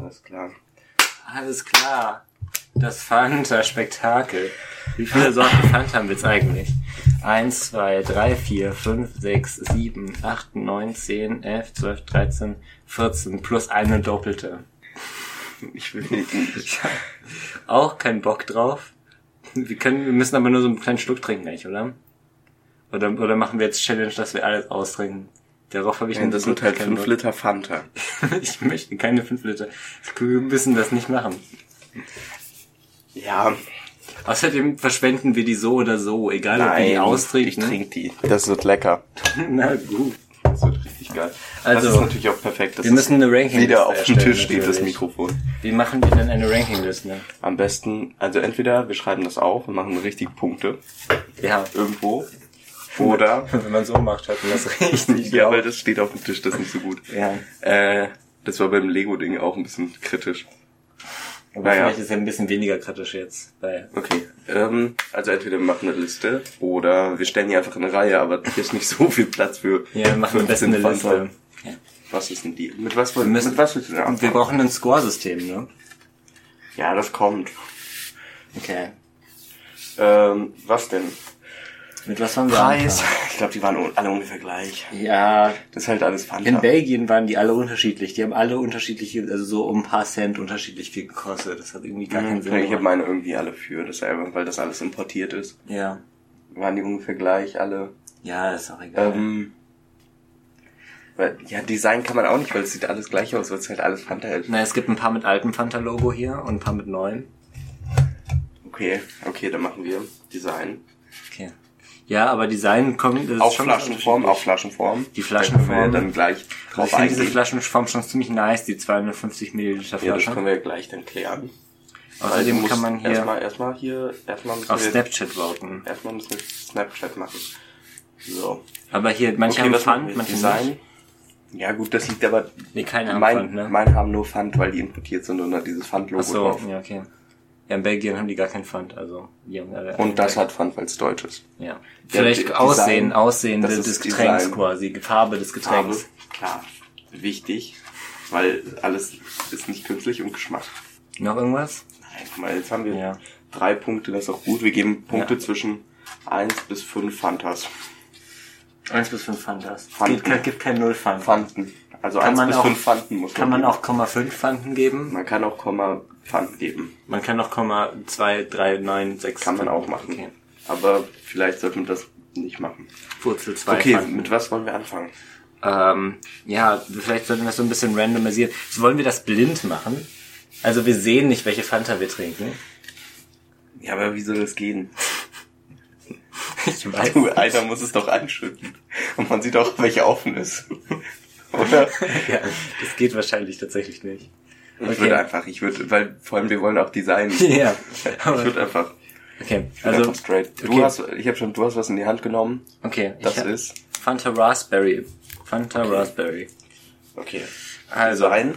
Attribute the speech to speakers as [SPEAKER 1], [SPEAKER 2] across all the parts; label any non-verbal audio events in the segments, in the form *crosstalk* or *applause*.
[SPEAKER 1] Alles klar.
[SPEAKER 2] Alles klar. Das Fanta-Spektakel. Wie viele Sorten Fanta haben wir jetzt eigentlich? 1, 2, 3, 4, 5, 6, 7, 8, 9, 10, 11, 12, 13, 14 plus eine doppelte.
[SPEAKER 1] Ich will nicht.
[SPEAKER 2] Ich hab auch keinen Bock drauf. Wir können, wir müssen aber nur so einen kleinen Schluck trinken, eigentlich, oder? Oder, oder machen wir jetzt Challenge, dass wir alles austrinken? Darauf habe ich
[SPEAKER 1] Das sind halt
[SPEAKER 2] keinen
[SPEAKER 1] 5 Liter Fanta. *laughs*
[SPEAKER 2] Ich möchte keine 5 Liter. Wir müssen das nicht machen.
[SPEAKER 1] Ja,
[SPEAKER 2] Außerdem verschwenden wir die so oder so, egal ob wir die
[SPEAKER 1] nein,
[SPEAKER 2] austrinken.
[SPEAKER 1] ich trinke die. Das wird lecker. *laughs*
[SPEAKER 2] Na gut.
[SPEAKER 1] Das wird richtig geil.
[SPEAKER 2] Also,
[SPEAKER 1] das ist natürlich auch perfekt. dass
[SPEAKER 2] wir müssen eine Ranking
[SPEAKER 1] wieder auf dem Tisch steht, das. Mikrofon.
[SPEAKER 2] Wie machen wir denn eine Rankingliste?
[SPEAKER 1] Am besten, also entweder wir schreiben das auf und machen richtig Punkte
[SPEAKER 2] Ja.
[SPEAKER 1] irgendwo. Oder, *laughs*
[SPEAKER 2] Wenn man so macht, hat man das richtig
[SPEAKER 1] ja, weil das steht auf dem Tisch, das ist nicht so gut.
[SPEAKER 2] Ja.
[SPEAKER 1] Äh, das war beim Lego-Ding auch ein bisschen kritisch.
[SPEAKER 2] Aber
[SPEAKER 1] Naja.
[SPEAKER 2] vielleicht ist ja ein bisschen weniger kritisch jetzt. Weil
[SPEAKER 1] Okay, ähm, also entweder wir machen eine Liste oder wir stellen die einfach in eine Reihe, aber hier ist nicht so viel Platz für
[SPEAKER 2] ja, wir machen am besten eine
[SPEAKER 1] 15 Fanta.
[SPEAKER 2] Liste. Ja.
[SPEAKER 1] Was ist denn die? Mit was, wollen-
[SPEAKER 2] Wir müssen-
[SPEAKER 1] mit was willst du denn
[SPEAKER 2] Und wir
[SPEAKER 1] anfangen?
[SPEAKER 2] brauchen ein Score-System, ne?
[SPEAKER 1] Ja, das kommt.
[SPEAKER 2] Okay.
[SPEAKER 1] Ähm, was denn?
[SPEAKER 2] Mit was haben wir
[SPEAKER 1] Preis. Ich glaube, die waren alle ungefähr gleich.
[SPEAKER 2] Ja,
[SPEAKER 1] Das ist halt alles Fanta.
[SPEAKER 2] in Belgien waren die alle unterschiedlich. Die haben alle unterschiedliche, also so um ein paar Cent unterschiedlich viel gekostet. Das hat irgendwie gar keinen Sinn.
[SPEAKER 1] Mhm. ich habe meine irgendwie alle für dasselbe, weil das alles importiert ist.
[SPEAKER 2] Ja.
[SPEAKER 1] Waren die ungefähr gleich alle.
[SPEAKER 2] Ja, ist auch egal.
[SPEAKER 1] Ähm, weil, ja, Design kann man auch nicht, weil es sieht alles gleich aus, weil es halt alles Fanta ist.
[SPEAKER 2] Na, es gibt ein paar mit altem Fanta-Logo hier und ein paar mit neuem.
[SPEAKER 1] Okay, okay, dann machen wir Design.
[SPEAKER 2] Okay. Ja, aber Design kommt... das
[SPEAKER 1] Auf Flaschenform, auf Flaschenform.
[SPEAKER 2] Die Flaschenform.
[SPEAKER 1] dann gleich
[SPEAKER 2] Also ich
[SPEAKER 1] drauf
[SPEAKER 2] finde diese. Flaschenform schon ziemlich nice, die 250 Milliliter
[SPEAKER 1] Ja, das
[SPEAKER 2] Flasche.
[SPEAKER 1] können wir gleich dann klären.
[SPEAKER 2] Außerdem
[SPEAKER 1] Also
[SPEAKER 2] kann man hier
[SPEAKER 1] Erstmal, erstmal hier, erstmal müssen
[SPEAKER 2] auf
[SPEAKER 1] wir,
[SPEAKER 2] Snapchat voten.
[SPEAKER 1] erstmal müssen wir Snapchat machen. So.
[SPEAKER 2] Aber hier, manche haben
[SPEAKER 1] was machen
[SPEAKER 2] Pfand, manche
[SPEAKER 1] Design.
[SPEAKER 2] nicht.
[SPEAKER 1] Ja gut, das liegt aber,
[SPEAKER 2] Nee, keine haben
[SPEAKER 1] mein,
[SPEAKER 2] Pfand, ne?
[SPEAKER 1] meine haben nur Pfand, weil die importiert sind und da dieses Pfand-Logo
[SPEAKER 2] so,
[SPEAKER 1] drauf.
[SPEAKER 2] ja, okay. Ja, in Belgien haben die gar kein Pfand, also die haben alle
[SPEAKER 1] Und das hat Pfand, weil es deutsch ist.
[SPEAKER 2] ja. Vielleicht
[SPEAKER 1] Design,
[SPEAKER 2] Aussehen, Aussehen
[SPEAKER 1] das
[SPEAKER 2] des
[SPEAKER 1] ist
[SPEAKER 2] Getränks
[SPEAKER 1] Design.
[SPEAKER 2] quasi, die Farbe des
[SPEAKER 1] Farbe,
[SPEAKER 2] Getränks.
[SPEAKER 1] klar, wichtig, weil alles ist nicht künstlich und Geschmack.
[SPEAKER 2] Noch irgendwas?
[SPEAKER 1] Nein, guck mal, jetzt haben wir
[SPEAKER 2] Ja.
[SPEAKER 1] drei Punkte, das ist auch gut. Wir geben Punkte
[SPEAKER 2] Ja.
[SPEAKER 1] zwischen 1 bis 5 Fantas.
[SPEAKER 2] Eins bis fünf Fantas.
[SPEAKER 1] Pfanden.
[SPEAKER 2] Gibt, kein- gibt kein Null Pfand.
[SPEAKER 1] Fanten. Also
[SPEAKER 2] Kann
[SPEAKER 1] 1
[SPEAKER 2] man
[SPEAKER 1] bis
[SPEAKER 2] auch-
[SPEAKER 1] 5 Fanten muss
[SPEAKER 2] Kann man
[SPEAKER 1] geben.
[SPEAKER 2] auch Komma fünf Pfanden geben?
[SPEAKER 1] Man kann auch Komma Pfand geben.
[SPEAKER 2] Man kann auch Komma zwei, drei, neun, sechs.
[SPEAKER 1] Kann man auch machen.
[SPEAKER 2] Okay.
[SPEAKER 1] Aber vielleicht sollte man das nicht machen.
[SPEAKER 2] Wurzel zwei
[SPEAKER 1] Okay,
[SPEAKER 2] Pfanden.
[SPEAKER 1] mit was wollen wir anfangen?
[SPEAKER 2] Ähm, ja, vielleicht sollten wir das so ein bisschen randomisieren. So wollen wir das blind machen? Also wir sehen nicht, welche Fanta wir trinken.
[SPEAKER 1] Ja, aber wie soll das gehen? *laughs*
[SPEAKER 2] Ich weiß.
[SPEAKER 1] Du, einer muss es doch anschütten. Und man sieht auch, welche offen ist. Oder? *laughs*
[SPEAKER 2] ja, das geht wahrscheinlich tatsächlich nicht.
[SPEAKER 1] Ich
[SPEAKER 2] Okay.
[SPEAKER 1] würde einfach, ich würde, weil vor allem wir wollen auch Design. *laughs*
[SPEAKER 2] Ja.
[SPEAKER 1] Ich
[SPEAKER 2] Aber,
[SPEAKER 1] würde einfach,
[SPEAKER 2] okay,
[SPEAKER 1] ich würde
[SPEAKER 2] also
[SPEAKER 1] einfach straight. Du
[SPEAKER 2] okay.
[SPEAKER 1] hast, ich habe schon, du hast was in die Hand genommen.
[SPEAKER 2] okay,
[SPEAKER 1] Das
[SPEAKER 2] ich
[SPEAKER 1] ist,
[SPEAKER 2] Fanta Raspberry. Fanta Raspberry.
[SPEAKER 1] okay.
[SPEAKER 2] Also,
[SPEAKER 1] Design.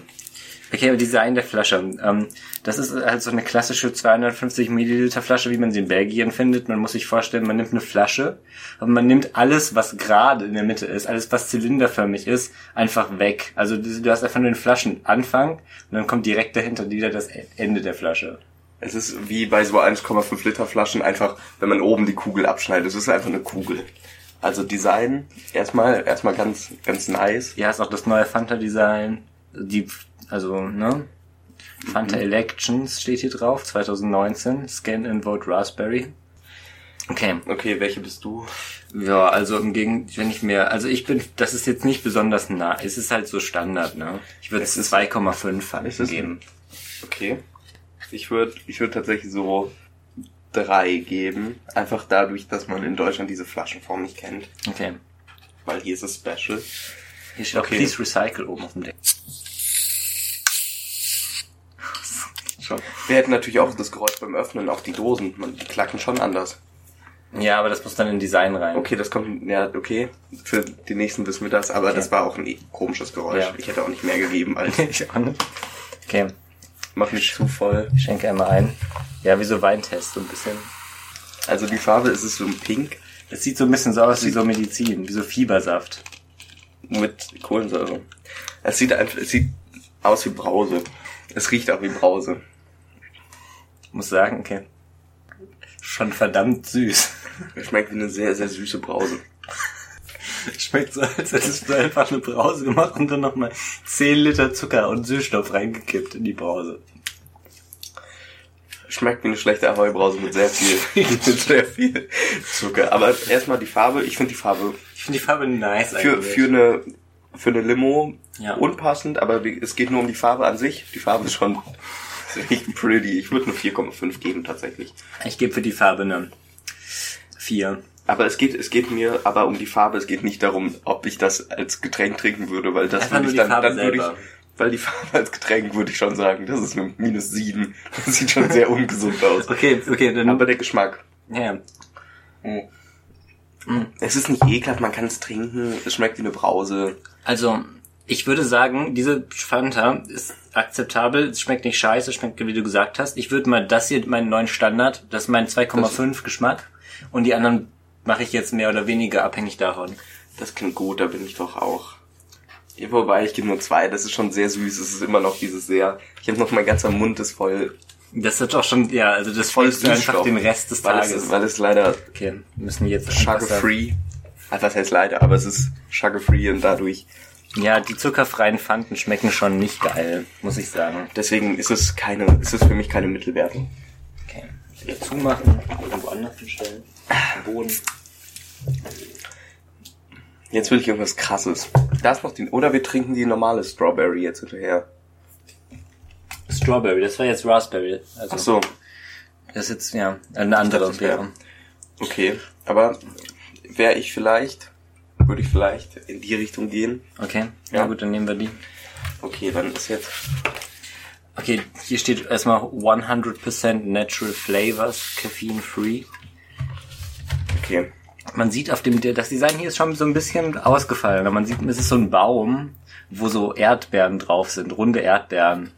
[SPEAKER 2] Okay, aber Design der Flasche. Ähm, das ist halt so eine klassische 250 Milliliter Flasche, wie man sie in Belgien findet. Man muss sich vorstellen, man nimmt eine Flasche, aber man nimmt alles, was gerade in der Mitte ist, alles, was zylinderförmig ist, einfach weg. Also du, hast einfach nur den Flaschenanfang und dann kommt direkt dahinter wieder das Ende der Flasche.
[SPEAKER 1] Es ist wie bei so 1,5 Liter Flaschen einfach, wenn man oben die Kugel abschneidet. Es ist einfach eine Kugel. Also Design, erstmal, erstmal ganz, ganz nice.
[SPEAKER 2] Ja, ist auch das neue Fanta-Design. Die, also, ne? Fanta Elections steht hier drauf, 2019. Scan and Vote Raspberry. Okay.
[SPEAKER 1] Okay, welche bist du?
[SPEAKER 2] Ja, also im Gegenteil, wenn ich mir, also ich bin, das ist jetzt nicht besonders nah. Es ist halt so Standard, ne? Ich würde es
[SPEAKER 1] Es ist-
[SPEAKER 2] 2,5 Fanta
[SPEAKER 1] Es ist-
[SPEAKER 2] geben.
[SPEAKER 1] Okay. Ich würde, ich würde tatsächlich so drei geben. Einfach dadurch, dass man in Deutschland diese Flaschenform nicht kennt.
[SPEAKER 2] Okay.
[SPEAKER 1] Weil hier ist es special.
[SPEAKER 2] Hier steht auch
[SPEAKER 1] Okay.
[SPEAKER 2] Please Recycle oben auf dem Deck. Schon.
[SPEAKER 1] Wir hätten natürlich auch das Geräusch beim Öffnen, auch die Dosen. Man, die klacken schon anders.
[SPEAKER 2] Ja, aber das muss dann in Design rein.
[SPEAKER 1] Okay, das kommt, ja, okay. Für die nächsten wissen wir das, aber
[SPEAKER 2] Okay.
[SPEAKER 1] das war auch ein eh komisches Geräusch.
[SPEAKER 2] Ja.
[SPEAKER 1] Ich hätte auch nicht mehr gegeben als, *laughs*
[SPEAKER 2] ich auch nicht. Okay,
[SPEAKER 1] mach nicht zu voll.
[SPEAKER 2] ich schenke einmal ein. Ja, wie so Weintest, so ein bisschen.
[SPEAKER 1] Also die Farbe ist es so ein Pink
[SPEAKER 2] Das sieht so ein bisschen so aus wie so Medizin, wie so Fiebersaft.
[SPEAKER 1] mit Kohlensäure. Es sieht einfach, es sieht aus wie Brause. Es riecht auch wie Brause.
[SPEAKER 2] Muss sagen, okay. Schon verdammt süß.
[SPEAKER 1] Schmeckt wie eine sehr, sehr süße Brause. *laughs*
[SPEAKER 2] Schmeckt so, als hättest du einfach eine Brause gemacht und dann nochmal 10 Liter Zucker und Süßstoff reingekippt in die Brause.
[SPEAKER 1] Schmeckt wie eine schlechte Ahoi-Brause mit sehr viel, *laughs* mit sehr viel Zucker. Aber erstmal die Farbe. Ich finde die Farbe
[SPEAKER 2] Ich finde die Farbe nice
[SPEAKER 1] für,
[SPEAKER 2] eigentlich.
[SPEAKER 1] für eine, für eine Limo
[SPEAKER 2] Ja.
[SPEAKER 1] unpassend, aber es geht nur um die Farbe an sich. Die Farbe ist schon richtig pretty. Ich würde eine 4,5 geben tatsächlich.
[SPEAKER 2] Ich gebe für die Farbe eine 4.
[SPEAKER 1] Aber es geht, es geht mir aber um die Farbe. Es geht nicht darum, ob ich das als Getränk trinken würde, weil das würde
[SPEAKER 2] nur
[SPEAKER 1] ich dann,
[SPEAKER 2] Farbe
[SPEAKER 1] dann würde ich, weil die Farbe als Getränk würde ich schon sagen, das ist eine minus 7. Das sieht schon sehr ungesund aus.
[SPEAKER 2] Okay, okay, dann.
[SPEAKER 1] Aber der Geschmack.
[SPEAKER 2] ja.
[SPEAKER 1] Es ist nicht ekelhaft, man kann es trinken. Es schmeckt wie eine Brause.
[SPEAKER 2] Also, ich würde sagen, diese Fanta ist akzeptabel. Es schmeckt nicht scheiße, es schmeckt, wie du gesagt hast. Ich würde mal das hier, meinen neuen Standard, das ist mein 2,5 Geschmack. Und die anderen mache ich jetzt mehr oder weniger abhängig davon.
[SPEAKER 1] Das klingt gut, da bin ich doch auch. Ja, wobei, ich gebe nur zwei, das ist schon sehr süß. Es ist immer noch dieses sehr. Ich habe noch mein ganzer Mund ist voll.
[SPEAKER 2] Das wird auch schon, ja, also das
[SPEAKER 1] Voll
[SPEAKER 2] fühlst du einfach den Rest des
[SPEAKER 1] Weil
[SPEAKER 2] Tages.
[SPEAKER 1] es, weil es leider
[SPEAKER 2] okay, müssen jetzt
[SPEAKER 1] sugar-free. Ah, Was heißt leider, aber es ist sugar-free und dadurch.
[SPEAKER 2] Ja, die zuckerfreien Pfanten schmecken schon nicht geil, muss ich sagen.
[SPEAKER 1] Deswegen ist es keine, ist es für mich keine Mittelwertung.
[SPEAKER 2] Okay. Wieder zumachen, irgendwo anders hinstellen. Boden.
[SPEAKER 1] Jetzt will ich irgendwas krasses. Da ist noch die, oder wir trinken die normale Strawberry jetzt hinterher.
[SPEAKER 2] Strawberry, das war jetzt Raspberry. Also
[SPEAKER 1] Ach so,
[SPEAKER 2] Das ist jetzt, ja, eine andere
[SPEAKER 1] das wär-
[SPEAKER 2] Beere.
[SPEAKER 1] okay. Aber wäre ich vielleicht, würde ich vielleicht in die Richtung gehen.
[SPEAKER 2] Okay, ja.
[SPEAKER 1] Ja.
[SPEAKER 2] gut, dann nehmen wir die.
[SPEAKER 1] Okay, dann ist jetzt
[SPEAKER 2] Okay, hier steht erstmal 100% natural flavors, caffeine free.
[SPEAKER 1] okay.
[SPEAKER 2] Man sieht auf dem, das Design hier ist schon so ein bisschen ausgefallen. Man sieht, es ist so ein Baum, wo so Erdbeeren drauf sind, runde Erdbeeren.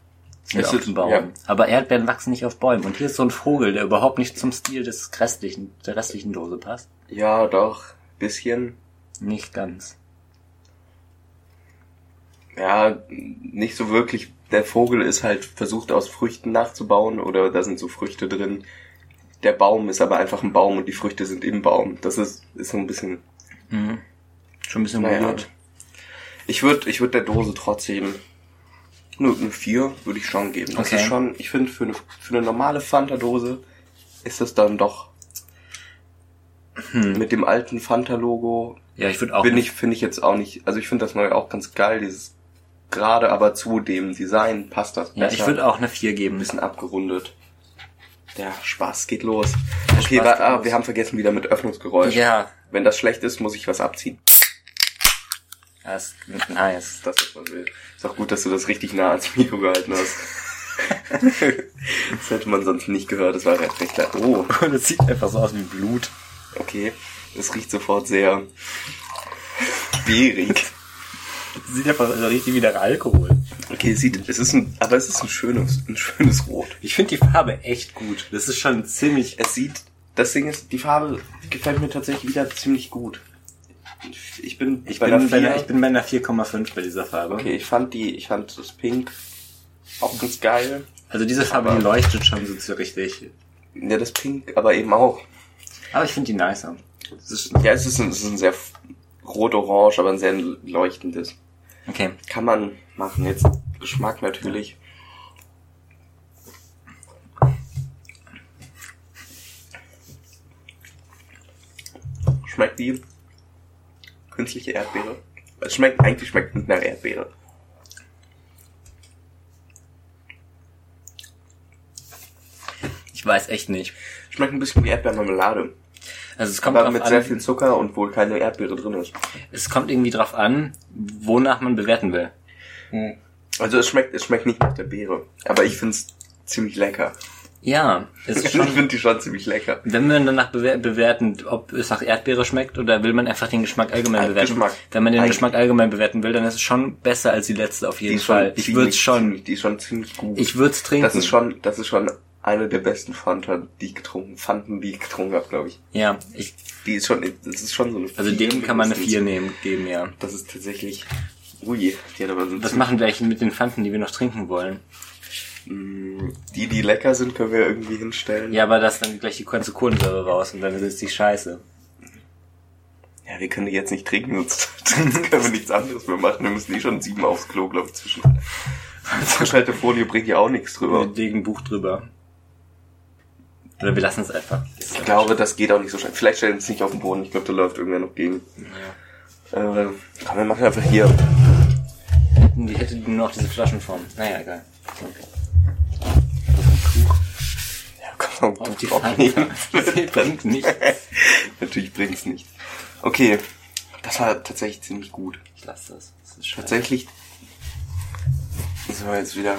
[SPEAKER 2] Sind
[SPEAKER 1] Es
[SPEAKER 2] auf dem Baum.
[SPEAKER 1] ja.
[SPEAKER 2] Aber Erdbeeren wachsen nicht auf Bäumen. Und hier ist so ein Vogel, der überhaupt nicht zum Stil des restlichen, der restlichen Dose passt.
[SPEAKER 1] Ja, doch, bisschen.
[SPEAKER 2] Nicht ganz.
[SPEAKER 1] Ja, nicht so wirklich. Der Vogel ist halt versucht aus Früchten nachzubauen oder da sind so Früchte drin. Der Baum ist aber einfach ein Baum und die Früchte sind im Baum. Das ist, ist so ein bisschen,
[SPEAKER 2] Mhm. Schon ein bisschen
[SPEAKER 1] naja.
[SPEAKER 2] weird.
[SPEAKER 1] Ich würde ich würd der Dose trotzdem nur eine 4 würde ich schon geben. Das
[SPEAKER 2] Okay.
[SPEAKER 1] ist schon, ich finde für eine, für eine normale Fanta-Dose ist das dann doch mit dem alten Fanta-Logo
[SPEAKER 2] Ja, ich würde auch.
[SPEAKER 1] bin ich, finde ich jetzt auch nicht, also ich finde das neue auch ganz geil, dieses gerade aber zu dem Design passt das
[SPEAKER 2] ja,
[SPEAKER 1] besser.
[SPEAKER 2] ich würde auch eine 4 geben.
[SPEAKER 1] ein bisschen abgerundet. Der Spaß geht los.
[SPEAKER 2] Der
[SPEAKER 1] Okay,
[SPEAKER 2] Spaß
[SPEAKER 1] ah,
[SPEAKER 2] los.
[SPEAKER 1] wir haben vergessen wieder mit Öffnungsgeräusch.
[SPEAKER 2] Ja,
[SPEAKER 1] Wenn das schlecht ist, muss ich was abziehen.
[SPEAKER 2] das ist nice.
[SPEAKER 1] Das, was man will. Ist auch gut, dass du das richtig nah ans Mikro gehalten hast. *laughs* das hätte man sonst nicht gehört, das war recht, recht. Oh, *laughs*
[SPEAKER 2] Und es sieht einfach so aus wie Blut.
[SPEAKER 1] okay. Es riecht sofort sehr beerig.
[SPEAKER 2] Es sieht einfach so richtig wie der Alkohol.
[SPEAKER 1] Okay, es sieht, es ist ein, aber es ist ein schönes, ein schönes Rot.
[SPEAKER 2] Ich finde die Farbe echt gut. Das ist schon ziemlich.
[SPEAKER 1] Es sieht, das Ding ist, die Farbe gefällt mir tatsächlich wieder ziemlich gut. Ich bin,
[SPEAKER 2] Ich
[SPEAKER 1] bei
[SPEAKER 2] bin,
[SPEAKER 1] der
[SPEAKER 2] bei einer, ich bin bei einer 4,5 bei dieser Farbe.
[SPEAKER 1] Okay, ich fand die, ich fand das Pink auch ganz geil.
[SPEAKER 2] Also diese Farbe,
[SPEAKER 1] Aber-
[SPEAKER 2] die leuchtet schon so richtig.
[SPEAKER 1] Ja, das Pink aber eben auch.
[SPEAKER 2] Aber ich finde die nicer. Das ist,
[SPEAKER 1] Ja, es ist ein, es ist ein sehr rot-orange, aber ein sehr leuchtendes.
[SPEAKER 2] okay.
[SPEAKER 1] Kann man machen. Jetzt Geschmack natürlich. Schmeckt wie künstliche Erdbeere. Es schmeckt, eigentlich schmeckt es nach Erdbeere.
[SPEAKER 2] Ich weiß echt nicht.
[SPEAKER 1] Schmeckt ein bisschen wie Erdbeermarmelade.
[SPEAKER 2] Also es kommt
[SPEAKER 1] Aber mit
[SPEAKER 2] an,
[SPEAKER 1] sehr viel Zucker und wohl keine Erdbeere drin ist.
[SPEAKER 2] es kommt irgendwie drauf an, wonach man bewerten will.
[SPEAKER 1] Also es schmeckt, es schmeckt nicht nach der Beere. Aber ich find's ziemlich lecker.
[SPEAKER 2] Ja, es ist *laughs*
[SPEAKER 1] ich
[SPEAKER 2] schon,
[SPEAKER 1] finde die schon ziemlich lecker.
[SPEAKER 2] wenn man danach bewer bewerten, ob es nach Erdbeere schmeckt oder will man einfach den Geschmack allgemein
[SPEAKER 1] Äh,
[SPEAKER 2] bewerten.
[SPEAKER 1] Geschmack.
[SPEAKER 2] Wenn man den
[SPEAKER 1] Ein-
[SPEAKER 2] Geschmack allgemein bewerten will, dann ist es schon besser als die letzte auf jeden Fall. Ich würde
[SPEAKER 1] ziemlich-
[SPEAKER 2] schon,
[SPEAKER 1] ziemlich- Die ist schon ziemlich gut.
[SPEAKER 2] ich würde es trinken.
[SPEAKER 1] das ist schon, das ist schon eine der besten Fanta, die ich getrunken, Fanten, die ich getrunken habe, glaube ich.
[SPEAKER 2] ja, ich,
[SPEAKER 1] Die ist schon, das ist schon so eine
[SPEAKER 2] also dem kann man eine
[SPEAKER 1] mindestens.
[SPEAKER 2] 4 nehmen, geben, ja.
[SPEAKER 1] Das ist tatsächlich, ui, die hat aber so
[SPEAKER 2] Was machen wir eigentlich mit den Pfanten, die wir noch trinken wollen?
[SPEAKER 1] Mm, Die, die lecker sind, können wir irgendwie hinstellen.
[SPEAKER 2] Ja, aber das dann gleich die ganze Kohlensäure raus und dann ist es die Scheiße.
[SPEAKER 1] Ja, wir können die jetzt nicht trinken, sonst *laughs* können wir nichts anderes mehr machen. Wir müssen eh schon sieben aufs Klo, glaube ich, zwischen. *laughs* Folie bringt ja auch nichts drüber.
[SPEAKER 2] Legen ein Buch drüber. Oder wir lassen es einfach.
[SPEAKER 1] Ich glaube, das geht auch nicht so schnell. Vielleicht stellen wir es nicht auf den Boden. Ich glaube, da läuft irgendwer noch gegen. Äh, komm, wir machen einfach hier.
[SPEAKER 2] Die hätte nur noch diese Flaschenform. Naja, egal.
[SPEAKER 1] Ja, komm,
[SPEAKER 2] Und die. Sie *laughs* bringt nichts. *laughs*
[SPEAKER 1] Natürlich bringt's nicht. Okay, das war tatsächlich ziemlich gut.
[SPEAKER 2] Lass das. Das ist.
[SPEAKER 1] Tatsächlich wir jetzt wieder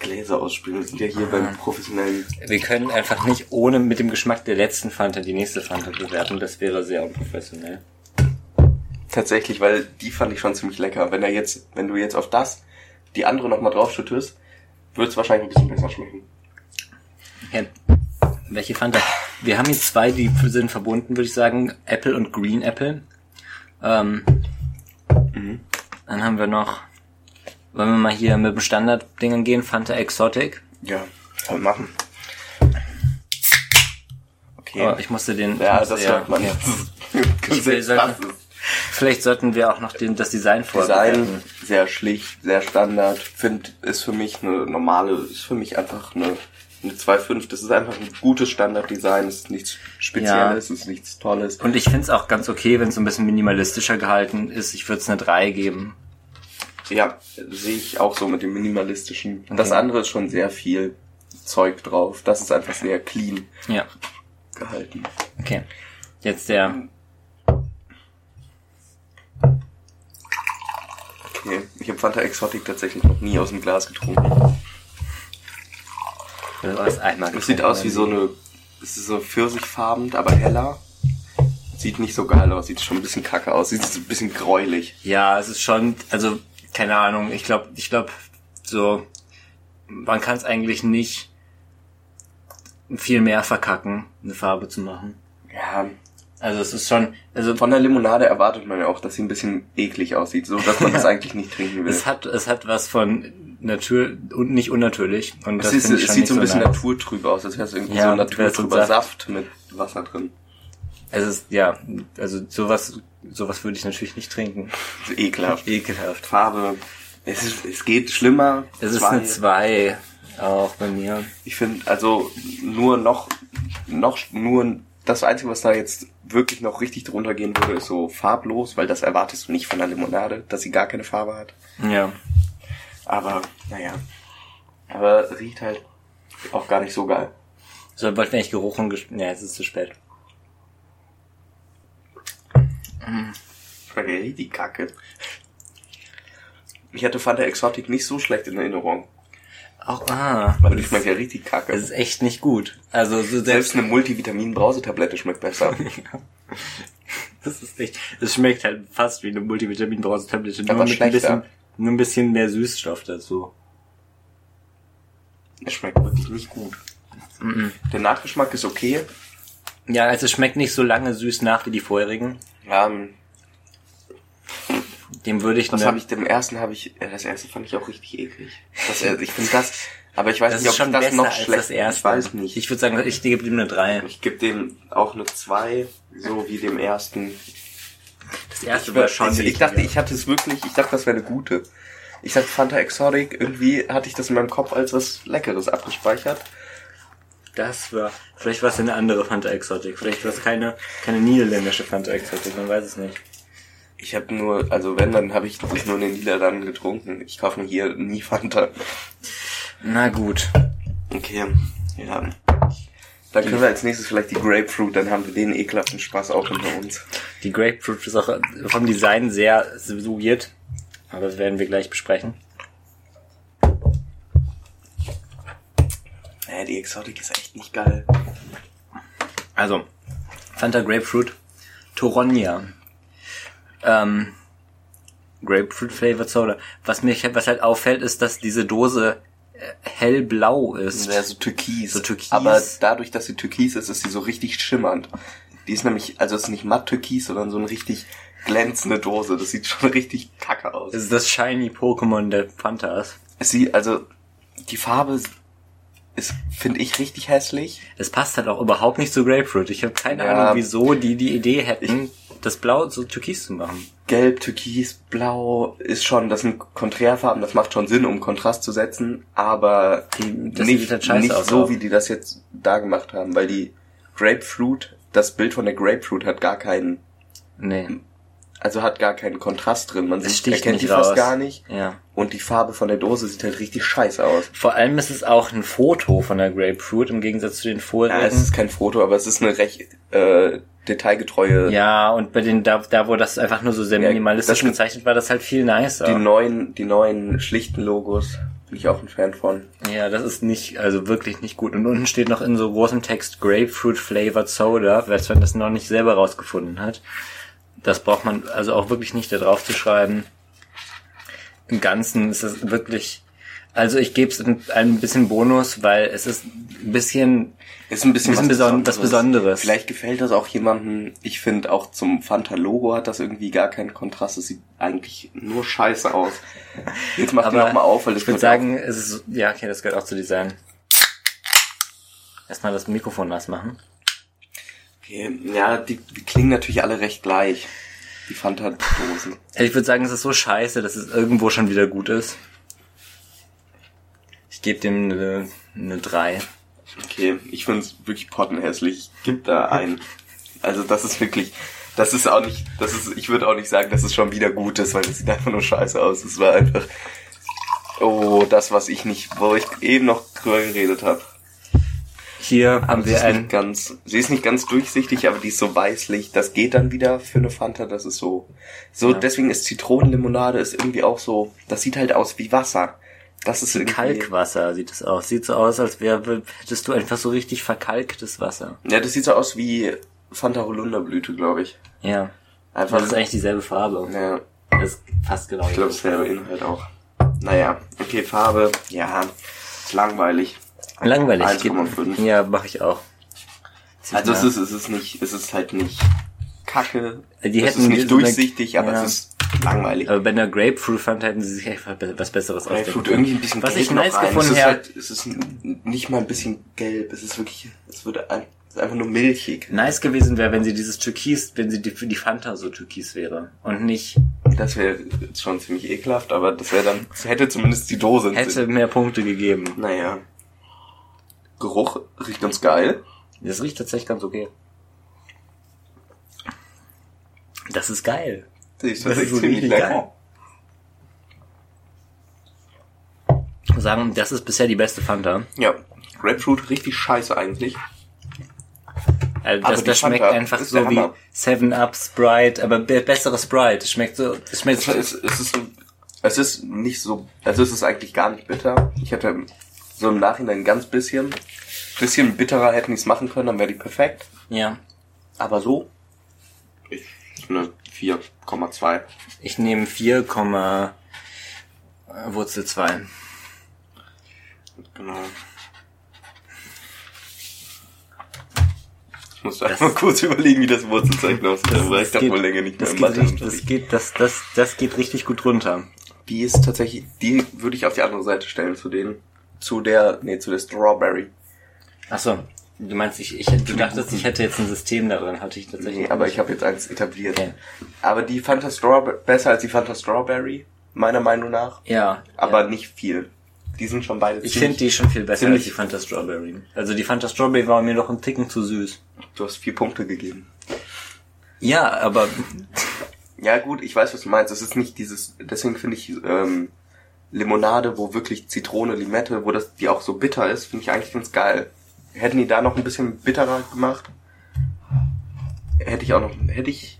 [SPEAKER 1] Gläser ausspülen. Wir sind ja hier beim professionellen.
[SPEAKER 2] Wir können einfach nicht ohne mit dem Geschmack der letzten Fanta die nächste Fanta bewerten. Das wäre sehr unprofessionell.
[SPEAKER 1] Tatsächlich, weil die fand ich schon ziemlich lecker. Wenn er jetzt, wenn du jetzt auf das die andere nochmal draufschüttest, wird es wahrscheinlich ein bisschen besser schmecken.
[SPEAKER 2] Okay. Welche Fanta? Wir haben hier zwei, die sind verbunden, würde ich sagen. Apple und Green Apple. Ähm, Dann haben wir noch, wollen wir mal hier mit dem Standard-Dingen gehen, Fanta Exotic.
[SPEAKER 1] Ja, kann man machen. Okay.
[SPEAKER 2] Oh, ich musste den...
[SPEAKER 1] ja,
[SPEAKER 2] musste-
[SPEAKER 1] das hört man.
[SPEAKER 2] okay. *laughs*
[SPEAKER 1] Ich
[SPEAKER 2] will sagen- Vielleicht sollten wir auch noch den, das Design vorbereiten.
[SPEAKER 1] Design sehr schlicht, sehr Standard. Find ist für mich eine normale, ist für mich einfach eine eine 2.5. Das ist einfach ein gutes Standarddesign. Es ist nichts Spezielles, es ist nichts Tolles.
[SPEAKER 2] Und ich find's auch ganz okay, wenn es so ein bisschen minimalistischer gehalten ist. Ich würde es eine 3 geben.
[SPEAKER 1] Ja, sehe ich auch so mit dem minimalistischen.
[SPEAKER 2] Okay.
[SPEAKER 1] Das andere ist schon sehr viel Zeug drauf. Das ist einfach sehr clean
[SPEAKER 2] Ja,
[SPEAKER 1] gehalten.
[SPEAKER 2] okay. Jetzt der
[SPEAKER 1] Okay. Ich habe Fanta Exotic tatsächlich noch nie aus dem Glas getrunken.
[SPEAKER 2] Das das einmal.
[SPEAKER 1] Es sieht aus wie so eine, es ist so pfirsichfarben, aber heller. Sieht nicht so geil aus, sieht schon ein bisschen kacke aus, sieht so ein bisschen gräulich.
[SPEAKER 2] Ja, es ist schon, also keine Ahnung. Ich glaube, ich glaube, so man kann es eigentlich nicht viel mehr verkacken, eine Farbe zu machen.
[SPEAKER 1] Ja,
[SPEAKER 2] Also es ist schon, also
[SPEAKER 1] von der Limonade erwartet man ja auch, dass sie ein bisschen eklig aussieht, so dass man *laughs* das eigentlich nicht trinken will.
[SPEAKER 2] es hat es hat was von Natur und nicht unnatürlich und
[SPEAKER 1] Es,
[SPEAKER 2] das
[SPEAKER 1] ist, es sieht so ein bisschen
[SPEAKER 2] nice.
[SPEAKER 1] naturtrüb aus, als wäre es irgendwie
[SPEAKER 2] Ja,
[SPEAKER 1] so
[SPEAKER 2] so
[SPEAKER 1] naturtrüber
[SPEAKER 2] Saft.
[SPEAKER 1] Saft mit Wasser drin.
[SPEAKER 2] Es ist ja, also sowas sowas würde ich natürlich nicht trinken.
[SPEAKER 1] Ekelhaft.
[SPEAKER 2] Ekelhaft.
[SPEAKER 1] Farbe. Es, ist, es geht schlimmer.
[SPEAKER 2] Es ist
[SPEAKER 1] Zwei.
[SPEAKER 2] eine 2 auch bei mir.
[SPEAKER 1] Ich finde, also nur noch, noch, nur das Einzige, was da jetzt wirklich noch richtig drunter gehen würde, ist so farblos, weil das erwartest du nicht von der Limonade, dass sie gar keine Farbe hat.
[SPEAKER 2] Ja.
[SPEAKER 1] Aber, naja. Aber riecht halt auch gar nicht so geil.
[SPEAKER 2] So, wollten wir eigentlich Geruch und Gesch Ja, es ist zu spät.
[SPEAKER 1] Schmeckt ja richtig kacke. Ich hatte Fanta Exotic nicht so schlecht in Erinnerung.
[SPEAKER 2] Auch, ah.
[SPEAKER 1] Aber die schmeckt ja richtig kacke.
[SPEAKER 2] Das ist echt nicht gut. Also so
[SPEAKER 1] Selbst
[SPEAKER 2] selbst
[SPEAKER 1] eine Multivitamin-Brausetablette schmeckt besser. *laughs*
[SPEAKER 2] das ist echt. Es schmeckt halt fast wie eine Multivitamin-Brausetablette, nur
[SPEAKER 1] Aber
[SPEAKER 2] mit ein
[SPEAKER 1] schlechter.
[SPEAKER 2] bisschen, nur ein bisschen mehr Süßstoff dazu.
[SPEAKER 1] Es schmeckt wirklich nicht gut. Der Nachgeschmack ist okay.
[SPEAKER 2] Ja, also es schmeckt nicht so lange süß nach wie die vorherigen.
[SPEAKER 1] Ja, ähm,
[SPEAKER 2] Dem würde ich
[SPEAKER 1] das
[SPEAKER 2] eine-
[SPEAKER 1] habe ich, dem ersten habe ich, ja, das erste fand ich auch richtig eklig. Das, äh, ich finde das, aber ich weiß
[SPEAKER 2] das
[SPEAKER 1] nicht, ob
[SPEAKER 2] schon
[SPEAKER 1] das noch
[SPEAKER 2] als
[SPEAKER 1] schlecht,
[SPEAKER 2] das erste.
[SPEAKER 1] ich weiß nicht.
[SPEAKER 2] Ich würde sagen, ich gebe ihm eine 3.
[SPEAKER 1] Ich gebe dem auch eine 2, so wie dem ersten.
[SPEAKER 2] Das erste
[SPEAKER 1] Ich,
[SPEAKER 2] war schon
[SPEAKER 1] ich, ich dachte, ich hatte es wirklich, ich dachte, das wäre eine gute. Ich dachte Fanta Exotic, irgendwie hatte ich das in meinem Kopf als was Leckeres abgespeichert.
[SPEAKER 2] Das war, vielleicht war es eine andere Fanta Exotic. Vielleicht war es keine, keine niederländische Fanta Exotic, man weiß es nicht.
[SPEAKER 1] Ich habe nur, also wenn, dann habe ich das nur in den Niederlanden getrunken. Ich kaufe mir hier nie Fanta.
[SPEAKER 2] Na gut.
[SPEAKER 1] Okay, ja. Dann können wir als nächstes vielleicht die Grapefruit, dann haben wir den ekelhaften Spaß auch hinter uns.
[SPEAKER 2] Die Grapefruit ist auch vom Design sehr weird. Aber das werden wir gleich besprechen.
[SPEAKER 1] Äh, die Exotic ist echt nicht geil.
[SPEAKER 2] Also, Fanta Grapefruit, Toronja. Ähm, Grapefruit Flavored Soda. Was mich, was halt auffällt, ist, dass diese Dose äh, hellblau ist.
[SPEAKER 1] Ja, so türkis.
[SPEAKER 2] So türkis.
[SPEAKER 1] Aber dadurch, dass sie türkis ist, ist sie so richtig schimmernd. Die ist nämlich, also es ist nicht matt türkis, sondern so eine richtig glänzende Dose. Das sieht schon *laughs* richtig kacke aus.
[SPEAKER 2] Das ist das shiny Pokémon der Fantas.
[SPEAKER 1] Es sieht, also, die Farbe ist, finde ich, richtig hässlich.
[SPEAKER 2] Es passt halt auch überhaupt nicht zu Grapefruit. Ich habe keine
[SPEAKER 1] Ja.
[SPEAKER 2] Ahnung, wieso die die Idee hätten, das Blau so türkis zu machen.
[SPEAKER 1] Gelb, Türkis, Blau ist schon, das sind Konträrfarben, das macht schon Sinn, um Kontrast zu setzen, aber
[SPEAKER 2] Die- das
[SPEAKER 1] nicht,
[SPEAKER 2] halt
[SPEAKER 1] nicht
[SPEAKER 2] aus
[SPEAKER 1] so,
[SPEAKER 2] auch.
[SPEAKER 1] wie die das jetzt da gemacht haben, weil die Grapefruit, das Bild von der Grapefruit hat gar keinen,
[SPEAKER 2] Nee.
[SPEAKER 1] Also hat gar keinen Kontrast drin, man sieht, erkennt
[SPEAKER 2] nicht
[SPEAKER 1] die fast
[SPEAKER 2] raus.
[SPEAKER 1] gar nicht
[SPEAKER 2] Ja.
[SPEAKER 1] und die Farbe von der Dose sieht halt richtig scheiße aus.
[SPEAKER 2] Vor allem ist es auch ein Foto von der Grapefruit im Gegensatz zu den vorigen.
[SPEAKER 1] Ja, es ist kein Foto, aber es ist eine recht äh, detailgetreue,
[SPEAKER 2] Ja, und bei den, da, da wo das einfach nur so sehr
[SPEAKER 1] Ja,
[SPEAKER 2] minimalistisch
[SPEAKER 1] das sind-
[SPEAKER 2] gezeichnet war, das halt viel nicer.
[SPEAKER 1] die neuen, die neuen schlichten Logos, bin ich auch ein Fan von.
[SPEAKER 2] ja, das ist nicht, also wirklich nicht gut. Und unten steht noch in so großem Text Grapefruit Flavored Soda, wer man das noch nicht selber rausgefunden hat. Das braucht man also auch wirklich nicht da drauf zu schreiben. Im Ganzen ist es wirklich, also ich gebe es ein, ein bisschen Bonus, weil es ist ein bisschen,
[SPEAKER 1] Ist ein bisschen,
[SPEAKER 2] Bisschen beson- was Besonderes.
[SPEAKER 1] Vielleicht gefällt das auch jemandem. Ich finde auch zum Fanta-Logo hat das irgendwie gar keinen Kontrast. Es sieht eigentlich nur scheiße aus. Jetzt mach die
[SPEAKER 2] aber
[SPEAKER 1] noch mal auf, weil das
[SPEAKER 2] ich würde sagen, es ist, ja, okay, das gehört auch zu Design. Erstmal das Mikrofon nass machen.
[SPEAKER 1] Okay. Ja, die, die klingen natürlich alle recht gleich. Die Fanta-Dosen.
[SPEAKER 2] Ich würde sagen, es ist so scheiße, dass es irgendwo schon wieder gut ist. Ich gebe dem eine, eine 3.
[SPEAKER 1] Okay, ich finde es wirklich pottenhässlich. Gib da ein. Also das ist wirklich, das ist auch nicht, das ist, ich würde auch nicht sagen, dass es schon wieder gut ist, weil es sieht einfach nur scheiße aus. Es war einfach, oh, das, was ich nicht, wo ich eben noch drüber geredet habe.
[SPEAKER 2] Hier haben wir
[SPEAKER 1] ist
[SPEAKER 2] ein,
[SPEAKER 1] nicht ganz, sie ist nicht ganz durchsichtig, aber die ist so weißlich. Das geht dann wieder für eine Fanta. Das ist so, so
[SPEAKER 2] Ja.
[SPEAKER 1] deswegen ist Zitronenlimonade ist irgendwie auch so. Das sieht halt aus wie Wasser. Das ist
[SPEAKER 2] Kalkwasser sieht es aus. Sieht so aus, als wäre, hättest du einfach so richtig verkalktes Wasser.
[SPEAKER 1] Ja, das sieht so aus wie Fanta Holunderblüte, glaube ich.
[SPEAKER 2] Ja.
[SPEAKER 1] Einfach.
[SPEAKER 2] Das ist eigentlich dieselbe Farbe.
[SPEAKER 1] ja,
[SPEAKER 2] Das ist fast genau.
[SPEAKER 1] ich glaube, dasselbe Inhalt auch. Naja, okay, Farbe, ja, ist langweilig.
[SPEAKER 2] Langweilig.
[SPEAKER 1] 1,5.
[SPEAKER 2] Ja, mache ich auch. Zieh
[SPEAKER 1] Also es ist, es ist nicht, es ist halt nicht kacke.
[SPEAKER 2] Die
[SPEAKER 1] es
[SPEAKER 2] hätten
[SPEAKER 1] ist nicht
[SPEAKER 2] so eine-
[SPEAKER 1] durchsichtig, aber
[SPEAKER 2] ja.
[SPEAKER 1] es ist langweilig.
[SPEAKER 2] Aber bei einer Grapefruit Fanta hätten sie sich einfach was Besseres
[SPEAKER 1] Grapefruit
[SPEAKER 2] ausdenken
[SPEAKER 1] irgendwie ein bisschen
[SPEAKER 2] Was
[SPEAKER 1] gelb
[SPEAKER 2] ich nice gefunden
[SPEAKER 1] es ist
[SPEAKER 2] habe-
[SPEAKER 1] halt, es ist nicht mal ein bisschen gelb, es ist wirklich, es wird ein, es ist einfach nur milchig.
[SPEAKER 2] Nice gewesen wäre, wenn sie dieses Türkis, wenn sie die, für die Fanta so türkis wäre. Und nicht
[SPEAKER 1] Das wäre schon ziemlich ekelhaft, aber das wäre dann, es hätte zumindest die Dose.
[SPEAKER 2] hätte mehr Punkte gegeben.
[SPEAKER 1] Naja. Geruch riecht ganz geil.
[SPEAKER 2] Das riecht tatsächlich ganz okay. Das ist geil.
[SPEAKER 1] Das ist
[SPEAKER 2] Das ist
[SPEAKER 1] ziemlich lecker.
[SPEAKER 2] geil. Ich muss sagen, das ist bisher die beste Fanta.
[SPEAKER 1] Ja. Grapefruit richtig scheiße eigentlich.
[SPEAKER 2] Also das, das schmeckt
[SPEAKER 1] Fanta
[SPEAKER 2] einfach so wie. Seven Up Sprite, aber be bessere Sprite. Es schmeckt so, es schmeckt
[SPEAKER 1] Es ist, es ist, es ist nicht so, also es ist eigentlich gar nicht bitter. Ich hätte so im Nachhinein ein ganz bisschen, bisschen bitterer hätten die es machen können, dann wäre die perfekt.
[SPEAKER 2] ja.
[SPEAKER 1] Aber so, ich, eine 4,2.
[SPEAKER 2] Ich nehme 4, äh, Wurzel 2.
[SPEAKER 1] Genau. Ich musste einfach kurz überlegen, wie das Wurzelzeichen aussieht, aber ich dachte wohl länger nicht mehr
[SPEAKER 2] das
[SPEAKER 1] im
[SPEAKER 2] geht,
[SPEAKER 1] Mathe.
[SPEAKER 2] richtig, das geht, das, das, das geht richtig gut runter.
[SPEAKER 1] Die ist tatsächlich, die würde ich auf die andere Seite stellen zu denen. Zu der, nee, zu der Strawberry.
[SPEAKER 2] Achso, du meinst, ich, ich, du dachtest, ich hätte jetzt ein System darin, hatte ich tatsächlich.
[SPEAKER 1] Nee, aber ich habe jetzt eins etabliert.
[SPEAKER 2] Okay.
[SPEAKER 1] Aber die Fanta Strawberry, besser als die Fanta Strawberry, meiner Meinung nach.
[SPEAKER 2] Ja.
[SPEAKER 1] Aber
[SPEAKER 2] ja.
[SPEAKER 1] nicht viel. Die sind schon beide
[SPEAKER 2] Ich finde die schon viel besser als die Fanta Strawberry. Also die Fanta Strawberry war mir noch ein Ticken zu süß.
[SPEAKER 1] Du hast vier Punkte gegeben.
[SPEAKER 2] Ja, aber
[SPEAKER 1] Ja gut, ich weiß, was du meinst. Es ist nicht dieses, deswegen finde ich ähm, Limonade, wo wirklich Zitrone, Limette, wo das die auch so bitter ist, finde ich eigentlich ganz geil. Hätten die da noch ein bisschen bitterer gemacht, hätte ich auch noch, hätte ich,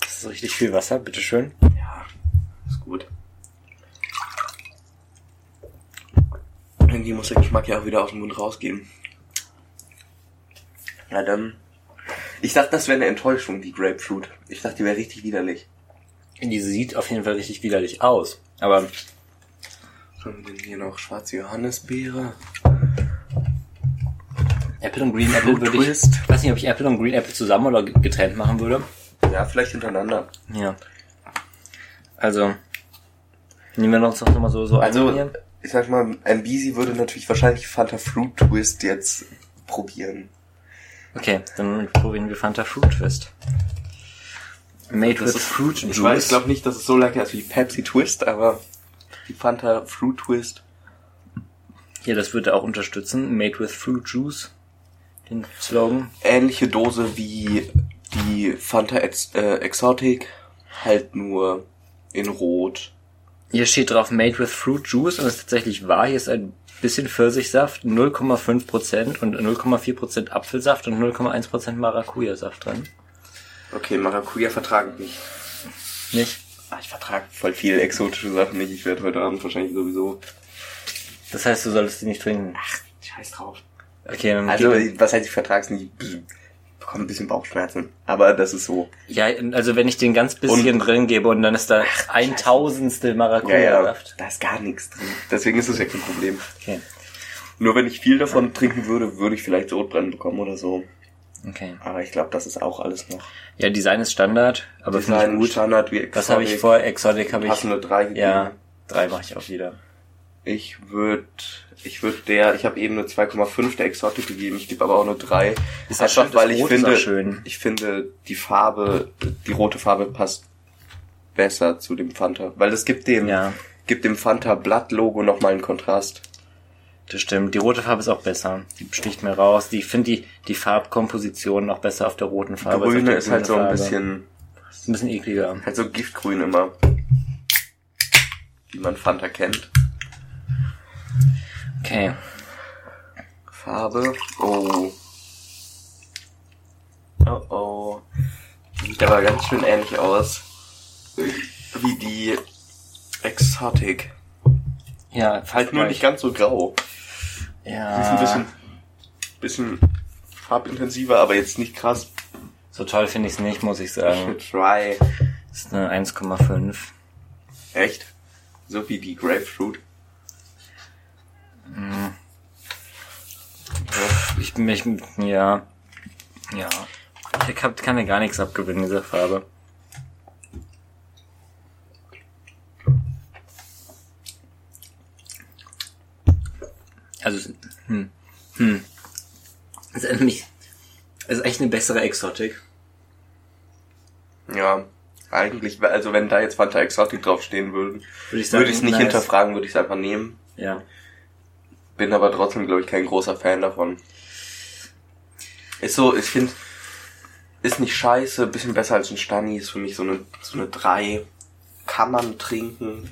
[SPEAKER 2] das ist richtig viel Wasser, bitteschön.
[SPEAKER 1] ja, ist gut. Irgendwie muss der Geschmack ja auch wieder aus dem Mund rausgehen. Ja, dann. Ich dachte, das wäre eine Enttäuschung, die Grapefruit. Ich dachte, die wäre richtig widerlich.
[SPEAKER 2] Die sieht auf jeden Fall richtig widerlich aus. Aber
[SPEAKER 1] haben wir hier noch? Schwarze Johannisbeere.
[SPEAKER 2] Apple und Green Apple würde ich, weiß nicht, ob ich Apple und Green Apple zusammen oder getrennt machen würde.
[SPEAKER 1] Ja, vielleicht hintereinander.
[SPEAKER 2] Ja. Also, Nehmen wir uns noch mal so, so
[SPEAKER 1] Also,
[SPEAKER 2] ein
[SPEAKER 1] ich sag mal, Mbisi würde natürlich wahrscheinlich Fanta Fruit Twist jetzt probieren.
[SPEAKER 2] Okay, dann probieren wir Fanta Fruit Twist. Made with Fruit
[SPEAKER 1] Ich
[SPEAKER 2] Juice.
[SPEAKER 1] weiß, ich glaube nicht, dass es so lecker ist wie Pepsi Twist, aber die Fanta Fruit Twist.
[SPEAKER 2] Hier, das würde auch unterstützen. Made with Fruit Juice. Den Slogan.
[SPEAKER 1] Ähnliche Dose wie die Fanta Ex äh, Exotic, halt nur in Rot.
[SPEAKER 2] Hier steht drauf Made with Fruit Juice und es ist tatsächlich wahr. Hier ist ein bisschen Pfirsichsaft, 0,5% und 0,4% Apfelsaft und 0,1% Maracuja-Saft drin.
[SPEAKER 1] Okay, Maracuja vertrage ich nicht.
[SPEAKER 2] Nicht?
[SPEAKER 1] Ah, ich vertrage voll viel exotische Sachen nicht. Ich werde heute Abend wahrscheinlich sowieso.
[SPEAKER 2] Das heißt, du solltest die nicht trinken.
[SPEAKER 1] Scheiß drauf.
[SPEAKER 2] Okay, dann
[SPEAKER 1] Also, was heißt, ich vertrag's nicht? Ich bekomme ein bisschen Bauchschmerzen. Aber das ist so.
[SPEAKER 2] ja, also wenn ich den ganz bisschen drin gebe und dann ist da ein Tausendstel Maracuja-Saft.
[SPEAKER 1] Da ist gar nichts drin. Deswegen ist es ja kein Problem.
[SPEAKER 2] Okay,
[SPEAKER 1] Nur wenn ich viel davon trinken würde, würde ich vielleicht Sodbrennen bekommen oder so.
[SPEAKER 2] Okay.
[SPEAKER 1] Aber ich glaube, das ist auch alles noch.
[SPEAKER 2] Ja, Design ist Standard, aber finde ich
[SPEAKER 1] Design,
[SPEAKER 2] gut.
[SPEAKER 1] Standard wie Exotic.
[SPEAKER 2] Was habe ich vor? Exotic habe ich.
[SPEAKER 1] Passende drei gegeben.
[SPEAKER 2] Ja, drei mache ich auch wieder.
[SPEAKER 1] Ich würde, ich würde der, ich habe eben eine 2,5 der Exotic gegeben, ich gebe aber auch nur drei.
[SPEAKER 2] Ist
[SPEAKER 1] Einfach
[SPEAKER 2] schön, das
[SPEAKER 1] weil ich
[SPEAKER 2] Rot ist
[SPEAKER 1] finde, ich finde die Farbe, die rote Farbe passt besser zu dem Fanta, weil es gibt dem,
[SPEAKER 2] Ja.
[SPEAKER 1] gibt dem Fanta Blatt Logo nochmal einen Kontrast.
[SPEAKER 2] Das stimmt. Die rote Farbe ist auch besser. Die sticht mir raus. Die ich finde die, die Farbkomposition auch besser auf der roten Farbe.
[SPEAKER 1] Grüne ist halt so ein
[SPEAKER 2] Farbe.
[SPEAKER 1] bisschen,
[SPEAKER 2] Ist ein bisschen ekliger.
[SPEAKER 1] halt so Giftgrün immer. Wie man Fanta kennt.
[SPEAKER 2] Okay.
[SPEAKER 1] Farbe. Oh. Oh oh. Sieht aber ganz schön ähnlich aus. Wie die Exotic.
[SPEAKER 2] Ja,
[SPEAKER 1] Halt nur nicht ganz so grau.
[SPEAKER 2] Ja.
[SPEAKER 1] Die ist ein bisschen, bisschen farbintensiver, aber jetzt nicht krass.
[SPEAKER 2] So toll finde ich es nicht, muss ich sagen. *laughs*
[SPEAKER 1] Try.
[SPEAKER 2] Das ist eine 1,5.
[SPEAKER 1] Echt? So wie die Grapefruit.
[SPEAKER 2] Ich bin mich, ja. Ja. Ich kann, ja gar nichts abgewinnen, dieser Farbe. Also, hm, hm. Das ist nämlich, das ist echt eine bessere Exotik.
[SPEAKER 1] Ja. Eigentlich, also wenn da jetzt Fanta Exotic draufstehen würden,
[SPEAKER 2] Würde
[SPEAKER 1] würde ich es nicht
[SPEAKER 2] nice.
[SPEAKER 1] hinterfragen, würde ich es einfach nehmen.
[SPEAKER 2] Ja.
[SPEAKER 1] Bin aber trotzdem, glaube ich, kein großer Fan davon. Ist so, ich finde, ist nicht scheiße, bisschen besser als ein Stani, ist für mich so eine, so eine 3. Kann man trinken.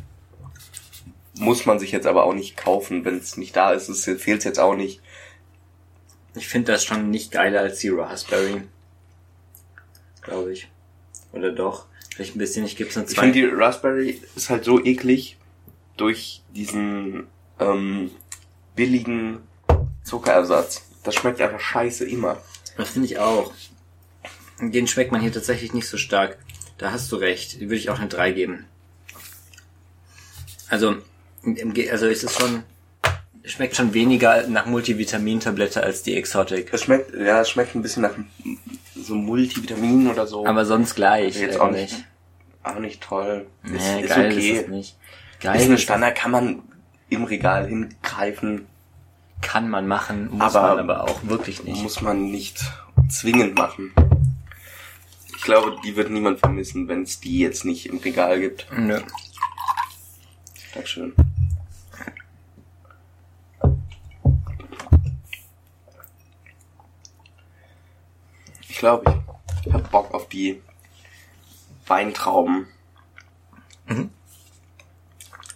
[SPEAKER 1] Muss man sich jetzt aber auch nicht kaufen, wenn es nicht da ist. Es fehlt jetzt auch nicht.
[SPEAKER 2] Ich finde das schon nicht geiler als die Raspberry. Glaube ich. Oder doch? Vielleicht ein bisschen, ich gebe es eine
[SPEAKER 1] Ich
[SPEAKER 2] 2.
[SPEAKER 1] finde, die Raspberry ist halt so eklig durch diesen ähm, billigen Zuckerersatz. Das schmeckt einfach scheiße immer.
[SPEAKER 2] Das finde ich auch. Den schmeckt man hier tatsächlich nicht so stark. Da hast du recht. Die würde ich auch eine 3 geben. Also, also ist es schon, schmeckt schon weniger nach Multivitamintablette als die Exotic.
[SPEAKER 1] Es schmeckt, ja, es schmeckt ein bisschen nach so Multivitamin oder so.
[SPEAKER 2] Aber sonst gleich.
[SPEAKER 1] jetzt auch nicht, auch nicht toll.
[SPEAKER 2] Nee,
[SPEAKER 1] ist, ist
[SPEAKER 2] geil
[SPEAKER 1] okay.
[SPEAKER 2] ist es nicht. Geil
[SPEAKER 1] Ist eine
[SPEAKER 2] ist
[SPEAKER 1] Standard, kann man im Regal hingreifen,
[SPEAKER 2] kann man machen, muss
[SPEAKER 1] Aber-
[SPEAKER 2] man aber auch wirklich nicht.
[SPEAKER 1] muss man nicht zwingend machen. Ich glaube, die wird niemand vermissen, wenn es die jetzt nicht im Regal gibt.
[SPEAKER 2] Nö.
[SPEAKER 1] Dankeschön. Ich glaube, ich hab Bock auf die Weintrauben.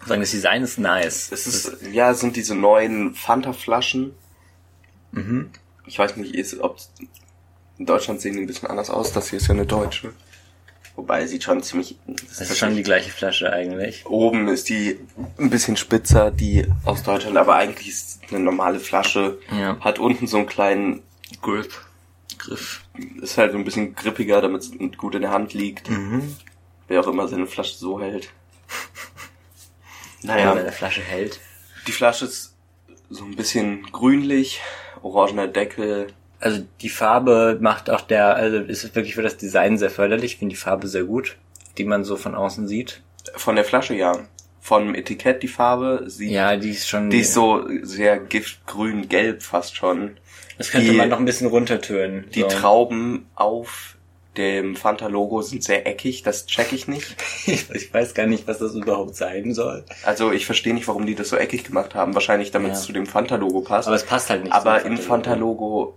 [SPEAKER 2] Sagen, das Design ist nice.
[SPEAKER 1] Es ist, ja, es sind diese neuen Fanta-Flaschen. Ich weiß nicht, ist, ob in Deutschland sehen die ein bisschen anders aus. Das hier ist ja eine deutsche. Wobei sieht schon ziemlich.
[SPEAKER 2] Das ist schon die gleiche Flasche eigentlich.
[SPEAKER 1] Oben ist die ein bisschen spitzer, die aus Deutschland, aber eigentlich ist es eine normale Flasche.
[SPEAKER 2] Ja.
[SPEAKER 1] Hat unten so einen kleinen
[SPEAKER 2] Grip. Griff.
[SPEAKER 1] Ist halt so ein bisschen grippiger, damit es gut in der Hand liegt.
[SPEAKER 2] Mhm.
[SPEAKER 1] Wer auch immer seine Flasche so hält.
[SPEAKER 2] Ja. *laughs*
[SPEAKER 1] Naja,
[SPEAKER 2] Wenn der Flasche hält.
[SPEAKER 1] die Flasche ist so ein bisschen grünlich, orangener Deckel.
[SPEAKER 2] Also die Farbe macht auch der, also ist wirklich für das Design sehr förderlich. Ich finde die Farbe sehr gut, die man so von außen sieht.
[SPEAKER 1] Von der Flasche ja. vom Etikett die Farbe. Sie,
[SPEAKER 2] Ja, die ist schon.
[SPEAKER 1] Die ist so sehr giftgrün-gelb fast schon.
[SPEAKER 2] Das könnte
[SPEAKER 1] die-
[SPEAKER 2] man noch ein bisschen runtertönen.
[SPEAKER 1] Die
[SPEAKER 2] so.
[SPEAKER 1] Trauben auf dem Fanta-Logo sind sehr eckig, das check ich nicht. *laughs*
[SPEAKER 2] ich weiß gar nicht, was das überhaupt sein soll.
[SPEAKER 1] Also ich verstehe nicht, warum die das so eckig gemacht haben. Wahrscheinlich, damit
[SPEAKER 2] Ja.
[SPEAKER 1] es zu dem Fanta-Logo passt.
[SPEAKER 2] Aber es passt halt nicht.
[SPEAKER 1] Aber im Fanta-Logo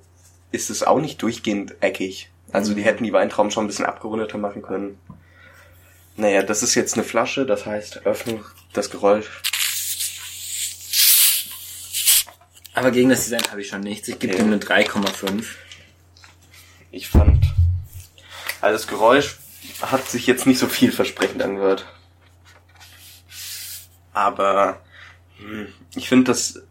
[SPEAKER 1] ist es auch nicht durchgehend eckig. Also
[SPEAKER 2] Mhm.
[SPEAKER 1] die hätten die Weintrauben schon ein bisschen abgerundeter machen können. Naja, das ist jetzt eine Flasche, das heißt, Öffnung, das Geräusch.
[SPEAKER 2] Aber gegen das Design habe ich schon nichts. Ich gebe
[SPEAKER 1] Okay.
[SPEAKER 2] dem eine 3,5.
[SPEAKER 1] Ich fand, also das Geräusch hat sich jetzt nicht so vielversprechend angehört. Aber hm, ich finde das,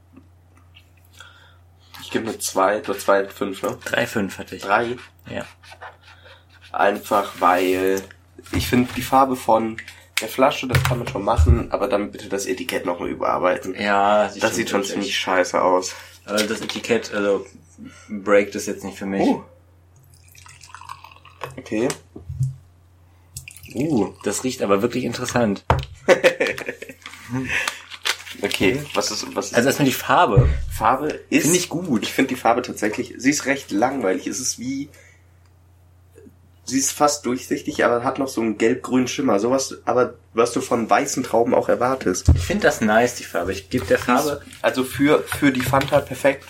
[SPEAKER 1] ich gebe eine 2 oder 2,5, ne?
[SPEAKER 2] 3,5 hatte ich.
[SPEAKER 1] 3.
[SPEAKER 2] Ja.
[SPEAKER 1] Einfach weil ich finde die Farbe von der Flasche, das kann man schon machen, aber dann bitte das Etikett nochmal überarbeiten.
[SPEAKER 2] Ja,
[SPEAKER 1] das sieht schon ziemlich scheiße aus.
[SPEAKER 2] Also das Etikett, also breakt es jetzt nicht für mich.
[SPEAKER 1] Oh. Okay.
[SPEAKER 2] Uh, *laughs* das riecht aber wirklich interessant.
[SPEAKER 1] Okay, was ist, was ist
[SPEAKER 2] Also erstmal die Farbe.
[SPEAKER 1] Farbe ist.
[SPEAKER 2] Ich gut.
[SPEAKER 1] Ich finde die Farbe tatsächlich, sie ist recht langweilig. Es ist wie, sie ist fast durchsichtig, aber hat noch so einen gelb-grünen Schimmer. Sowas, aber was du von weißen Trauben auch erwartest.
[SPEAKER 2] Ich finde das nice, die Farbe. Ich gebe der Farbe.
[SPEAKER 1] Also für, für die Fanta perfekt.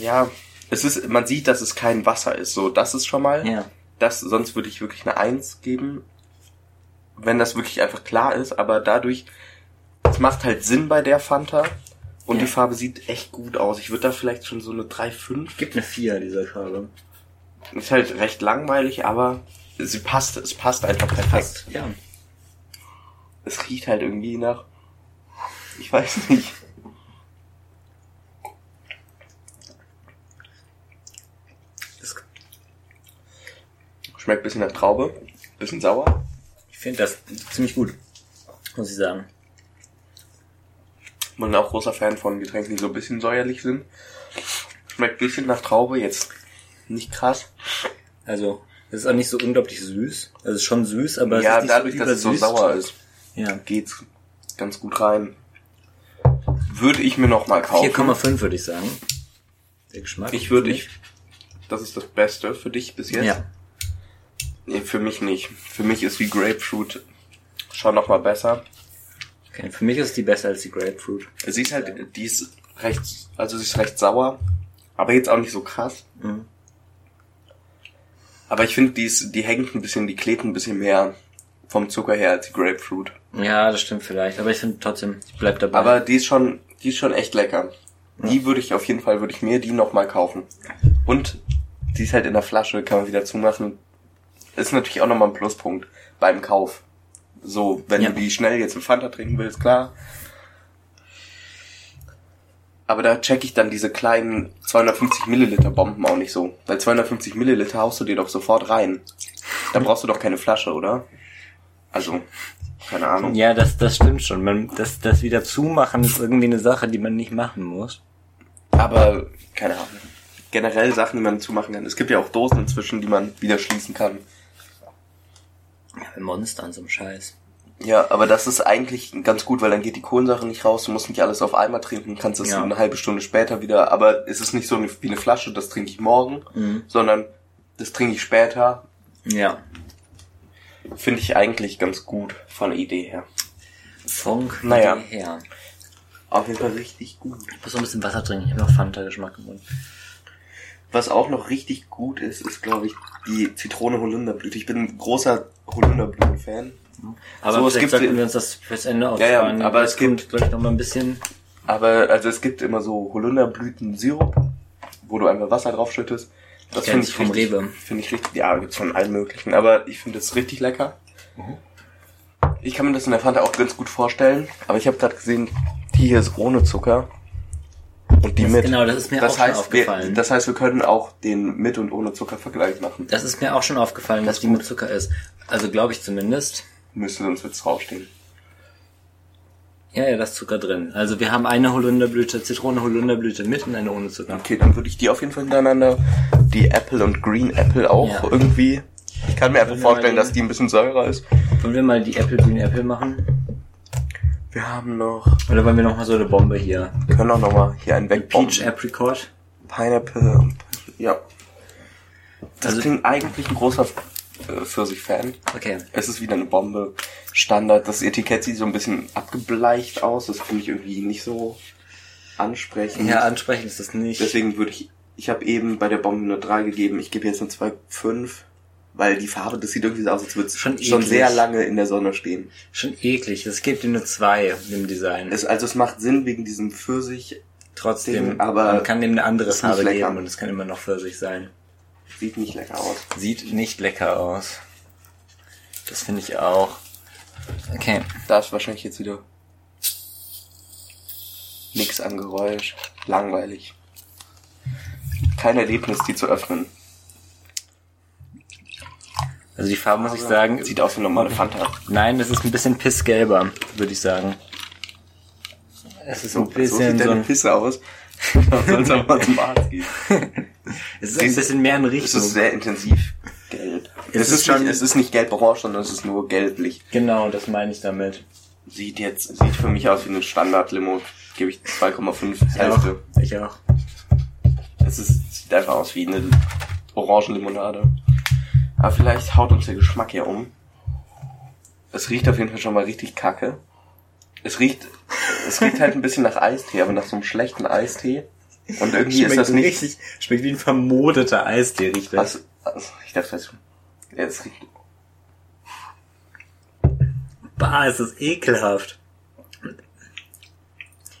[SPEAKER 1] Ja, es ist, man sieht, dass es kein Wasser ist. So, das ist schon mal.
[SPEAKER 2] Ja.
[SPEAKER 1] Das, sonst würde ich wirklich eine Eins geben. Wenn das wirklich einfach klar ist, aber dadurch, es macht halt Sinn bei der Fanta. Und
[SPEAKER 2] Ja.
[SPEAKER 1] die Farbe sieht echt gut aus. Ich würde da vielleicht schon so eine 3,5
[SPEAKER 2] Gibt eine 4 dieser Farbe.
[SPEAKER 1] Ist halt recht langweilig, aber sie passt, es passt einfach perfekt.
[SPEAKER 2] Ja.
[SPEAKER 1] Es riecht halt irgendwie nach, ich weiß nicht.
[SPEAKER 2] Das,
[SPEAKER 1] Schmeckt bisschen nach Traube, bisschen sauer.
[SPEAKER 2] ich finde das ziemlich gut. Muss ich sagen.
[SPEAKER 1] Man ist auch großer Fan von Getränken, die so ein bisschen säuerlich sind. Schmeckt bisschen nach Traube, jetzt nicht krass.
[SPEAKER 2] Also, es ist auch nicht so unglaublich süß. Also, es ist schon süß, aber
[SPEAKER 1] ja,
[SPEAKER 2] es ist nicht
[SPEAKER 1] dadurch,
[SPEAKER 2] so
[SPEAKER 1] dass es so sauer ist,
[SPEAKER 2] Ja.
[SPEAKER 1] geht's ganz gut rein. Würde ich mir noch mal kaufen.
[SPEAKER 2] 4,5 würde ich sagen. Der Geschmack.
[SPEAKER 1] Ich würde, ich, das ist das Beste für dich bis jetzt.
[SPEAKER 2] Ja.
[SPEAKER 1] Nee, für mich nicht. Für mich ist wie Grapefruit schon noch mal besser.
[SPEAKER 2] Okay, für mich ist die besser als die Grapefruit.
[SPEAKER 1] Sie ist halt, die ist recht, also sie ist recht sauer, aber jetzt auch nicht so krass.
[SPEAKER 2] Mhm.
[SPEAKER 1] Aber ich finde, die ist, die hängt ein bisschen, die klebt ein bisschen mehr vom Zucker her als die Grapefruit.
[SPEAKER 2] Ja, das stimmt vielleicht. Aber ich finde trotzdem, ich bleib dabei.
[SPEAKER 1] Aber die ist schon, die ist schon echt lecker. Die würde ich auf jeden Fall, würde ich mir die noch mal kaufen. Und die ist halt in der Flasche, kann man wieder zumachen. Ist natürlich auch nochmal ein Pluspunkt beim Kauf. So, wenn
[SPEAKER 2] Ja.
[SPEAKER 1] du die schnell jetzt im Fanta trinken willst, klar. Aber da check ich dann diese kleinen 250 Milliliter Bomben auch nicht so. Weil 250 Milliliter haust du dir doch sofort rein. Da brauchst du doch keine Flasche, oder? Also, keine Ahnung.
[SPEAKER 2] ja, das, das stimmt schon. Man, das, das wieder zumachen ist irgendwie eine Sache, die man nicht machen muss.
[SPEAKER 1] Aber, keine Ahnung. Generell Sachen, die man zumachen kann. Es gibt ja auch Dosen inzwischen, die man wieder schließen kann.
[SPEAKER 2] Ja, bei Monster und so einem Scheiß.
[SPEAKER 1] Ja, aber das ist eigentlich ganz gut, weil dann geht die Kohlensäure nicht raus, du musst nicht alles auf einmal trinken, kannst es
[SPEAKER 2] Ja.
[SPEAKER 1] eine halbe Stunde später wieder, aber es ist nicht so wie eine Flasche, das trinke ich morgen,
[SPEAKER 2] Mhm.
[SPEAKER 1] sondern das trinke ich später.
[SPEAKER 2] Ja.
[SPEAKER 1] Finde ich eigentlich ganz gut von der Idee her.
[SPEAKER 2] Funk
[SPEAKER 1] Naja.
[SPEAKER 2] her.
[SPEAKER 1] Auf jeden Fall richtig gut.
[SPEAKER 2] Ich muss noch ein bisschen Wasser trinken. Ich habe noch Fanta-Geschmack im Mund.
[SPEAKER 1] Was auch noch richtig gut ist, ist glaube ich die Zitrone Holunderblüte. Ich bin ein großer Holunderblüten-Fan.
[SPEAKER 2] Aber
[SPEAKER 1] So, es gibt-
[SPEAKER 2] sollten wir uns das fürs Ende
[SPEAKER 1] ja,
[SPEAKER 2] aufsparen.
[SPEAKER 1] aber
[SPEAKER 2] Das
[SPEAKER 1] es gibt-
[SPEAKER 2] gleich noch mal ein bisschen.
[SPEAKER 1] Aber also es gibt immer so Holunderblüten-Sirup, wo du einfach Wasser draufschüttest. Das finde
[SPEAKER 2] ich vom
[SPEAKER 1] richtig,
[SPEAKER 2] Rewe.
[SPEAKER 1] Finde ich richtig, ja, gibt's von allen möglichen. Aber ich finde das richtig lecker. Ich kann mir das in der Fanta auch ganz gut vorstellen. Aber ich habe gerade gesehen, die hier ist ohne Zucker. Und die
[SPEAKER 2] Das-
[SPEAKER 1] mit.
[SPEAKER 2] genau, das ist mir
[SPEAKER 1] das
[SPEAKER 2] auch schon
[SPEAKER 1] heißt, wir,
[SPEAKER 2] aufgefallen.
[SPEAKER 1] das heißt, wir können auch den mit und ohne Zucker Vergleich machen.
[SPEAKER 2] Das ist mir auch schon aufgefallen, dass die mit Zucker ist. Also glaube ich zumindest.
[SPEAKER 1] Müsste sonst wird's draufstehen.
[SPEAKER 2] Ja, ja, da ist Zucker drin. Also wir haben eine Holunderblüte, Zitrone-Holunderblüte mit und eine ohne Zucker.
[SPEAKER 1] Okay, dann würde ich die auf jeden Fall hintereinander. Die Apple und Green Apple auch
[SPEAKER 2] Ja.
[SPEAKER 1] irgendwie. Ich kann mir einfach vorstellen,
[SPEAKER 2] die-
[SPEAKER 1] dass die ein bisschen säurer ist.
[SPEAKER 2] Wollen wir mal die Apple Green Apple machen?
[SPEAKER 1] Wir haben noch,
[SPEAKER 2] Oder wollen wir noch mal so eine Bombe hier?
[SPEAKER 1] wir können auch noch mal hier einen wegbomben.
[SPEAKER 2] Peach Apricot.
[SPEAKER 1] Pineapple ja. Das
[SPEAKER 2] Also-
[SPEAKER 1] klingt eigentlich ein großer Pfirsich-Fan.
[SPEAKER 2] Okay.
[SPEAKER 1] Es ist wieder eine Bombe. Standard. Das Etikett sieht so ein bisschen abgebleicht aus. Das finde ich irgendwie nicht so ansprechend.
[SPEAKER 2] Ja, ansprechend ist das nicht.
[SPEAKER 1] Deswegen würde ich, ich habe eben bei der Bombe nur drei gegeben. Ich gebe jetzt eine 2,5. Weil die Farbe, das sieht irgendwie so aus, als würde es
[SPEAKER 2] Schon
[SPEAKER 1] schon, sehr lange in der Sonne stehen.
[SPEAKER 2] Schon eklig. Es gibt ihm nur zwei im Design.
[SPEAKER 1] Es, also es macht Sinn wegen diesem Pfirsich.
[SPEAKER 2] Trotzdem,
[SPEAKER 1] Ding, aber
[SPEAKER 2] man kann dem eine andere Farbe geben und es kann immer noch Pfirsich sein.
[SPEAKER 1] Sieht nicht lecker aus.
[SPEAKER 2] Sieht nicht lecker aus. Das finde ich auch. Okay.
[SPEAKER 1] Da ist wahrscheinlich jetzt wieder nix an Geräusch. Langweilig. Kein Erlebnis, die zu öffnen.
[SPEAKER 2] Also die Farbe muss ich sagen,
[SPEAKER 1] Sieht aus wie normale Fanta.
[SPEAKER 2] nein, es ist ein bisschen pissgelber, würde ich sagen. Es ist ein
[SPEAKER 1] so
[SPEAKER 2] bisschen
[SPEAKER 1] sieht
[SPEAKER 2] so
[SPEAKER 1] deine
[SPEAKER 2] ein,
[SPEAKER 1] Pisse aus. *laughs* Du aber mal zum Arzt gehen. *laughs*
[SPEAKER 2] es ist ein bisschen mehr in
[SPEAKER 1] Es
[SPEAKER 2] Richtung.
[SPEAKER 1] ist sehr intensiv gelb.
[SPEAKER 2] Es
[SPEAKER 1] Es,
[SPEAKER 2] ist
[SPEAKER 1] ist,
[SPEAKER 2] schon-
[SPEAKER 1] nicht, es ist nicht gelb-orange, sondern es ist nur gelblich.
[SPEAKER 2] genau, das meine ich damit.
[SPEAKER 1] Sieht jetzt, sieht für mich aus wie eine Standard-Limo. Gebe ich 2,5
[SPEAKER 2] Ich
[SPEAKER 1] Hälfte.
[SPEAKER 2] Ich auch.
[SPEAKER 1] Es ist, sieht einfach aus wie eine Orangenlimonade. Aber vielleicht haut uns der Geschmack ja um. Es riecht auf jeden Fall schon mal richtig kacke. Es riecht, es riecht halt ein bisschen nach Eistee, aber nach so einem schlechten Eistee. Und irgendwie ist das nicht,
[SPEAKER 2] richtig, schmeckt wie ein vermodeter Eistee, riecht das.
[SPEAKER 1] was, also, ich dachte, das, es riecht,
[SPEAKER 2] Bah, es ist ekelhaft.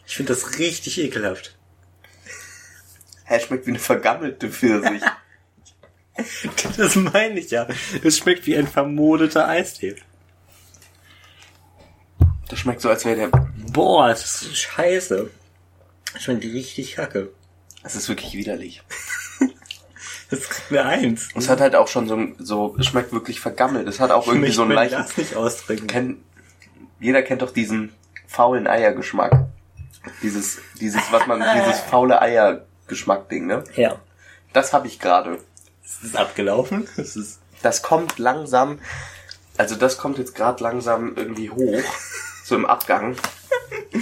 [SPEAKER 2] Ich finde das richtig ekelhaft.
[SPEAKER 1] hä, schmeckt wie eine vergammelte Pfirsich. *laughs*
[SPEAKER 2] Das meine ich ja. Es schmeckt wie ein vermodeter Eistee.
[SPEAKER 1] Das schmeckt so, als wäre der,
[SPEAKER 2] Boah, das ist scheiße. Das schmeckt richtig kacke.
[SPEAKER 1] Es ist wirklich widerlich. *laughs*
[SPEAKER 2] Das kriegt eine Eins.
[SPEAKER 1] Und es hat halt auch schon so, ein- so, es schmeckt wirklich vergammelt. Es hat auch irgendwie so einen leichten,
[SPEAKER 2] das nicht ausdrücken.
[SPEAKER 1] kennt, jeder kennt doch diesen faulen Eiergeschmack. Dieses, dieses, was man, *laughs* dieses faule Eiergeschmack-Ding, ne?
[SPEAKER 2] Ja.
[SPEAKER 1] Das habe ich gerade.
[SPEAKER 2] Es ist abgelaufen. *laughs* Es ist
[SPEAKER 1] Das kommt langsam, also das kommt jetzt gerade langsam irgendwie hoch, so im Abgang.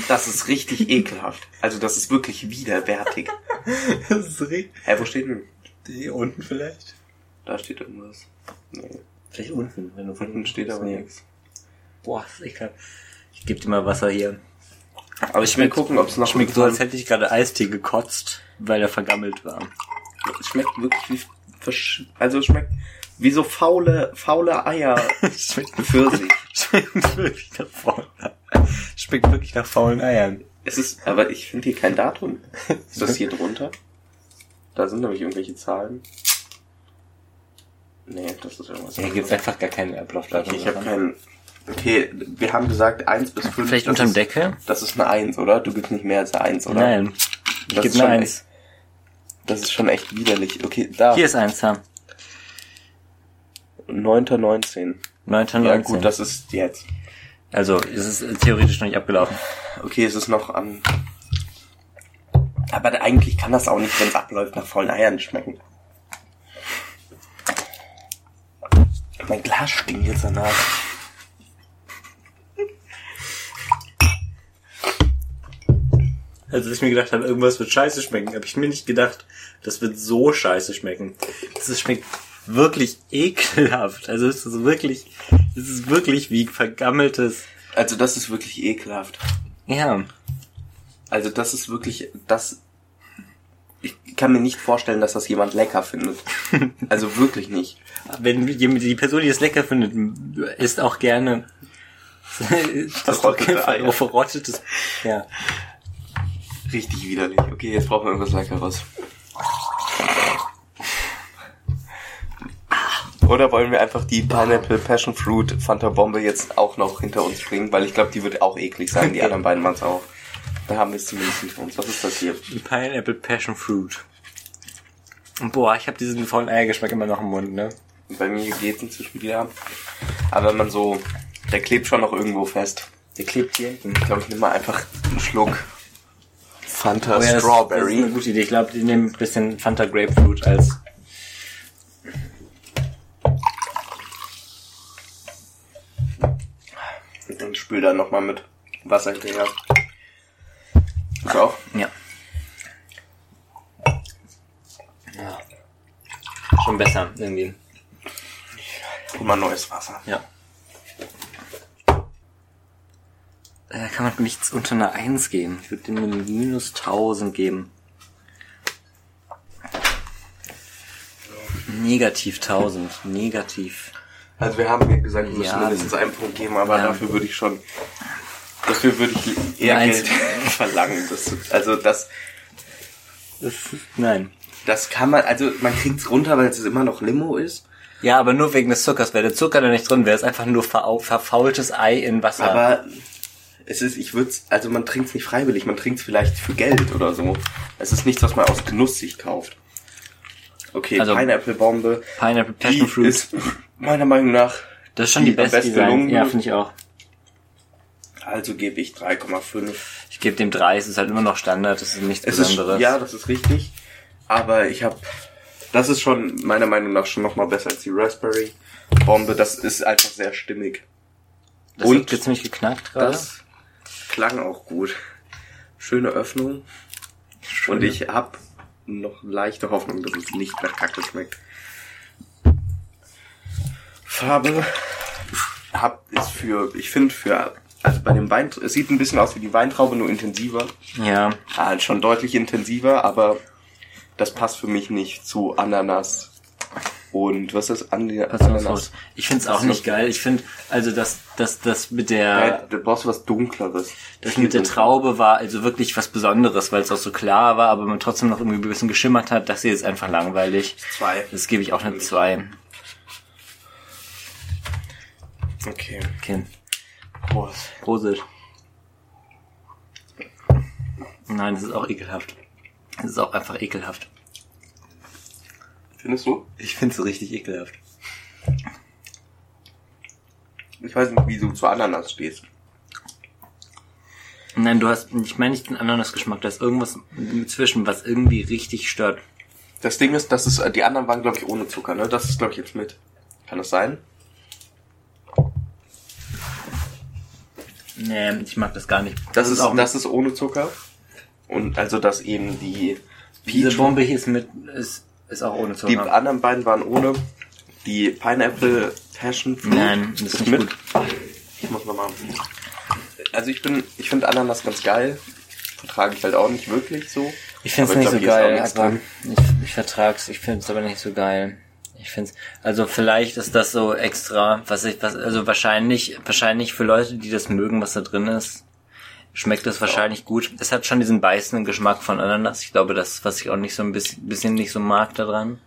[SPEAKER 1] Das ist richtig ekelhaft. Also das ist wirklich widerwärtig. *laughs*
[SPEAKER 2] Das ist richtig.
[SPEAKER 1] Hä, wo steht denn?
[SPEAKER 2] Hier unten vielleicht?
[SPEAKER 1] Da steht irgendwas. Nee,
[SPEAKER 2] Vielleicht unten, wenn du von
[SPEAKER 1] unten steht aber
[SPEAKER 2] Nee.
[SPEAKER 1] nichts.
[SPEAKER 2] Boah, das ist ekelhaft. Ich gebe dir mal Wasser hier.
[SPEAKER 1] Aber ich will gucken, ob es noch
[SPEAKER 2] Schmeckt so, als hätte ich gerade Eistee gekotzt, weil er vergammelt war.
[SPEAKER 1] Es schmeckt wirklich wie versch also es schmeckt wie so faule faule Eier *laughs*
[SPEAKER 2] Schmeckt,
[SPEAKER 1] Pfirsich.
[SPEAKER 2] schmeckt wirklich nach faulen *laughs* Schmeckt wirklich nach faulen Eiern.
[SPEAKER 1] Es ist aber ich finde hier kein Datum. *laughs* Ist das hier drunter? Da sind nämlich irgendwelche Zahlen. Nee, das ist irgendwas.
[SPEAKER 2] Hier gibt's einfach gar keine Ablaufdatum.
[SPEAKER 1] okay, ich habe keinen. Okay, wir haben gesagt 1 bis 5.
[SPEAKER 2] Vielleicht unterm
[SPEAKER 1] ist,
[SPEAKER 2] Deckel?
[SPEAKER 1] Das ist eine 1, oder? Du gibst nicht mehr als eine 1, oder?
[SPEAKER 2] Nein. Ich gebe eine
[SPEAKER 1] schon
[SPEAKER 2] Eins.
[SPEAKER 1] Das ist schon echt widerlich. Okay, da.
[SPEAKER 2] Hier ist eins, ja.
[SPEAKER 1] 9.19.
[SPEAKER 2] 9.19.
[SPEAKER 1] Ja gut, das ist jetzt.
[SPEAKER 2] Also, es ist theoretisch noch nicht abgelaufen.
[SPEAKER 1] Okay, es ist noch an. Aber eigentlich kann das auch nicht, wenn es abläuft, nach vollen Eiern schmecken. Mein Glas stinkt jetzt danach.
[SPEAKER 2] Also, dass ich mir gedacht habe, irgendwas wird scheiße schmecken, habe ich mir nicht gedacht, das wird so scheiße schmecken. Das schmeckt wirklich ekelhaft. Also, es ist wirklich, es ist wirklich wie vergammeltes,
[SPEAKER 1] Also das ist wirklich ekelhaft.
[SPEAKER 2] ja.
[SPEAKER 1] Also das ist wirklich, das. Ich kann mir nicht vorstellen, dass das jemand lecker findet. *laughs* Also wirklich nicht.
[SPEAKER 2] Wenn die Person, die es lecker findet, isst auch gerne *laughs* das
[SPEAKER 1] Verrottete Eier.
[SPEAKER 2] verrottetes, ja.
[SPEAKER 1] Richtig widerlich. Okay, jetzt brauchen wir irgendwas Leckeres. Oder wollen wir einfach die Pineapple Passion Fruit Fanta Bombe jetzt auch noch hinter uns bringen? Weil ich glaube, die wird auch eklig sein. Die *laughs* anderen beiden waren es auch. Da haben wir es zumindest hinter uns. Was ist das hier?
[SPEAKER 2] Pineapple Passion Fruit. Boah, ich habe diesen faulen Eiergeschmack immer noch im Mund, ne?
[SPEAKER 1] Bei mir geht's inzwischen wieder. Aber wenn man so, der klebt schon noch irgendwo fest.
[SPEAKER 2] Der klebt hier hinten.
[SPEAKER 1] Ich glaube, ich nehme mal einfach einen Schluck Fanta
[SPEAKER 2] Oh ja, das- Das ist
[SPEAKER 1] Strawberry.
[SPEAKER 2] eine gute Idee. Ich glaube, die nehmen ein bisschen Fanta Grapefruit als.
[SPEAKER 1] Und spül da nochmal mit. Wasser hinterher. Du auch?
[SPEAKER 2] Ja. ja. Schon besser, irgendwie.
[SPEAKER 1] Immer neues Wasser.
[SPEAKER 2] Ja. Da kann man nichts unter einer 1 geben. Ich würde dem eine minus 1000 geben. Negativ 1000. Negativ.
[SPEAKER 1] Also wir haben ja gesagt, wir müssen
[SPEAKER 2] Ja.
[SPEAKER 1] mindestens einen Punkt geben, aber
[SPEAKER 2] Ja.
[SPEAKER 1] dafür würde ich schon, dafür würde ich eher
[SPEAKER 2] Eins.
[SPEAKER 1] Geld *laughs* verlangen. Das, also das,
[SPEAKER 2] Das, nein.
[SPEAKER 1] das kann man, also man kriegt's runter, weil es immer noch Limo ist.
[SPEAKER 2] Ja, aber nur wegen des Zuckers. Wäre der Zucker da nicht drin wäre, ist einfach nur verau- verfaultes Ei in Wasser.
[SPEAKER 1] Aber es ist, ich würde also man trinkt's nicht freiwillig, man trinkt's vielleicht für Geld oder so. Es ist nichts, was man aus Genuss sich kauft. Okay,
[SPEAKER 2] Also-
[SPEAKER 1] Pineapple-Bombe.
[SPEAKER 2] Pineapple Passion Fruit.
[SPEAKER 1] ist meiner Meinung nach,
[SPEAKER 2] das ist schon die,
[SPEAKER 1] die
[SPEAKER 2] beste
[SPEAKER 1] gelungene.
[SPEAKER 2] Ja, finde ich auch.
[SPEAKER 1] also gebe ich 3,5.
[SPEAKER 2] Ich gebe dem 3, es ist halt immer noch Standard, das ist nichts
[SPEAKER 1] Es ist,
[SPEAKER 2] Besonderes.
[SPEAKER 1] ja, das ist richtig. Aber ich habe, das ist schon meiner Meinung nach schon noch mal besser als die Raspberry Bombe. Das ist einfach sehr stimmig.
[SPEAKER 2] das
[SPEAKER 1] und
[SPEAKER 2] hat jetzt ziemlich geknackt gerade.
[SPEAKER 1] Das klang auch gut. Schöne Öffnung. Und ich habe noch leichte Hoffnung, dass es nicht nach Kacke schmeckt. Farbe hab ist für, ich finde für, also bei dem Wein, es sieht ein bisschen aus wie die Weintraube, nur intensiver.
[SPEAKER 2] Ja,
[SPEAKER 1] Halt schon deutlich intensiver, aber das passt für mich nicht zu Ananas. Und was ist an. Ananas?
[SPEAKER 2] Ich finde es auch nicht geil. Ich finde, also das, das, das mit
[SPEAKER 1] Ja,
[SPEAKER 2] der,
[SPEAKER 1] da brauchst du was Dunkleres.
[SPEAKER 2] das mit der Traube war also wirklich was Besonderes, weil es auch so klar war, aber man trotzdem noch irgendwie ein bisschen geschimmert hat. Das hier ist einfach langweilig.
[SPEAKER 1] Zwei.
[SPEAKER 2] Das gebe ich auch eine 2.
[SPEAKER 1] Okay.
[SPEAKER 2] Okay.
[SPEAKER 1] Prost.
[SPEAKER 2] Prosit. Nein, das ist auch ekelhaft. Das ist auch einfach ekelhaft.
[SPEAKER 1] Findest du?
[SPEAKER 2] Ich finde es richtig ekelhaft.
[SPEAKER 1] Ich weiß nicht, wie du zu Ananas stehst.
[SPEAKER 2] Nein, du hast, ich meine nicht den Ananasgeschmack, da ist irgendwas zwischen, was irgendwie richtig stört.
[SPEAKER 1] Das Ding ist, dass es, die anderen waren, glaube ich, ohne Zucker, ne? Das ist, glaube ich, jetzt mit. Kann das sein?
[SPEAKER 2] Nee, ich mag das gar nicht.
[SPEAKER 1] Das, ist,
[SPEAKER 2] auch
[SPEAKER 1] das ist ohne Zucker. Und also, dass eben die
[SPEAKER 2] Diese
[SPEAKER 1] Peach,
[SPEAKER 2] Bombe hier ist mit, ist, ist auch ohne
[SPEAKER 1] die
[SPEAKER 2] Zucker.
[SPEAKER 1] anderen beiden waren ohne. Die Pineapple Passion Fruit
[SPEAKER 2] Nein, das ist nicht gut.
[SPEAKER 1] Ich muss nochmal. Also ich bin, ich finde Ananas ganz geil. Vertrage ich halt auch nicht wirklich so.
[SPEAKER 2] Ich find's
[SPEAKER 1] Aber
[SPEAKER 2] nicht
[SPEAKER 1] glaub,
[SPEAKER 2] so geil, ich, ich vertrag's, ich find's aber nicht so geil. Ich find's, also vielleicht ist das so extra, was ich, was, also wahrscheinlich, wahrscheinlich für Leute, die das mögen, was da drin ist, schmeckt das wahrscheinlich gut. Es hat schon diesen beißenden Geschmack von Ananas. Ich glaube, das, was ich auch nicht so ein bisschen, bisschen nicht so mag daran.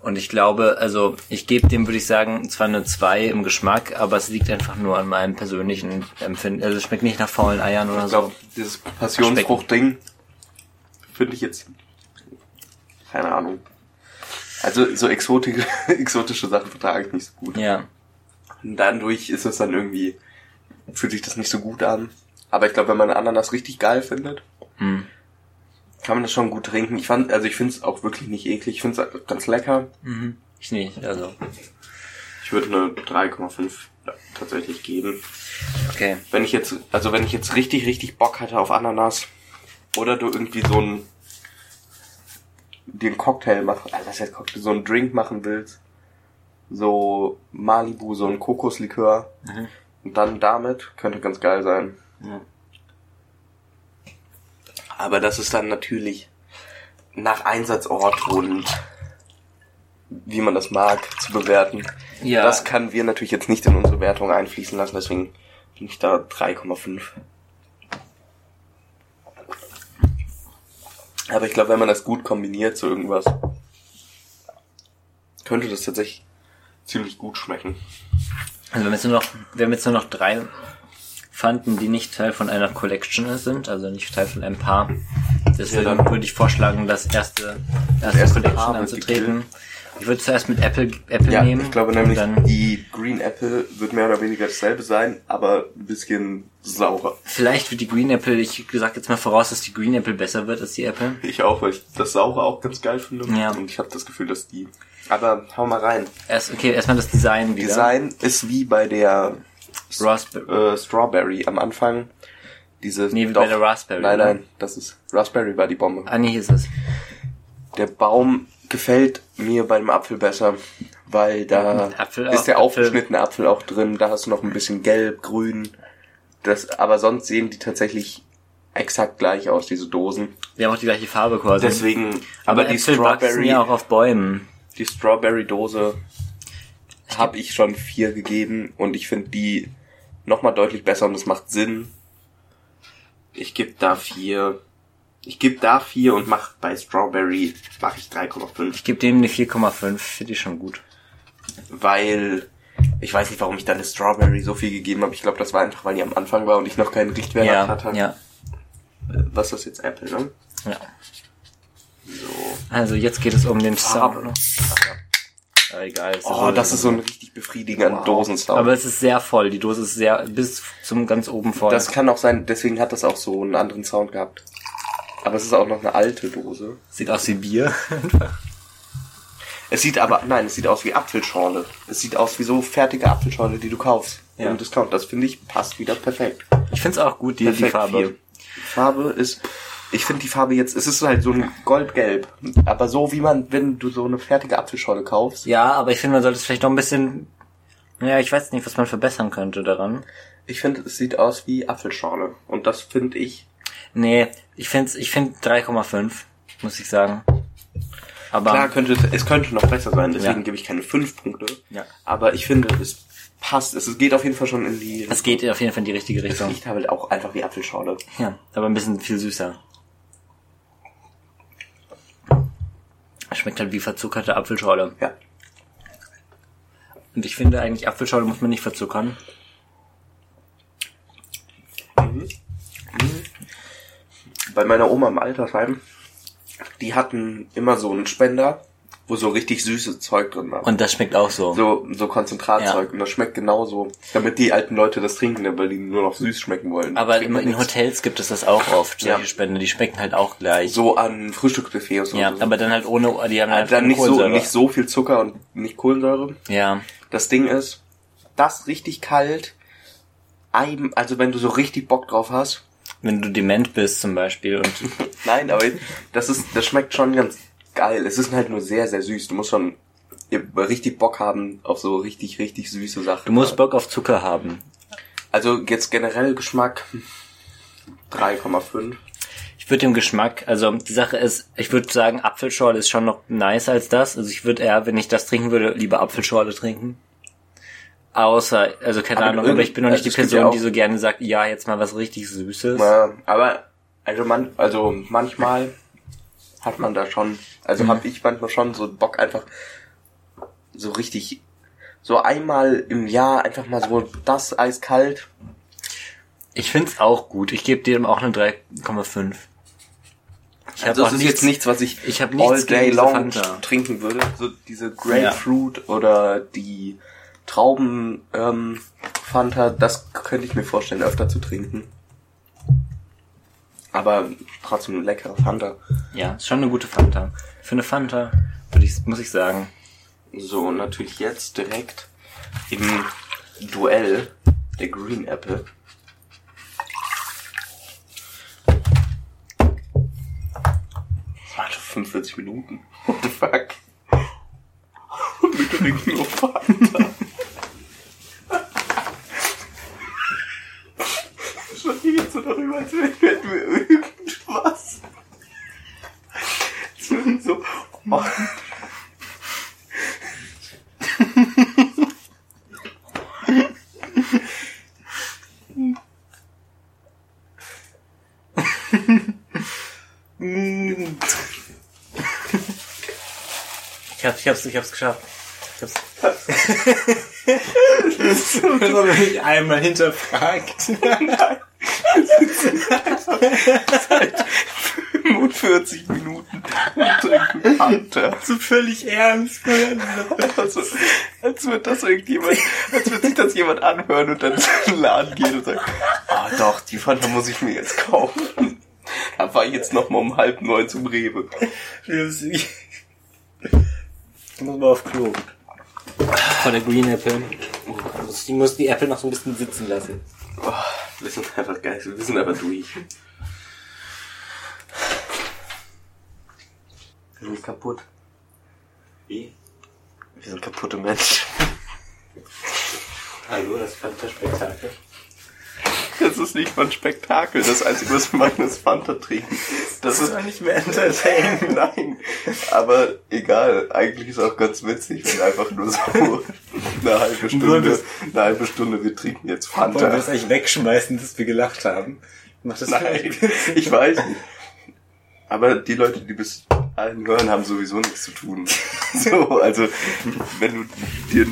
[SPEAKER 2] Und ich glaube, also ich gebe dem, würde ich sagen, zwar eine 2 im Geschmack, aber es liegt einfach nur an meinem persönlichen Empfinden. Also es schmeckt nicht nach faulen Eiern oder
[SPEAKER 1] Ich
[SPEAKER 2] so.
[SPEAKER 1] glaube, dieses Passionsfrucht-Ding finde ich jetzt. Keine Ahnung. Also so exotische, *laughs* exotische Sachen vertrage ich nicht so gut.
[SPEAKER 2] Ja.
[SPEAKER 1] Und dadurch ist es dann irgendwie, fühlt sich das nicht so gut an. Aber ich glaube, wenn man Ananas richtig geil findet,
[SPEAKER 2] Hm.
[SPEAKER 1] kann man das schon gut trinken. Ich fand, also ich finde es auch wirklich nicht eklig. Ich finde es ganz lecker.
[SPEAKER 2] Mhm. Ich nicht, also.
[SPEAKER 1] Ich würde eine 3,5 tatsächlich geben.
[SPEAKER 2] Okay.
[SPEAKER 1] Wenn ich jetzt, also wenn ich jetzt richtig, richtig Bock hatte auf Ananas oder du irgendwie so ein den Cocktail machen, also was heißt Cocktail, so einen Drink machen willst, so Malibu, so ein Kokoslikör
[SPEAKER 2] Mhm.
[SPEAKER 1] und dann damit könnte ganz geil sein.
[SPEAKER 2] Ja.
[SPEAKER 1] Aber das ist dann natürlich nach Einsatzort und wie man das mag zu bewerten.
[SPEAKER 2] Ja.
[SPEAKER 1] Das können wir natürlich jetzt nicht in unsere Wertung einfließen lassen, deswegen bin ich da 3,5. Aber ich glaube, wenn man das gut kombiniert zu irgendwas, könnte das tatsächlich ziemlich gut schmecken.
[SPEAKER 2] Also wir haben jetzt nur noch, wir haben jetzt nur noch drei Fanden, die nicht Teil von einer Collection sind, also nicht Teil von einem Paar. Deswegen
[SPEAKER 1] Ja,
[SPEAKER 2] würde ich vorschlagen, das erste, erste,
[SPEAKER 1] erste
[SPEAKER 2] Collection
[SPEAKER 1] Paar
[SPEAKER 2] anzutreten. Ich würde zuerst mit Apple, Apple
[SPEAKER 1] Ja,
[SPEAKER 2] nehmen.
[SPEAKER 1] ich glaube nämlich, die Green Apple wird mehr oder weniger dasselbe sein, aber ein bisschen saurer.
[SPEAKER 2] vielleicht wird die Green Apple, ich sag jetzt mal voraus, dass die Green Apple besser wird als die Apple.
[SPEAKER 1] Ich auch, weil ich das Saure auch ganz geil finde.
[SPEAKER 2] Ja.
[SPEAKER 1] Und ich habe das Gefühl, dass die... Aber hau mal rein.
[SPEAKER 2] Erst, okay, erstmal das Design wieder.
[SPEAKER 1] Design ist wie bei der
[SPEAKER 2] Raspberry.
[SPEAKER 1] äh, Strawberry am Anfang. Diese
[SPEAKER 2] Nee, wie bei der Raspberry,
[SPEAKER 1] Nein,
[SPEAKER 2] oder?
[SPEAKER 1] nein, das ist Raspberry war die Bombe.
[SPEAKER 2] Ah, nee, hier ist es.
[SPEAKER 1] Der Baum gefällt mir beim Apfel besser, weil da
[SPEAKER 2] Apfel-
[SPEAKER 1] ist der
[SPEAKER 2] Apfel-
[SPEAKER 1] aufgeschnittene Apfel auch drin. Da hast du noch ein bisschen Gelb, Grün. Das, aber sonst sehen die tatsächlich exakt gleich aus, diese Dosen.
[SPEAKER 2] Wir haben auch die gleiche Farbe quasi.
[SPEAKER 1] Deswegen,
[SPEAKER 2] aber
[SPEAKER 1] aber die
[SPEAKER 2] Äpfel
[SPEAKER 1] Strawberry,
[SPEAKER 2] ja auch auf Bäumen.
[SPEAKER 1] die Strawberry-Dose habe ich schon vier gegeben und ich finde die nochmal deutlich besser und es macht Sinn. Ich gebe da vier. Ich gebe da vier und mach bei Strawberry mache ich 3,5.
[SPEAKER 2] Ich gebe dem eine 4,5, finde ich schon gut.
[SPEAKER 1] weil ich weiß nicht, warum ich dann eine Strawberry so viel gegeben habe. Ich glaube, das war einfach, weil die am Anfang war und ich noch keinen Richtwert
[SPEAKER 2] Ja,
[SPEAKER 1] hatte.
[SPEAKER 2] ja,
[SPEAKER 1] Was ist jetzt Apple, ne?
[SPEAKER 2] ja.
[SPEAKER 1] So.
[SPEAKER 2] Also jetzt geht es um den. Sound. Ja, egal. ist
[SPEAKER 1] Oh,
[SPEAKER 2] ja
[SPEAKER 1] das ist so ein richtig befriedigender
[SPEAKER 2] Wow.
[SPEAKER 1] Dosensound.
[SPEAKER 2] Aber es ist sehr voll. Die Dose ist sehr bis zum ganz oben voll.
[SPEAKER 1] das kann auch sein, deswegen hat das auch so einen anderen Sound gehabt. Aber es ist auch noch eine alte Dose.
[SPEAKER 2] sieht aus wie Bier.
[SPEAKER 1] Es sieht aber, nein, es sieht aus wie Apfelschorle. Es sieht aus wie so fertige Apfelschorle, die du kaufst.
[SPEAKER 2] Ja.
[SPEAKER 1] Im Discount. Das finde ich passt wieder perfekt.
[SPEAKER 2] Ich finde es auch gut, die, die
[SPEAKER 1] Perfekt
[SPEAKER 2] Farbe.
[SPEAKER 1] vier. Die Farbe ist, ich finde die Farbe jetzt, es ist halt so ein Goldgelb. Aber so wie man, wenn du so eine fertige Apfelschorle kaufst.
[SPEAKER 2] Ja, aber ich finde, man sollte es vielleicht noch ein bisschen. Ja, ich weiß nicht, was man verbessern könnte daran.
[SPEAKER 1] Ich finde, es sieht aus wie Apfelschorle. Und das finde ich,
[SPEAKER 2] Nee, ich finde ich find 3,5, muss ich sagen. Aber
[SPEAKER 1] klar könnte, es könnte noch besser sein, deswegen
[SPEAKER 2] Ja.
[SPEAKER 1] gebe ich keine fünf Punkte.
[SPEAKER 2] Ja.
[SPEAKER 1] Aber ich finde, es passt, es geht auf jeden Fall schon in die,
[SPEAKER 2] es geht auf jeden Fall in die richtige
[SPEAKER 1] es
[SPEAKER 2] Richtung.
[SPEAKER 1] riecht halt auch einfach wie Apfelschorle.
[SPEAKER 2] Ja, aber ein bisschen viel süßer. Schmeckt halt wie verzuckerte Apfelschorle.
[SPEAKER 1] Ja.
[SPEAKER 2] Und ich finde eigentlich, Apfelschorle muss man nicht verzuckern.
[SPEAKER 1] Bei meiner Oma im Altersheim, die hatten immer so einen Spender, wo so richtig süßes Zeug drin war.
[SPEAKER 2] Und das schmeckt auch so.
[SPEAKER 1] so, so Konzentratzeug.
[SPEAKER 2] Ja.
[SPEAKER 1] Und das schmeckt genauso, damit die alten Leute das trinken, weil die nur noch süß schmecken wollen.
[SPEAKER 2] aber in, in
[SPEAKER 1] nichts.
[SPEAKER 2] Hotels gibt es das auch oft, solche
[SPEAKER 1] Ja.
[SPEAKER 2] Spende, die schmecken halt auch gleich.
[SPEAKER 1] So an Frühstücksbuffet und so.
[SPEAKER 2] ja,
[SPEAKER 1] so.
[SPEAKER 2] aber dann halt ohne, die haben halt
[SPEAKER 1] dann
[SPEAKER 2] keine
[SPEAKER 1] nicht so,
[SPEAKER 2] Kohlensäure.
[SPEAKER 1] nicht so viel Zucker und nicht Kohlensäure.
[SPEAKER 2] Ja,
[SPEAKER 1] Das Ding ist, das richtig kalt, also wenn du so richtig Bock drauf hast.
[SPEAKER 2] Wenn du dement bist zum Beispiel und *laughs*
[SPEAKER 1] Nein, aber das ist, das schmeckt schon ganz geil. Es ist halt nur sehr, sehr süß. Du musst schon richtig Bock haben auf so richtig, richtig süße Sachen.
[SPEAKER 2] du musst Bock auf Zucker haben.
[SPEAKER 1] Also jetzt generell Geschmack 3,5.
[SPEAKER 2] Ich würde dem Geschmack, also die Sache ist, ich würde sagen, Apfelschorle ist schon noch nicer als das. Also ich würde eher, wenn ich das trinken würde, lieber Apfelschorle trinken. Außer, also keine
[SPEAKER 1] Aber
[SPEAKER 2] Ahnung, aber ich bin noch nicht
[SPEAKER 1] also
[SPEAKER 2] die Person,
[SPEAKER 1] ja
[SPEAKER 2] die so gerne sagt, ja, jetzt mal was richtig Süßes.
[SPEAKER 1] Ja, aber also man, also manchmal hat man da schon, also
[SPEAKER 2] Mhm.
[SPEAKER 1] hab ich manchmal schon so Bock einfach so richtig, so einmal im Jahr einfach mal so das eiskalt.
[SPEAKER 2] Ich find's auch gut. Ich gebe dem auch eine 3,5. Ich
[SPEAKER 1] Also das ist jetzt nichts, was ich,
[SPEAKER 2] ich hab nichts
[SPEAKER 1] all day long
[SPEAKER 2] Fanta.
[SPEAKER 1] trinken würde. So diese Grapefruit oder die Trauben ähm, Fanta, das könnte ich mir vorstellen, öfter zu trinken. Aber trotzdem eine leckere Fanta.
[SPEAKER 2] Ja, ist schon eine gute Fanta. Für eine Fanta würde ich, muss ich sagen.
[SPEAKER 1] So, und natürlich jetzt direkt im Duell der Green Apple. Warte, 45 Minuten. What the fuck? Und *laughs* wir trinken nur Fanta. Schon hier jetzt so darüber, als hätten wir irgendwas. Würden so... Oh.
[SPEAKER 2] Ich hab's, ich hab's, ich hab's geschafft. Ich hab's. das habe *laughs* mich einmal hinterfragt. *laughs*
[SPEAKER 1] Seit 45 Minuten und trinken Fanta.
[SPEAKER 2] so völlig ernst.
[SPEAKER 1] Also, als wird das irgendjemand, als wird sich das jemand anhören und dann in den Laden gehen und sagen, ah doch, die Fanta muss ich mir jetzt kaufen. Da war ich jetzt noch mal um halb neun zum Rewe.
[SPEAKER 2] Ich muss mal auf Klo. Von der Green Apple. Ich muss die Apple noch so ein bisschen sitzen lassen.
[SPEAKER 1] Oh, wir sind einfach geil, wir sind aber durch. Wir sind kaputt.
[SPEAKER 2] Wie?
[SPEAKER 1] Wir sind kaputte Menschen.
[SPEAKER 2] Hallo, das Fanta-Spektakel.
[SPEAKER 1] Das ist nicht mal ein Spektakel. Das Einzige, was wir machen, ist Fanta trinken. Das ist
[SPEAKER 2] nicht mehr entertaining. *laughs*
[SPEAKER 1] Nein. Aber egal. Eigentlich ist auch ganz witzig, wenn einfach nur so eine halbe Stunde,
[SPEAKER 2] das-
[SPEAKER 1] eine halbe Stunde, wir trinken jetzt
[SPEAKER 2] Wollen wir
[SPEAKER 1] Fanta.
[SPEAKER 2] das eigentlich wegschmeißen, dass wir gelacht haben? Macht das
[SPEAKER 1] Nein, ich weiß nicht. Aber die Leute, die bis allen hören, haben sowieso nichts zu tun. *laughs* So, also, wenn du dir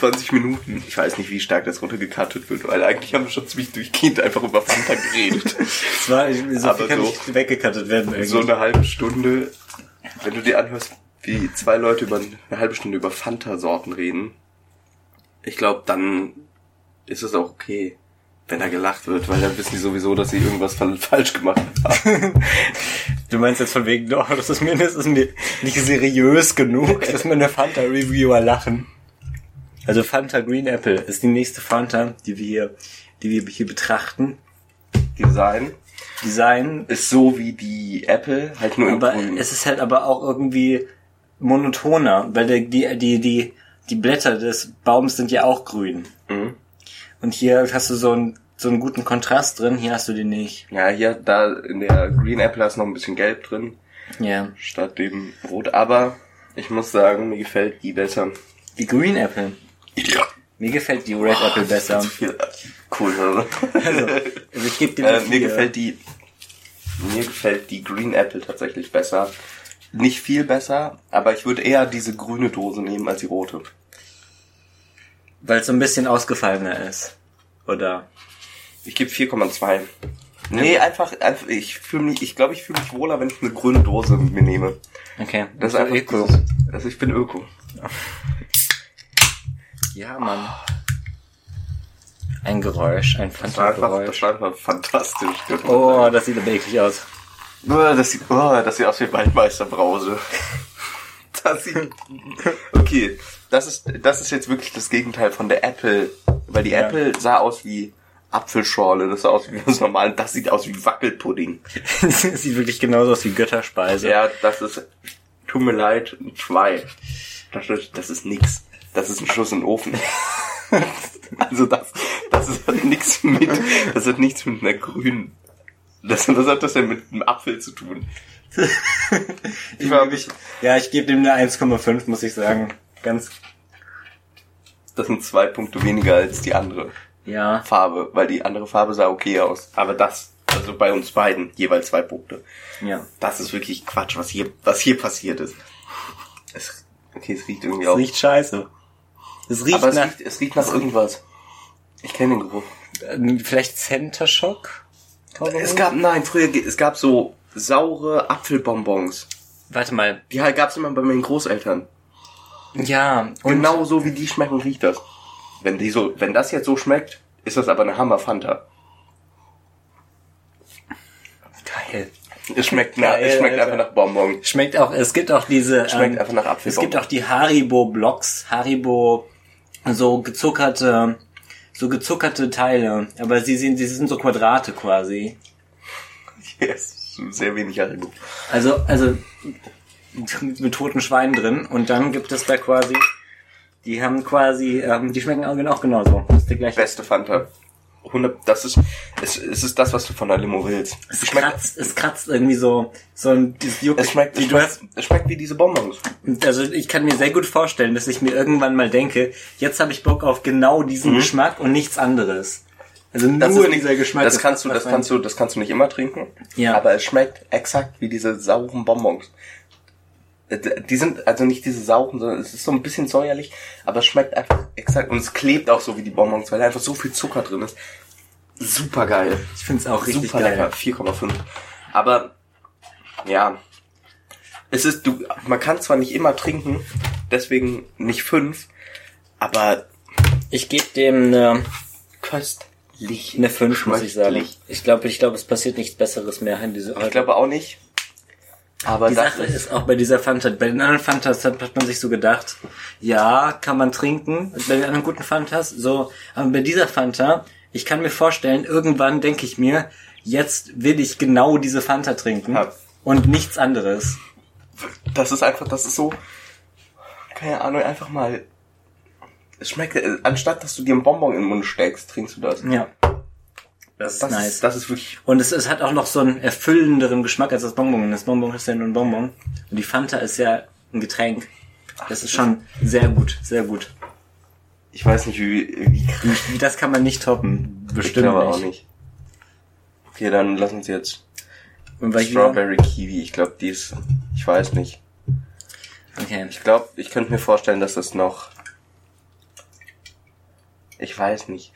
[SPEAKER 1] 20 Minuten, ich weiß nicht, wie stark das runtergekattet wird, weil eigentlich haben wir schon ziemlich durchgehend einfach über Fanta geredet. *laughs*
[SPEAKER 2] Das war, so
[SPEAKER 1] Aber
[SPEAKER 2] kann
[SPEAKER 1] so-
[SPEAKER 2] nicht weggekattet werden. Irgendwie.
[SPEAKER 1] So eine halbe Stunde, wenn du dir anhörst, wie zwei Leute über eine halbe Stunde über Fanta-Sorten reden, ich glaube, dann ist es auch okay, wenn da gelacht wird, weil dann wissen die sowieso, dass sie irgendwas fa- falsch gemacht haben. *laughs*
[SPEAKER 2] Du meinst jetzt von wegen, doch, *laughs* das ist mir, das ist mir nicht seriös genug, dass meine Fanta-Reviewer lachen. Also Fanta Green Apple ist die nächste Fanta, die wir hier, die wir hier betrachten.
[SPEAKER 1] Design
[SPEAKER 2] Design,
[SPEAKER 1] ist so wie die Apple, halt nur
[SPEAKER 2] aber
[SPEAKER 1] grün.
[SPEAKER 2] es ist halt aber auch irgendwie monotoner, weil der, die, die, die, die Blätter des Baums sind ja auch grün.
[SPEAKER 1] Mhm.
[SPEAKER 2] Und hier hast du so einen, so einen guten Kontrast drin, hier hast du den nicht.
[SPEAKER 1] Ja, hier, da in der Green Apple ist noch ein bisschen Gelb drin,
[SPEAKER 2] Ja.
[SPEAKER 1] statt dem Rot. Aber ich muss sagen, mir gefällt die besser.
[SPEAKER 2] Die Green Apple.
[SPEAKER 1] Ja.
[SPEAKER 2] Mir gefällt die Red Apple besser.
[SPEAKER 1] Viel. Cool, oder?
[SPEAKER 2] Also, also ich gebe dir
[SPEAKER 1] Äh, mir gefällt die mir gefällt die Green Apple tatsächlich besser. Nicht viel besser, aber ich würde eher diese grüne Dose nehmen als die rote.
[SPEAKER 2] Weil es so ein bisschen ausgefallener ist. Oder?
[SPEAKER 1] Ich gebe 4,2. Nee, einfach, einfach ich fühle mich, ich glaube, ich fühle mich wohler, wenn ich eine grüne Dose mir nehme.
[SPEAKER 2] Okay.
[SPEAKER 1] Das ist einfach
[SPEAKER 2] Öko.
[SPEAKER 1] dieses- Also ich bin Öko. *laughs*
[SPEAKER 2] Ja, Mann. Ein Geräusch, ein
[SPEAKER 1] einfach, das war einfach fantastisch.
[SPEAKER 2] Oh, das sieht aber eklig aus.
[SPEAKER 1] Oh, das sieht, oh, das sieht aus wie Waldmeisterbrause. *laughs* Das sieht, okay, das ist, das ist jetzt wirklich das Gegenteil von der Apple, weil die
[SPEAKER 2] Ja.
[SPEAKER 1] Apple sah aus wie Apfelschorle, das sah aus wie das normale, das sieht aus wie Wackelpudding. *laughs*
[SPEAKER 2] das sieht wirklich genauso aus wie Götterspeise.
[SPEAKER 1] Ja, das ist, tut mir leid, zwei. Das ist, das ist nix. Das ist ein Schuss in den Ofen. *laughs* also das, das ist, hat nichts mit, das hat nichts mit einer grünen, das, was hat das denn mit einem Apfel zu tun? *laughs*
[SPEAKER 2] ich war wirklich, ja, ich gebe dem eine 1,5, muss ich sagen. Ganz,
[SPEAKER 1] Das sind zwei Punkte weniger als die andere
[SPEAKER 2] ja.
[SPEAKER 1] Farbe, weil die andere Farbe sah okay aus. Aber das, also bei uns beiden, jeweils zwei Punkte.
[SPEAKER 2] Ja.
[SPEAKER 1] Das ist wirklich Quatsch, was hier, was hier passiert ist. Es, okay, es riecht irgendwie
[SPEAKER 2] Es
[SPEAKER 1] auch.
[SPEAKER 2] riecht scheiße. Es riecht
[SPEAKER 1] aber es
[SPEAKER 2] nach,
[SPEAKER 1] riecht, es riecht nach irgendwas. Ich kenne den Geruch.
[SPEAKER 2] äh, vielleicht Center Shock?
[SPEAKER 1] Es gab, nein, früher, es gab so saure Apfelbonbons.
[SPEAKER 2] Warte mal.
[SPEAKER 1] Die halt gab's immer bei meinen Großeltern.
[SPEAKER 2] Ja, und
[SPEAKER 1] genau so wie die schmecken, riecht das. Wenn die so, wenn das jetzt so schmeckt, ist das aber eine Hammer Fanta.
[SPEAKER 2] geil.
[SPEAKER 1] Es schmeckt, nach,
[SPEAKER 2] Geil,
[SPEAKER 1] es schmeckt
[SPEAKER 2] Alter.
[SPEAKER 1] einfach nach Bonbon.
[SPEAKER 2] Schmeckt auch, es gibt auch diese,
[SPEAKER 1] Schmeckt
[SPEAKER 2] ähm,
[SPEAKER 1] einfach nach
[SPEAKER 2] es
[SPEAKER 1] Apfelbonbon.
[SPEAKER 2] gibt auch die Haribo Blocks, Haribo, so gezuckerte, so gezuckerte Teile, aber sie sind, sie sind so Quadrate quasi.
[SPEAKER 1] Yes, sehr wenig Haribo.
[SPEAKER 2] Also, also, mit toten Schweinen drin und dann gibt es da quasi, die haben quasi, ähm, die schmecken auch genau genauso. Das ist der gleiche.
[SPEAKER 1] Beste Fanta. 100, das ist, es, es ist das, was du von der Limo willst.
[SPEAKER 2] Es
[SPEAKER 1] Es schmeckt,
[SPEAKER 2] kratzt, es kratzt irgendwie so, so ein, dieses Juck.
[SPEAKER 1] es schmeckt, es
[SPEAKER 2] du hast,
[SPEAKER 1] schmeckt, es schmeckt wie diese Bonbons.
[SPEAKER 2] Also ich kann mir sehr gut vorstellen, dass ich mir irgendwann mal denke, jetzt habe ich Bock auf genau diesen Geschmack und nichts anderes. Also
[SPEAKER 1] Mhm. Das
[SPEAKER 2] nur
[SPEAKER 1] ist
[SPEAKER 2] dieser Geschmack.
[SPEAKER 1] das kannst du, das kannst du, das kannst du nicht immer trinken.
[SPEAKER 2] Ja.
[SPEAKER 1] Aber es schmeckt exakt wie diese sauren Bonbons. Äh, Die sind also nicht diese sauren, sondern es ist so ein bisschen säuerlich, aber es schmeckt einfach exakt und es klebt auch so wie die Bonbons, weil da einfach so viel Zucker drin ist. Super geil.
[SPEAKER 2] Ich finde es auch richtig
[SPEAKER 1] Super
[SPEAKER 2] geil.
[SPEAKER 1] lecker. 4,5. Aber ja, es ist du man kann zwar nicht immer trinken, deswegen nicht 5, aber
[SPEAKER 2] Ich gebe dem eine,
[SPEAKER 1] köstlich.
[SPEAKER 2] eine 5, muss ich sagen. Ich glaube, ich glaube, es passiert nichts Besseres mehr in diese
[SPEAKER 1] Ich glaube auch nicht. Aber
[SPEAKER 2] Die
[SPEAKER 1] das
[SPEAKER 2] Sache
[SPEAKER 1] ist,
[SPEAKER 2] ist auch bei dieser Fanta, bei den anderen Fantas hat, hat man sich so gedacht, ja, kann man trinken, bei den anderen guten Fantas, so, aber bei dieser Fanta, ich kann mir vorstellen, irgendwann denke ich mir, jetzt will ich genau diese Fanta trinken
[SPEAKER 1] Ja.
[SPEAKER 2] und nichts anderes.
[SPEAKER 1] das ist einfach, das ist so, keine Ahnung, einfach mal, es schmeckt, äh, anstatt dass du dir einen Bonbon in den Mund steckst, trinkst du das.
[SPEAKER 2] Ja. Das ist
[SPEAKER 1] Das
[SPEAKER 2] nice.
[SPEAKER 1] ist, das ist wirklich,
[SPEAKER 2] Und es, es hat auch noch so einen erfüllenderen Geschmack als das Bonbon. Das Bonbon ist ja nur ein Bonbon. Und die Fanta ist ja ein Getränk. Das ist schon sehr gut, sehr gut.
[SPEAKER 1] ich weiß nicht, wie, wie
[SPEAKER 2] Das kann man nicht toppen.
[SPEAKER 1] ich
[SPEAKER 2] Bestimmt
[SPEAKER 1] glaube
[SPEAKER 2] nicht.
[SPEAKER 1] auch nicht. Okay, dann lass uns jetzt
[SPEAKER 2] Und ich
[SPEAKER 1] Strawberry Kiwi, ich glaube, die ist, ich weiß nicht.
[SPEAKER 2] okay.
[SPEAKER 1] Ich glaube, ich könnte mir vorstellen, dass das noch. Ich weiß nicht.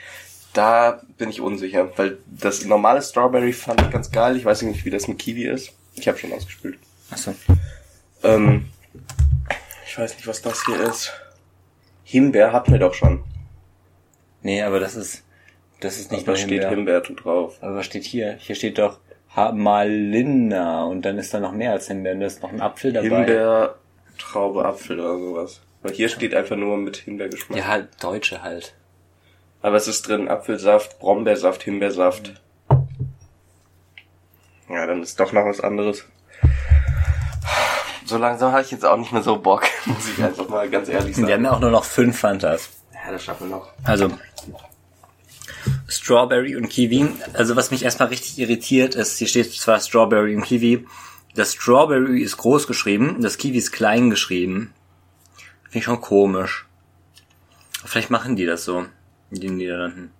[SPEAKER 1] Da bin ich unsicher, weil das normale Strawberry fand ich ganz geil. Ich weiß nicht, wie das mit Kiwi ist. Ich habe schon ausgespült.
[SPEAKER 2] Achso.
[SPEAKER 1] Ähm, ich weiß nicht, was das hier ist. Himbeer hatten wir doch schon.
[SPEAKER 2] Nee, aber das ist, das ist nicht
[SPEAKER 1] da
[SPEAKER 2] nur
[SPEAKER 1] steht
[SPEAKER 2] Himbeer.
[SPEAKER 1] Himbeer drauf.
[SPEAKER 2] Aber was steht hier? Hier steht doch Malina und dann ist da noch mehr als Himbeer. Und da ist noch ein Apfel dabei.
[SPEAKER 1] Himbeer, Traube, Apfel oder sowas. Weil hier steht einfach nur mit Himbeergeschmack.
[SPEAKER 2] Ja, halt, Deutsche halt.
[SPEAKER 1] Aber es ist drin Apfelsaft, Brombeersaft, Himbeersaft. Ja, dann ist doch noch was anderes. So langsam habe ich jetzt auch nicht mehr so Bock, *laughs* muss ich einfach mal ganz ehrlich sagen.
[SPEAKER 2] Wir haben ja auch nur noch fünf Fantas.
[SPEAKER 1] ja, das schaffen wir noch.
[SPEAKER 2] Also Strawberry und Kiwi. Also was mich erstmal richtig irritiert ist, hier steht zwar Strawberry und Kiwi. Das Strawberry ist groß geschrieben, das Kiwi ist klein geschrieben. Finde ich schon komisch. Vielleicht machen die das so in den Niederlanden.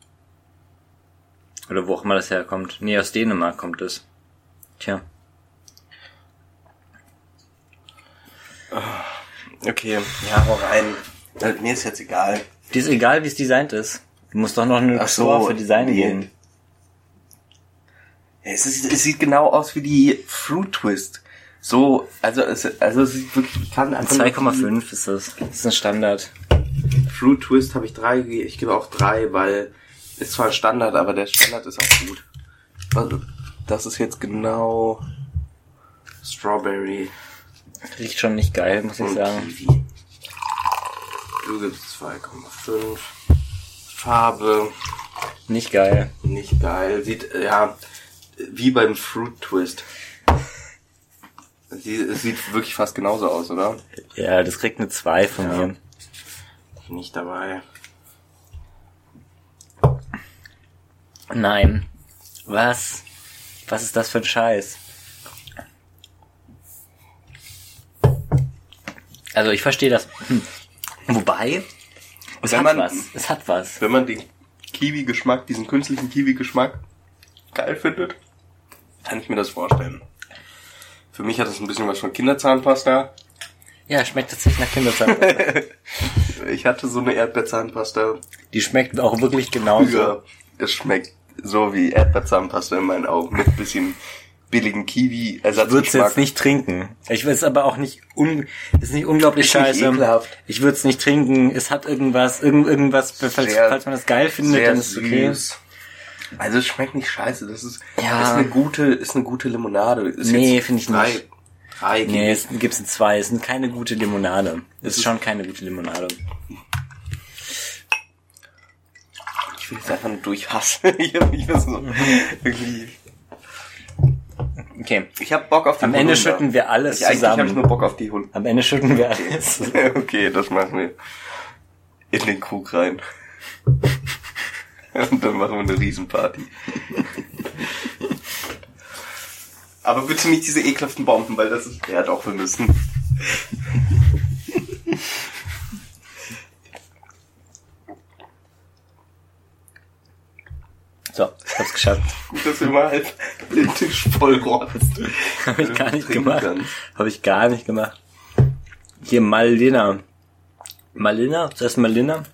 [SPEAKER 2] Oder wo auch immer das herkommt. Nee, aus Dänemark kommt es. Tja.
[SPEAKER 1] Okay, ja, hau rein. Äh, Mir ist jetzt egal.
[SPEAKER 2] Die ist egal, wie es designt ist. Du musst doch noch eine
[SPEAKER 1] Ach so,
[SPEAKER 2] für Design
[SPEAKER 1] nee.
[SPEAKER 2] geben.
[SPEAKER 1] Ja, es, ist, es sieht genau aus wie die Fruit Twist. So, also es, also es sieht wirklich, ich kann einfach nur
[SPEAKER 2] 2,5 ist das. Das ist ein Standard.
[SPEAKER 1] Fruit Twist habe ich drei gegeben. Ich gebe auch drei, weil ist zwar Standard, aber der Standard ist auch gut. Also, das ist jetzt genau Strawberry
[SPEAKER 2] Riecht schon nicht geil, muss ich sagen.
[SPEAKER 1] Kiwi. Du gibst 2,5. Farbe,
[SPEAKER 2] Nicht geil.
[SPEAKER 1] nicht geil. Sieht, äh, ja, wie beim Fruit Twist. *laughs* Sie, es sieht wirklich fast genauso aus, oder?
[SPEAKER 2] Ja, das kriegt eine 2 von
[SPEAKER 1] Ja.
[SPEAKER 2] mir.
[SPEAKER 1] Nicht dabei.
[SPEAKER 2] Nein. Was? Was ist das für ein Scheiß? Also ich verstehe das. Hm. Wobei, es
[SPEAKER 1] Wenn
[SPEAKER 2] hat
[SPEAKER 1] man-
[SPEAKER 2] was. Es hat was.
[SPEAKER 1] Wenn man den Kiwi-Geschmack, diesen künstlichen Kiwi-Geschmack geil findet, kann ich mir das vorstellen. Für mich hat das ein bisschen was von Kinderzahnpasta.
[SPEAKER 2] Ja, schmeckt tatsächlich nach Kinderzahnpasta. *laughs*
[SPEAKER 1] Ich hatte so eine Erdbeerzahnpasta
[SPEAKER 2] Die schmeckt auch wirklich genauso.
[SPEAKER 1] früher. Es schmeckt so wie Erdbeerzahnpasta in meinen Augen mit ein bisschen billigen
[SPEAKER 2] Ich würde es
[SPEAKER 1] Kiwi-Ersatzgeschmack.
[SPEAKER 2] jetzt nicht trinken. Ich will es aber auch nicht un ist nicht unglaublich
[SPEAKER 1] Ist nicht
[SPEAKER 2] scheiße.
[SPEAKER 1] ekelhaft.
[SPEAKER 2] Ich würde es nicht trinken. Es hat irgendwas, irgend, irgendwas, falls,
[SPEAKER 1] Sehr-
[SPEAKER 2] falls man das geil findet, dann ist es okay.
[SPEAKER 1] süß. Also es schmeckt nicht scheiße. Das ist,
[SPEAKER 2] Ja.
[SPEAKER 1] ist eine gute, ist eine gute Limonade. Ist
[SPEAKER 2] Nee, finde ich nicht.
[SPEAKER 1] Drei
[SPEAKER 2] Nee, es gibt's in zwei. Es sind keine gute Limonade. Es ist schon keine gute Limonade.
[SPEAKER 1] Ich will jetzt einfach nur durchhassen. *laughs* ich hab das so irgendwie.
[SPEAKER 2] Okay.
[SPEAKER 1] Ich hab Bock auf die
[SPEAKER 2] Am Ende schütten wir alles
[SPEAKER 1] ich, Eigentlich habe ich
[SPEAKER 2] zusammen.
[SPEAKER 1] nur Bock auf die Hunde.
[SPEAKER 2] Am Ende schütten wir alles. *laughs*
[SPEAKER 1] okay, das machen wir. In den Krug rein. *laughs* Und dann machen wir eine Riesenparty. Aber bitte nicht diese ekelhaften Bomben, weil das ist wert auch wir müssen.
[SPEAKER 2] So, ich hab's geschafft.
[SPEAKER 1] Gut, dass wir mal halb den Tisch vollrotzt.
[SPEAKER 2] Habe ich gar nicht gemacht. Habe ich gar nicht gemacht. Hier Malina. Malina? Das heißt Malina?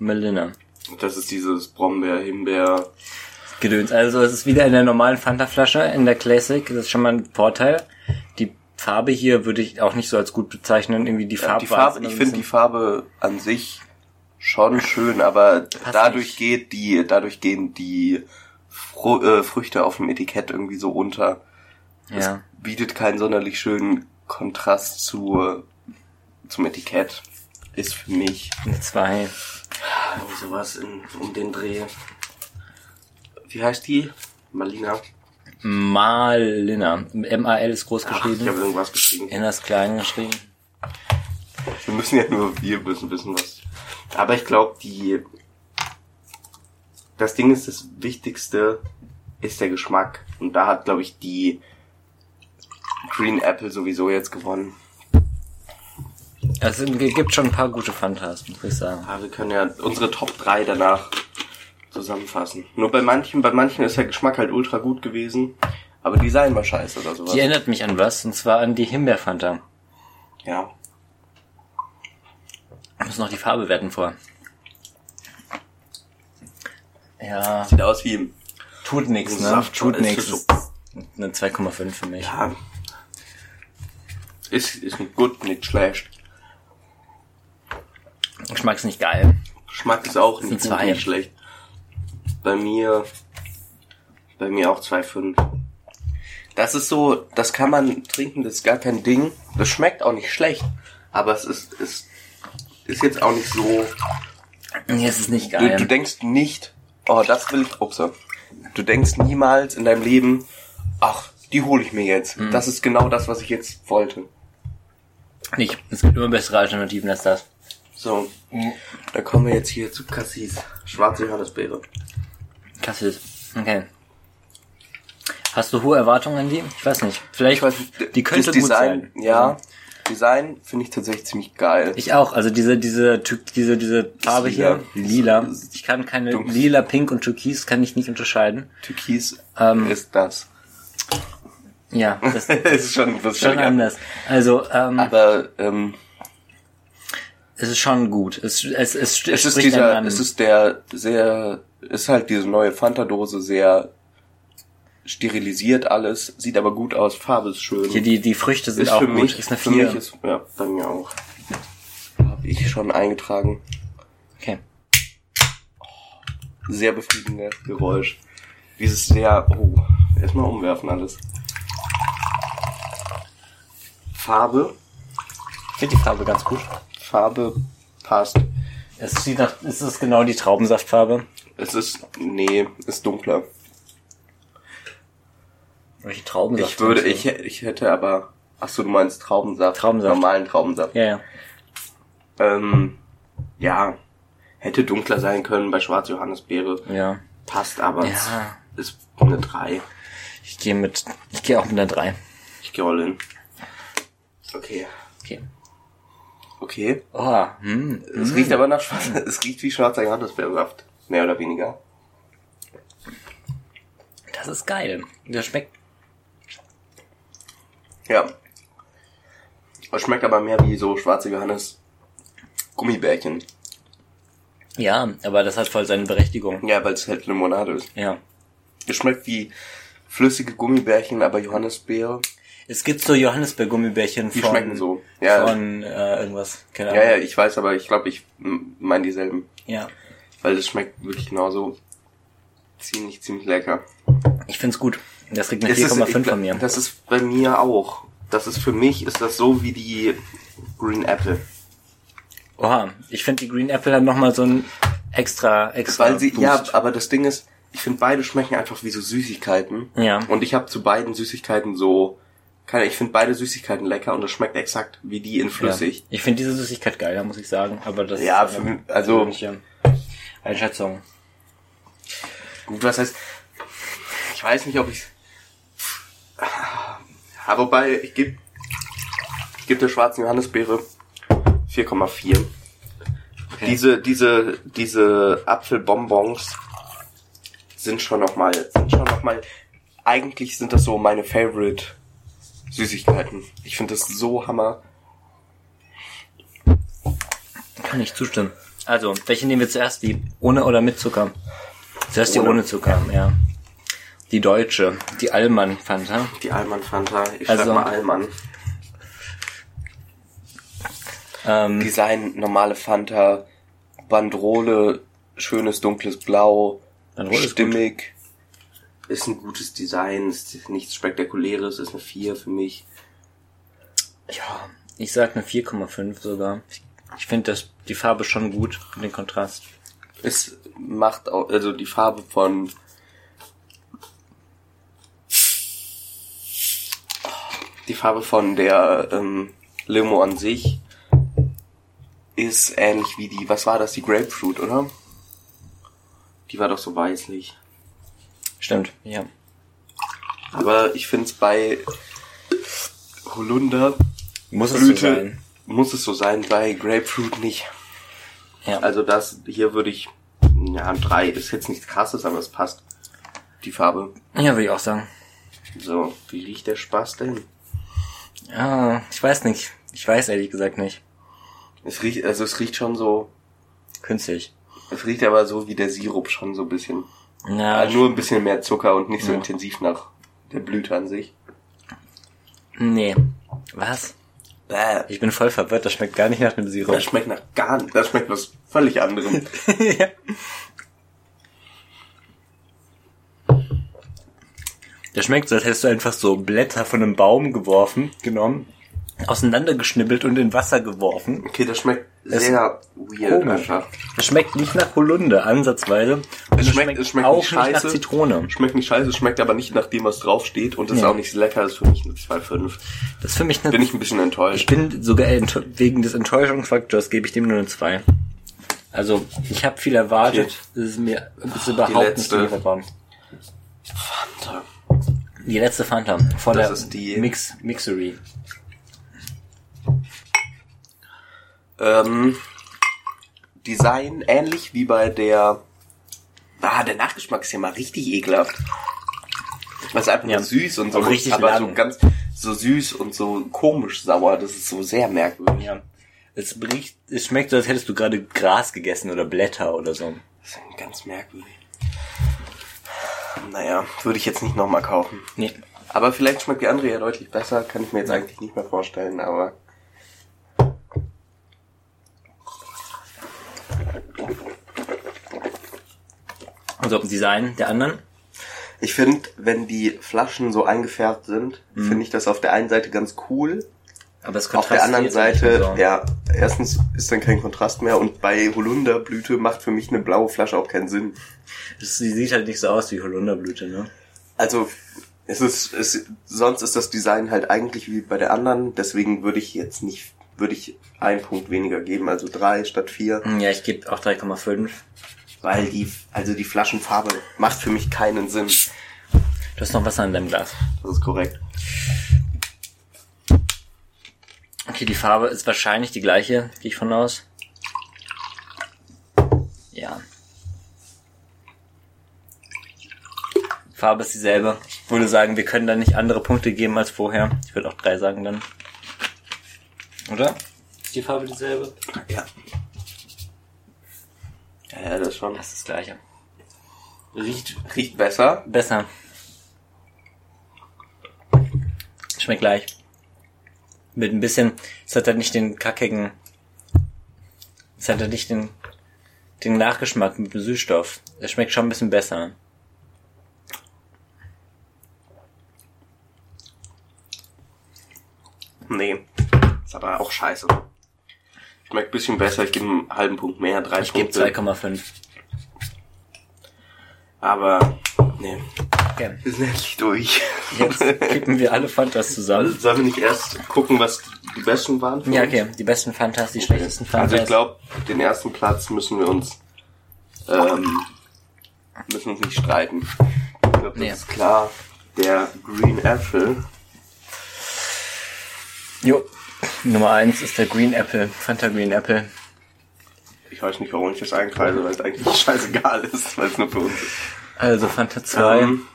[SPEAKER 2] Malina.
[SPEAKER 1] Das ist dieses Brombeer, Himbeer.
[SPEAKER 2] Gedöns. Also es ist wieder in der normalen Fanta-Flasche, in der Classic. Das ist schon mal ein Vorteil. Die Farbe hier würde ich auch nicht so als gut bezeichnen. Irgendwie die Farbe.
[SPEAKER 1] die Farbe, ich finde die Farbe an sich schon schön, aber dadurch
[SPEAKER 2] nicht.
[SPEAKER 1] geht die, dadurch gehen die Fru äh, Früchte auf dem Etikett irgendwie so unter.
[SPEAKER 2] Ja.
[SPEAKER 1] bietet keinen sonderlich schönen Kontrast zu, zum Etikett. Ist für mich
[SPEAKER 2] Eine 2.
[SPEAKER 1] irgendwie sowas in, um den Dreh. Wie heißt die? Malina?
[SPEAKER 2] Malina. M-A-L ist groß
[SPEAKER 1] Ach, ich
[SPEAKER 2] geschrieben.
[SPEAKER 1] habe irgendwas geschrieben.
[SPEAKER 2] N ist klein geschrieben.
[SPEAKER 1] Wir müssen ja nur, wir müssen wissen, was. Aber ich glaube, die, das Ding ist, das Wichtigste ist der Geschmack. Und da hat, glaube ich, die Green Apple sowieso jetzt gewonnen.
[SPEAKER 2] Also, Es gibt schon ein paar gute Fantas, muss ich sagen.
[SPEAKER 1] Aber wir können ja unsere Top 3 danach zusammenfassen. Nur bei manchen, bei manchen ist der Geschmack halt ultra gut gewesen. Aber Design war scheiße oder sowas.
[SPEAKER 2] Die erinnert mich an was, und zwar an die Himbeerfanta.
[SPEAKER 1] ja.
[SPEAKER 2] Ich muss noch die Farbe werten vor. Ja,
[SPEAKER 1] Sieht aus wie,
[SPEAKER 2] tut nix, ne?
[SPEAKER 1] Saft-
[SPEAKER 2] tut
[SPEAKER 1] ist
[SPEAKER 2] nix.
[SPEAKER 1] so-
[SPEAKER 2] Ist Eine 2,5 für mich.
[SPEAKER 1] ja. Ist, ist nicht gut, nicht schlecht.
[SPEAKER 2] Geschmack ist nicht geil.
[SPEAKER 1] Geschmack ist auch
[SPEAKER 2] sind
[SPEAKER 1] nicht, gut, nicht schlecht. Bei mir, bei mir auch 2,5. Das ist so, das kann man trinken, das ist gar kein Ding. Das schmeckt auch nicht schlecht. Aber es ist, ist, ist jetzt auch nicht so.
[SPEAKER 2] Nee, es ist nicht
[SPEAKER 1] Du,
[SPEAKER 2] geil.
[SPEAKER 1] du denkst nicht, oh, das will ich, ups, Du denkst niemals in deinem Leben, ach, die hole ich mir jetzt.
[SPEAKER 2] Hm.
[SPEAKER 1] Das ist genau das, was ich jetzt wollte.
[SPEAKER 2] nicht. Es gibt immer bessere Alternativen als das.
[SPEAKER 1] So, dann kommen wir jetzt hier zu Cassis. Schwarze Johannisbeere.
[SPEAKER 2] Kassis. Okay. Hast du hohe Erwartungen an die? Ich weiß nicht. Vielleicht,
[SPEAKER 1] Ich weiß,
[SPEAKER 2] die könnte
[SPEAKER 1] das
[SPEAKER 2] gut
[SPEAKER 1] Design,
[SPEAKER 2] sein.
[SPEAKER 1] ja. Design finde ich tatsächlich ziemlich geil.
[SPEAKER 2] Ich auch. Also diese, diese, diese, diese Farbe
[SPEAKER 1] Lila.
[SPEAKER 2] hier, lila. Ich kann keine
[SPEAKER 1] Dunkel.
[SPEAKER 2] lila, pink und türkis kann ich nicht unterscheiden.
[SPEAKER 1] Türkis
[SPEAKER 2] Ähm,
[SPEAKER 1] ist das.
[SPEAKER 2] Ja, *laughs* das ist
[SPEAKER 1] schon, das
[SPEAKER 2] schon anders. Also, ähm,
[SPEAKER 1] Aber ähm,
[SPEAKER 2] es ist schon gut. Es, es, es,
[SPEAKER 1] es ist dieser, es ist der sehr, ist halt diese neue Fanta-Dose sehr sterilisiert alles, sieht aber gut aus, Farbe ist schön.
[SPEAKER 2] Hier, die, die Früchte sind
[SPEAKER 1] ist
[SPEAKER 2] auch
[SPEAKER 1] für
[SPEAKER 2] gut.
[SPEAKER 1] mich,
[SPEAKER 2] ist eine
[SPEAKER 1] für
[SPEAKER 2] 4.
[SPEAKER 1] mich ist, ja, bei mir auch. Habe ich schon eingetragen.
[SPEAKER 2] okay.
[SPEAKER 1] Sehr befriedigendes Geräusch. Dieses sehr, oh, erstmal umwerfen alles. Farbe,
[SPEAKER 2] Ich finde die Farbe ganz gut.
[SPEAKER 1] Farbe passt.
[SPEAKER 2] Es sieht nach, es ist genau die Traubensaftfarbe.
[SPEAKER 1] Es ist, nee, ist dunkler.
[SPEAKER 2] Welche Traubensaft?
[SPEAKER 1] Ich würde, ich, ich hätte aber, ach so, du meinst Traubensaft.
[SPEAKER 2] Traubensaft.
[SPEAKER 1] Normalen Traubensaft.
[SPEAKER 2] Ja, ja.
[SPEAKER 1] Ähm, ja, hätte dunkler sein können bei Schwarz Johannisbeere.
[SPEAKER 2] Ja.
[SPEAKER 1] Passt aber.
[SPEAKER 2] Ja.
[SPEAKER 1] Es ist eine 3.
[SPEAKER 2] Ich gehe mit, ich gehe auch mit einer 3.
[SPEAKER 1] Ich gehe all in. Okay.
[SPEAKER 2] Okay.
[SPEAKER 1] Okay.
[SPEAKER 2] Oh, hm.
[SPEAKER 1] Es riecht aber nach Schwarz, *laughs* es riecht wie schwarzer Johannisbeersaft. Mehr oder weniger.
[SPEAKER 2] Das ist geil. Das schmeckt.
[SPEAKER 1] Ja. Es schmeckt aber mehr wie so schwarze Johannes Gummibärchen.
[SPEAKER 2] Ja, aber das hat voll seine Berechtigung.
[SPEAKER 1] Ja, weil es halt Limonade ist.
[SPEAKER 2] Ja.
[SPEAKER 1] Es schmeckt wie flüssige Gummibärchen, aber Johannisbeere.
[SPEAKER 2] Es gibt so Johannisbeer-Gummibärchen
[SPEAKER 1] Die
[SPEAKER 2] von,
[SPEAKER 1] schmecken so. Ja.
[SPEAKER 2] von äh, irgendwas. Keine
[SPEAKER 1] Ja,
[SPEAKER 2] Ahnung.
[SPEAKER 1] ja, ich weiß, aber ich glaube, ich meine dieselben.
[SPEAKER 2] ja.
[SPEAKER 1] Weil es schmeckt wirklich genauso ziemlich, ziemlich lecker.
[SPEAKER 2] Ich find's gut. Das kriegt eine
[SPEAKER 1] Es ist-
[SPEAKER 2] 4,5
[SPEAKER 1] ich-
[SPEAKER 2] von mir.
[SPEAKER 1] Das ist bei mir auch. Das ist für mich, ist das so wie die Green Apple.
[SPEAKER 2] Oha, ich finde die Green Apple hat nochmal so ein extra, extra
[SPEAKER 1] Weil sie,
[SPEAKER 2] Boost.
[SPEAKER 1] ja, aber das Ding ist, ich finde beide schmecken einfach wie so Süßigkeiten.
[SPEAKER 2] Ja.
[SPEAKER 1] Und ich habe zu beiden Süßigkeiten so, keine, ich finde beide Süßigkeiten lecker und es schmeckt exakt wie die in flüssig.
[SPEAKER 2] Ja. Ich finde diese Süßigkeit geiler, muss ich sagen. Aber das
[SPEAKER 1] Ja,
[SPEAKER 2] ist
[SPEAKER 1] für
[SPEAKER 2] eine
[SPEAKER 1] mich- also-
[SPEAKER 2] persönliche Einschätzung.
[SPEAKER 1] Gut, was heißt, ich weiß nicht, ob ich, aber wobei, ich gebe, ich gebe der schwarzen Johannisbeere 4,4. Diese, diese, diese Apfelbonbons sind schon noch mal, sind schon noch mal, eigentlich sind das so meine Favorite Süßigkeiten. Ich finde das so hammer.
[SPEAKER 2] Kann ich zustimmen. Also, welche nehmen wir zuerst? Die ohne oder mit Zucker? Zuerst die
[SPEAKER 1] Ohne.
[SPEAKER 2] ohne Zucker, ja. Die deutsche, die Allmann Fanta.
[SPEAKER 1] Die Alman Fanta, ich
[SPEAKER 2] Also-
[SPEAKER 1] sag mal Alman.
[SPEAKER 2] Ähm,
[SPEAKER 1] Design, normale Fanta, Bandrole, schönes dunkles Blau,
[SPEAKER 2] Bandrole ist
[SPEAKER 1] stimmig. ist ein gutes Design, ist nichts Spektakuläres, ist eine 4 für mich.
[SPEAKER 2] Ja, ich sag eine 4,5 sogar. Ich finde das die Farbe schon gut, den Kontrast.
[SPEAKER 1] Es macht auch, also die Farbe von die Farbe von der ähm, Limo an sich ist ähnlich wie die, was war das, die Grapefruit, oder? Die war doch so weißlich.
[SPEAKER 2] Stimmt, ja.
[SPEAKER 1] Aber ich finde es bei Holunder
[SPEAKER 2] Muss es so sein.
[SPEAKER 1] Muss es so sein, bei Grapefruit nicht.
[SPEAKER 2] Ja.
[SPEAKER 1] Also das hier würde ich ja drei ist jetzt nichts krasses, aber es passt. Die Farbe.
[SPEAKER 2] ja, würde ich auch sagen.
[SPEAKER 1] So, wie riecht der Spaß denn?
[SPEAKER 2] Ja, ich weiß nicht. Ich weiß ehrlich gesagt nicht.
[SPEAKER 1] Es riecht, also es riecht schon so,
[SPEAKER 2] Künstlich.
[SPEAKER 1] es riecht aber so wie der Sirup schon so ein bisschen.
[SPEAKER 2] Ja,
[SPEAKER 1] Also nur ein bisschen mehr Zucker und nicht so
[SPEAKER 2] Ja.
[SPEAKER 1] intensiv nach der Blüte an sich.
[SPEAKER 2] nee. Was?
[SPEAKER 1] Bäh.
[SPEAKER 2] Ich bin voll verwirrt, das schmeckt gar nicht nach dem Sirup.
[SPEAKER 1] Das schmeckt nach gar nicht, das schmeckt was völlig anderem. *laughs*
[SPEAKER 2] ja. Das schmeckt so, als hättest du einfach so Blätter von einem Baum geworfen, genommen, auseinandergeschnibbelt und in Wasser geworfen.
[SPEAKER 1] Okay, das schmeckt
[SPEAKER 2] Es-
[SPEAKER 1] sehr weird
[SPEAKER 2] Komisch.
[SPEAKER 1] einfach.
[SPEAKER 2] Das schmeckt nicht nach Holunder, ansatzweise. Und
[SPEAKER 1] Es schmeckt, es schmeckt
[SPEAKER 2] auch
[SPEAKER 1] nicht
[SPEAKER 2] nicht nach
[SPEAKER 1] scheiße.
[SPEAKER 2] Zitrone.
[SPEAKER 1] Schmeckt nicht scheiße, es schmeckt aber nicht nach dem, was draufsteht und ist
[SPEAKER 2] Ja.
[SPEAKER 1] auch nicht lecker, das ist für mich eine 2,5.
[SPEAKER 2] Das ist für mich eine
[SPEAKER 1] Bin ich ein bisschen
[SPEAKER 2] Ich
[SPEAKER 1] enttäuscht.
[SPEAKER 2] bin sogar wegen des Enttäuschungsfaktors gebe ich dem nur eine 2. Also, ich habe viel erwartet.
[SPEAKER 1] Okay.
[SPEAKER 2] Das ist mir das ist überhaupt nicht geliefert worden.
[SPEAKER 1] Fanta.
[SPEAKER 2] Die letzte Fanta
[SPEAKER 1] Das
[SPEAKER 2] der
[SPEAKER 1] ist die-
[SPEAKER 2] Mix Mixery.
[SPEAKER 1] Ähm, Design ähnlich wie bei der. Ah, der Nachgeschmack ist ja mal richtig ekelhaft. Das ist einfach
[SPEAKER 2] Ja.
[SPEAKER 1] nur süß und so.
[SPEAKER 2] Auch richtig
[SPEAKER 1] aber
[SPEAKER 2] lang.
[SPEAKER 1] so ganz so süß und so komisch sauer. Das ist so sehr merkwürdig.
[SPEAKER 2] Ja. Es riecht, es schmeckt so, als hättest du gerade Gras gegessen oder Blätter oder so.
[SPEAKER 1] Das ist ganz merkwürdig. Naja, würde ich jetzt nicht nochmal kaufen.
[SPEAKER 2] Nee.
[SPEAKER 1] Aber vielleicht schmeckt die andere ja deutlich besser. Kann ich mir jetzt eigentlich nicht mehr vorstellen, aber.
[SPEAKER 2] Also Design der anderen.
[SPEAKER 1] Ich finde, wenn die Flaschen so eingefärbt sind,
[SPEAKER 2] Mhm.
[SPEAKER 1] finde ich das auf der einen Seite ganz cool.
[SPEAKER 2] Aber es
[SPEAKER 1] Auf der anderen Seite,
[SPEAKER 2] so.
[SPEAKER 1] ja, erstens ist dann kein Kontrast mehr und bei Holunderblüte macht für mich eine blaue Flasche auch keinen Sinn.
[SPEAKER 2] Sie sieht halt nicht so aus wie Holunderblüte, ne?
[SPEAKER 1] Also, es ist, es, sonst ist das Design halt eigentlich wie bei der anderen, deswegen würde ich jetzt nicht, würde ich einen Punkt weniger geben, also drei statt vier,
[SPEAKER 2] Ja, ich gebe auch 3,5.
[SPEAKER 1] Weil die, also die Flaschenfarbe macht für mich keinen Sinn.
[SPEAKER 2] Du hast noch Wasser in deinem Glas.
[SPEAKER 1] Das ist korrekt.
[SPEAKER 2] Okay, die Farbe ist wahrscheinlich die gleiche, gehe ich von aus. Ja. Farbe ist dieselbe. Ich würde sagen, wir können da nicht andere Punkte geben als vorher. Ich würde auch drei sagen dann. Oder? Ist die Farbe dieselbe?
[SPEAKER 1] Ja. Ja, das schon.
[SPEAKER 2] Das ist das gleiche.
[SPEAKER 1] Riecht, riecht besser.
[SPEAKER 2] Besser. Schmeckt gleich. Mit ein bisschen, es hat halt nicht den kackigen, es hat halt nicht den, den Nachgeschmack mit dem Süßstoff. Es schmeckt schon ein bisschen besser.
[SPEAKER 1] Nee. Ist aber auch scheiße. Schmeckt ein bisschen besser, ich gebe einen halben Punkt mehr, drei
[SPEAKER 2] Ich gebe
[SPEAKER 1] Punkte.
[SPEAKER 2] 2,5.
[SPEAKER 1] Aber, nee.
[SPEAKER 2] Okay.
[SPEAKER 1] Wir sind endlich durch.
[SPEAKER 2] Jetzt kippen wir alle Fantas zusammen.
[SPEAKER 1] Sollen wir nicht erst gucken, was die besten waren? für
[SPEAKER 2] Ja, okay. Die besten Fantas, die schlechtesten Fantas.
[SPEAKER 1] Also ich glaube, den ersten Platz müssen wir uns ähm, müssen uns nicht streiten. Ich glaube, das
[SPEAKER 2] Nee.
[SPEAKER 1] ist klar. Der Green Apple.
[SPEAKER 2] Jo. Nummer eins ist der Green Apple. Fanta Green Apple.
[SPEAKER 1] Ich weiß nicht, warum ich das einkreise, weil es eigentlich *laughs* scheißegal ist, weil es nur für uns ist.
[SPEAKER 2] Also Fanta 2.
[SPEAKER 1] Ähm,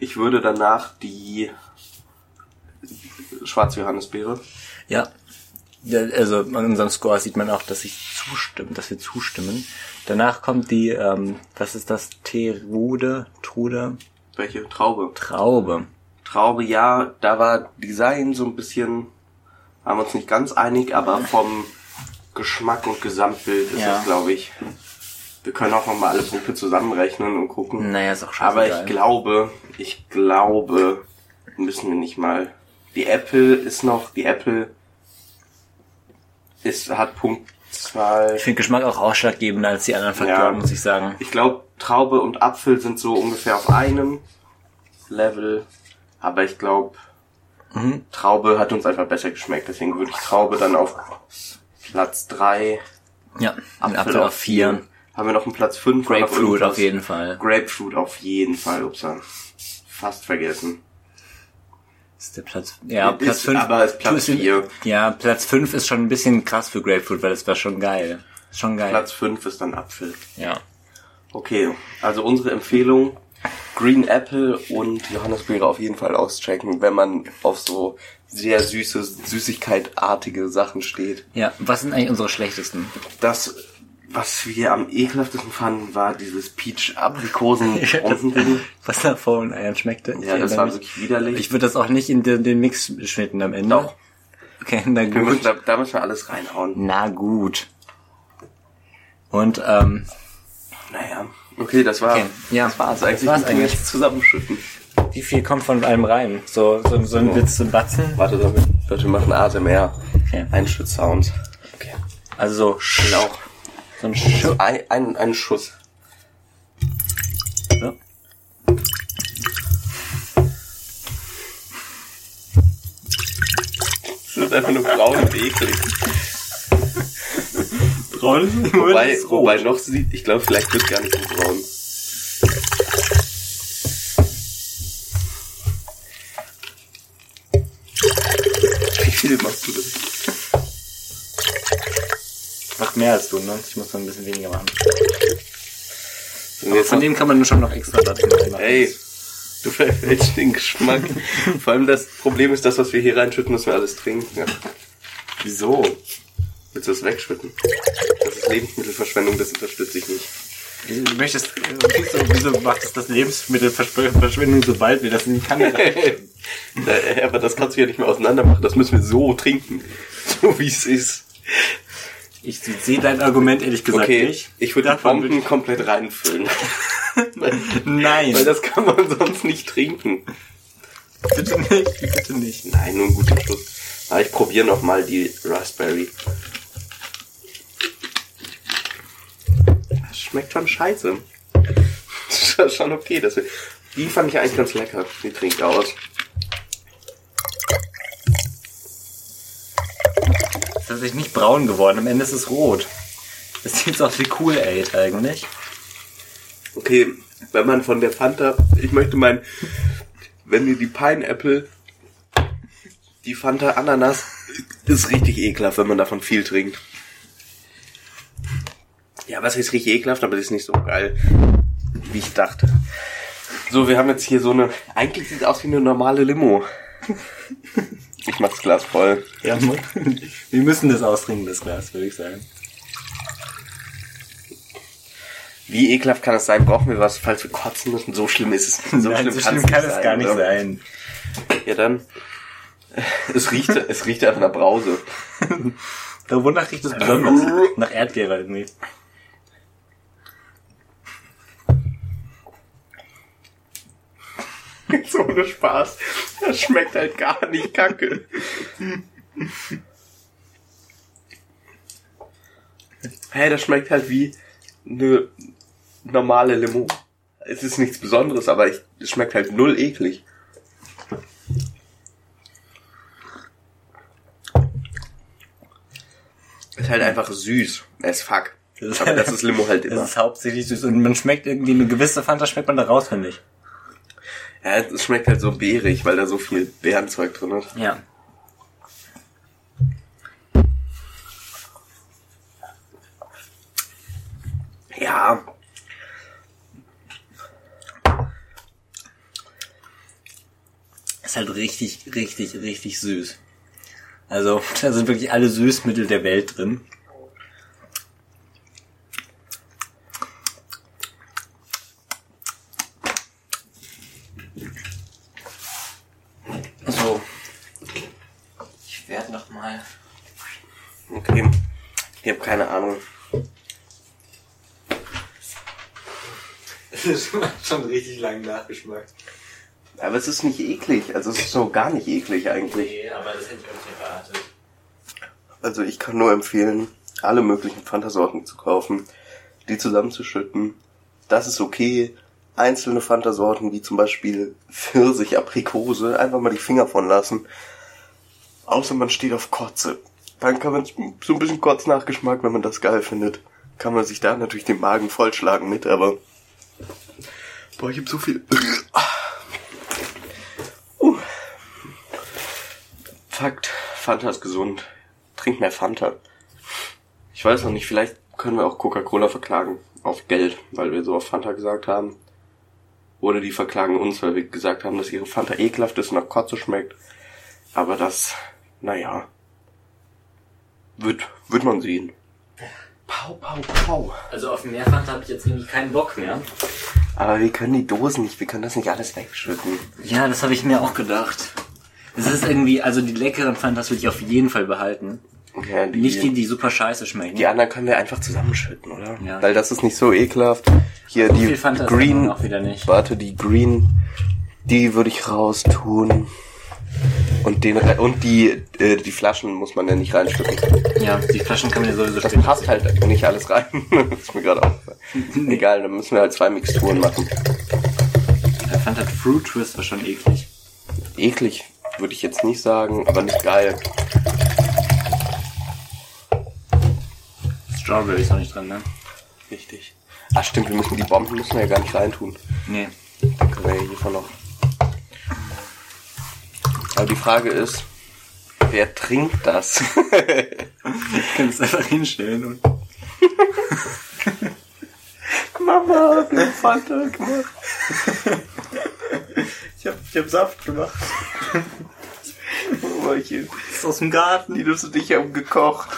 [SPEAKER 1] ich würde danach die schwarze Johannisbeere.
[SPEAKER 2] Ja. Also an unserem Score sieht man auch, dass ich zustimme, dass wir zustimmen. Danach kommt die, ähm, was ist das? Terude, Trude,
[SPEAKER 1] Welche? Traube.
[SPEAKER 2] Traube.
[SPEAKER 1] Traube, ja, da war Design so ein bisschen, waren wir uns nicht ganz einig, aber vom Geschmack und Gesamtbild ist
[SPEAKER 2] Ja.
[SPEAKER 1] das, glaube ich, Wir können auch nochmal alle Punkte zusammenrechnen und gucken.
[SPEAKER 2] Naja, ist auch
[SPEAKER 1] Aber
[SPEAKER 2] scheißegal.
[SPEAKER 1] ich glaube, ich glaube, müssen wir nicht mal. Die Apple ist noch, die Apple ist, hat Punktzahl.
[SPEAKER 2] Ich finde Geschmack auch ausschlaggebender als die anderen Faktoren,
[SPEAKER 1] Ja.
[SPEAKER 2] muss ich sagen.
[SPEAKER 1] Ich glaube, Traube und Apfel sind so ungefähr auf einem Level. Aber ich glaube,
[SPEAKER 2] Mhm.
[SPEAKER 1] Traube hat uns einfach besser geschmeckt. Deswegen würde ich Traube dann auf Platz drei,
[SPEAKER 2] Ja, Apfel, Apfel auf vier.
[SPEAKER 1] Haben wir noch einen Platz fünf?
[SPEAKER 2] Grapefruit auf jeden Fall.
[SPEAKER 1] Grapefruit auf jeden Fall, upsa. Fast vergessen.
[SPEAKER 2] Ist der Platz. Ja,
[SPEAKER 1] Ist
[SPEAKER 2] Platz 5.
[SPEAKER 1] aber ist Platz vier.
[SPEAKER 2] Ja, Platz 5 ist schon ein bisschen krass für Grapefruit, weil das war schon geil. Ist schon geil.
[SPEAKER 1] Platz fünf ist dann Apfel.
[SPEAKER 2] Ja.
[SPEAKER 1] Okay, also unsere Empfehlung, Green Apple und Johannisbeere auf jeden Fall auschecken, wenn man auf so sehr süße, süßigkeitartige Sachen steht.
[SPEAKER 2] Ja, was sind eigentlich unsere schlechtesten?
[SPEAKER 1] Das, was wir am ekelhaftesten fanden, war dieses Peach-Aprikosen-Ding. *laughs*
[SPEAKER 2] was nach vollen Eiern schmeckte.
[SPEAKER 1] Ja, das war
[SPEAKER 2] mich.
[SPEAKER 1] wirklich widerlich.
[SPEAKER 2] Ich würde das auch nicht in den, den Mix schnitten am Ende.
[SPEAKER 1] Doch.
[SPEAKER 2] Okay, na
[SPEAKER 1] wir müssen,
[SPEAKER 2] gut.
[SPEAKER 1] da, da müssen wir alles reinhauen.
[SPEAKER 2] Na gut. Und, ähm,
[SPEAKER 1] Naja. Okay, das war,
[SPEAKER 2] Okay, ja.
[SPEAKER 1] das war's eigentlich.
[SPEAKER 2] Das war's eigentlich.
[SPEAKER 1] Jetzt zusammenschütten.
[SPEAKER 2] wie viel kommt von allem rein? So, so, so ein Witz zu Batzen?
[SPEAKER 1] Warte, damit. Leute, wir machen ASMR.
[SPEAKER 2] Okay.
[SPEAKER 1] Einschütz-Sounds. Okay.
[SPEAKER 2] Also so,
[SPEAKER 1] Schlauch.
[SPEAKER 2] so ein Sch
[SPEAKER 1] Ein, ein, ein Schuss.
[SPEAKER 2] so.
[SPEAKER 1] Das ist einfach nur braun und eklig.
[SPEAKER 2] Braun *laughs* ist
[SPEAKER 1] Wobei, wobei noch sieht, ich glaube, vielleicht wird gar nicht so braun. Wie viel machst du das?
[SPEAKER 2] Macht mehr als du, ne? Ich muss noch ein bisschen weniger machen. Aber von dem kann man schon noch extra Batzen reinmachen.
[SPEAKER 1] ey, du verfälschst den Geschmack. *laughs* Vor allem das Problem ist, das, was wir hier reinschütten, müssen wir alles trinken. Ja.
[SPEAKER 2] Wieso?
[SPEAKER 1] Willst du das wegschütten? Das ist Lebensmittelverschwendung, das unterstütze ich nicht.
[SPEAKER 2] Du möchtest, wieso, wieso macht es das Lebensmittelverschwendung, sobald wir das *laughs* nicht kann?
[SPEAKER 1] Äh, Aber das kannst du ja nicht mehr auseinander machen. Das müssen wir so trinken. *laughs* So wie es ist.
[SPEAKER 2] Ich sehe dein Argument ehrlich gesagt
[SPEAKER 1] Okay,
[SPEAKER 2] nicht.
[SPEAKER 1] ich würde die Bomben komplett reinfüllen. *laughs*
[SPEAKER 2] Nein,
[SPEAKER 1] weil das kann man sonst nicht trinken.
[SPEAKER 2] bitte nicht, bitte nicht.
[SPEAKER 1] Nein, nur einen guten Schluss. Aber ich probiere noch mal die Raspberry. Schmeckt schon scheiße. *laughs* Das ist schon okay. Das, die fand ich eigentlich ganz lecker. Die trinkt aus.
[SPEAKER 2] Es ist nicht braun geworden, am Ende ist es rot. Das sieht aus wie Cool Aid eigentlich.
[SPEAKER 1] Okay, wenn man von der Fanta, ich möchte meinen, wenn ihr die Pineapple, die Fanta Ananas, ist richtig ekelhaft, wenn man davon viel trinkt. Ja, was ist richtig ekelhaft, aber das ist nicht so geil, wie ich dachte. So, wir haben jetzt hier so eine, eigentlich sieht es aus wie eine normale Limo. *laughs* Ich mach's Glas voll.
[SPEAKER 2] Ja, wir müssen das austrinken, das Glas, würde ich sagen.
[SPEAKER 1] Wie ekelhaft kann es sein? Brauchen wir was, falls wir kotzen müssen? So schlimm ist es. So
[SPEAKER 2] Nein,
[SPEAKER 1] schlimm,
[SPEAKER 2] so schlimm kann es
[SPEAKER 1] sein,
[SPEAKER 2] gar nicht
[SPEAKER 1] oder?
[SPEAKER 2] sein.
[SPEAKER 1] Ja, dann. *laughs* Es riecht, es riecht einfach nach Brause. *laughs*
[SPEAKER 2] Da wonach riecht es besonders? Nach Erdbeere irgendwie. *laughs*
[SPEAKER 1] Jetzt ohne Spaß. Das schmeckt halt gar nicht kacke. Hey, das schmeckt halt wie eine normale Limo. Es ist nichts Besonderes, aber ich, es schmeckt halt null eklig. Ist halt einfach süß. Es fuck. Aber das ist Limo halt
[SPEAKER 2] Das
[SPEAKER 1] immer.
[SPEAKER 2] ist hauptsächlich süß und man schmeckt irgendwie eine gewisse Fanta schmeckt man da raus, finde ich.
[SPEAKER 1] Ja, es schmeckt halt so beerig, weil da so viel Beerenzeug drin ist.
[SPEAKER 2] Ja.
[SPEAKER 1] Ja.
[SPEAKER 2] Ist halt richtig, richtig, richtig süß. Also, *laughs* da sind wirklich alle Süßmittel der Welt drin. So. Ich werde noch mal.
[SPEAKER 1] Okay. Ich habe keine Ahnung.
[SPEAKER 2] Schon richtig langen Nachgeschmack.
[SPEAKER 1] Aber es ist nicht eklig. Also es ist so gar nicht eklig eigentlich.
[SPEAKER 2] Nee, aber das hätte ich auch nicht erwartet.
[SPEAKER 1] Also ich kann nur empfehlen, alle möglichen Fanta-Sorten zu kaufen, die zusammenzuschütten. Das ist okay. Einzelne Fanta-Sorten, wie zum Beispiel Pfirsich, Aprikose, einfach mal die Finger von lassen. Außer man steht auf Kotze. Dann kann man so ein bisschen Kotznachgeschmack, wenn man das geil findet. Kann man sich da natürlich den Magen vollschlagen mit, aber... Boah, ich hab so viel... Uh. Fakt, Fanta ist gesund. Trink mehr Fanta. Ich weiß noch nicht, vielleicht können wir auch Coca-Cola verklagen. Auf Geld, weil wir so auf Fanta gesagt haben. Oder die verklagen uns, weil wir gesagt haben, dass ihre Fanta ekelhaft ist und nach Kotze schmeckt. Aber das, naja, wird, wird man sehen. Pau, pau, pau.
[SPEAKER 2] Also auf Meerfanta habe ich jetzt irgendwie keinen Bock mehr.
[SPEAKER 1] Aber wir können die Dosen nicht, wir können das nicht alles wegschütten.
[SPEAKER 2] Ja, das habe ich mir auch gedacht. Es ist irgendwie, also die leckeren Fantas will ich auf jeden Fall behalten.
[SPEAKER 1] Ja, die,
[SPEAKER 2] Nicht die, die super scheiße schmecken.
[SPEAKER 1] die anderen können wir einfach zusammenschütten, oder?
[SPEAKER 2] Ja.
[SPEAKER 1] Weil das ist nicht so ekelhaft. Hier
[SPEAKER 2] So
[SPEAKER 1] die Green,
[SPEAKER 2] dann auch wieder nicht.
[SPEAKER 1] warte, die Green, die würde ich raustun. Und den und die äh, die Flaschen muss man ja nicht reinstücken.
[SPEAKER 2] Ja, die Flaschen kann man ja sowieso
[SPEAKER 1] Das passt halt nicht alles rein. *laughs* das ist mir gerade aufgefallen. *laughs* Egal, dann müssen wir halt zwei Mixturen machen.
[SPEAKER 2] Der Fanta Fruit Twist war schon eklig.
[SPEAKER 1] Eklig würde ich jetzt nicht sagen, aber nicht geil.
[SPEAKER 2] Strawberry ist noch nicht dran, ne?
[SPEAKER 1] Richtig. Ach stimmt, wir müssen die Bomben müssen wir ja gar nicht reintun.
[SPEAKER 2] Nee.
[SPEAKER 1] Dann können wir ja hiervon noch. Aber die Frage ist, wer trinkt das?
[SPEAKER 2] Ich kann es einfach hinstellen und. *laughs*
[SPEAKER 1] Mama, wir haben Fanta gemacht.
[SPEAKER 2] Ich hab, ich hab Saft gemacht. *laughs*
[SPEAKER 1] Mäuchen.
[SPEAKER 2] Das ist aus dem Garten.
[SPEAKER 1] Die Nüsse dich haben gekocht.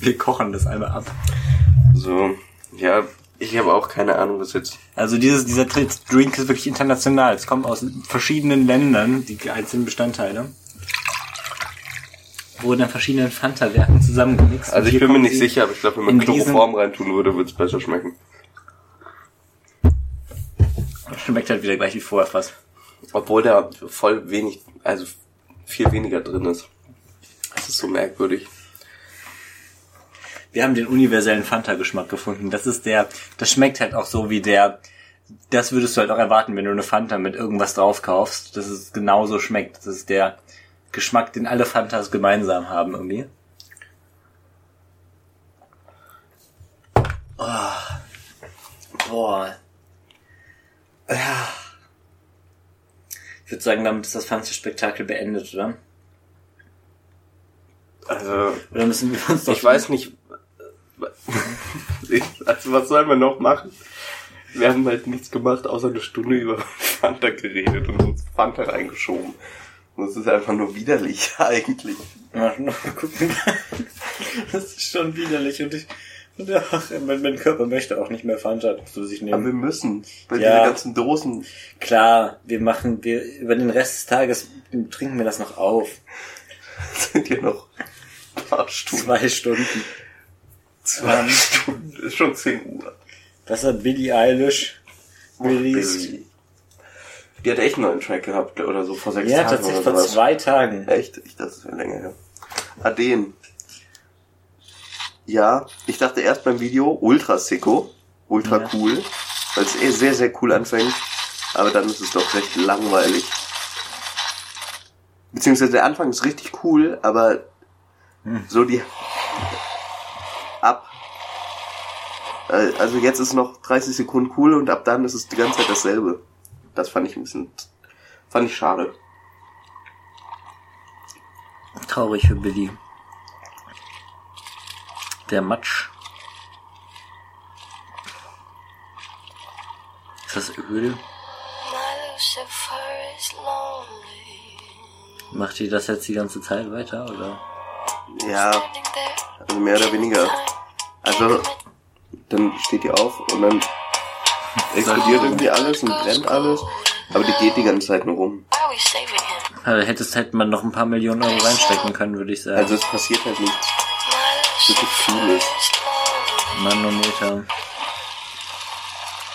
[SPEAKER 2] Wir kochen das einmal ab.
[SPEAKER 1] So, ja, ich habe auch keine Ahnung, was jetzt.
[SPEAKER 2] Also dieses, dieser Drink ist wirklich international. Es kommt aus verschiedenen Ländern, die einzelnen Bestandteile. Wurden in verschiedenen Fanta-Werken zusammengemixt.
[SPEAKER 1] Also ich bin mir nicht sicher, aber ich glaube, wenn man Chloroform reintun würde, würde es besser schmecken.
[SPEAKER 2] Schmeckt halt wieder gleich wie vorher fast.
[SPEAKER 1] Obwohl da voll wenig, also viel weniger drin ist. Das ist so merkwürdig.
[SPEAKER 2] Wir haben den universellen Fanta-Geschmack gefunden. Das ist der, das schmeckt halt auch so wie der, das würdest du halt auch erwarten, wenn du eine Fanta mit irgendwas drauf kaufst, dass es genauso schmeckt. Das ist der Geschmack, den alle Fantas gemeinsam haben irgendwie. Oh. Boah. Ja. Ich würde sagen, damit ist das Fanta-Spektakel beendet, oder?
[SPEAKER 1] Also,
[SPEAKER 2] Oder müssen wir uns doch
[SPEAKER 1] ich weiß nicht. Also, was sollen wir noch machen? Wir haben halt nichts gemacht, außer eine Stunde über *laughs* Fanta geredet und uns Fanta reingeschoben. Und es ist einfach nur widerlich, *laughs* eigentlich.
[SPEAKER 2] Ja, gucken. *laughs* Das ist schon widerlich und ich, und ach, mein, mein Körper möchte auch nicht mehr Fanta zu sich
[SPEAKER 1] Aber
[SPEAKER 2] nehmen.
[SPEAKER 1] wir müssen. Weil
[SPEAKER 2] Ja.
[SPEAKER 1] diese ganzen Dosen
[SPEAKER 2] Klar, wir machen, wir, über den Rest des Tages trinken wir das noch auf.
[SPEAKER 1] sind ja noch ein paar Stunden.
[SPEAKER 2] Zwei Stunden.
[SPEAKER 1] Zwei Stunden. Ist schon 10 Uhr.
[SPEAKER 2] Das hat Billie Eilish released.
[SPEAKER 1] Billy. Die hat echt einen neuen Track gehabt oder so vor sechs
[SPEAKER 2] Ja,
[SPEAKER 1] Tagen
[SPEAKER 2] tatsächlich
[SPEAKER 1] oder
[SPEAKER 2] vor zwei Tagen.
[SPEAKER 1] Echt? Ich dachte, das wäre länger her. Ah, den. Ja, ich dachte erst beim Video ultra sicko, ultra
[SPEAKER 2] Ja.
[SPEAKER 1] cool, weil es eh sehr, sehr cool anfängt. Aber dann ist es doch recht langweilig. Beziehungsweise der Anfang ist richtig cool, aber so die ab. äh, Also jetzt ist noch 30 Sekunden cool und ab dann ist es die ganze Zeit dasselbe. Das fand ich ein bisschen, fand ich schade.
[SPEAKER 2] Traurig für Billy. Der Matsch. Ist das Öl? Macht ihr das jetzt die ganze Zeit weiter, oder?
[SPEAKER 1] Ja, also mehr oder weniger. Also, dann steht die auf und dann explodiert irgendwie alles und brennt alles. Aber die geht die ganze Zeit nur rum.
[SPEAKER 2] Also hättest hätte man noch ein paar Millionen Euro reinstecken können, würde ich sagen.
[SPEAKER 1] Also es passiert halt nichts. Wirklich vieles.
[SPEAKER 2] Manometer.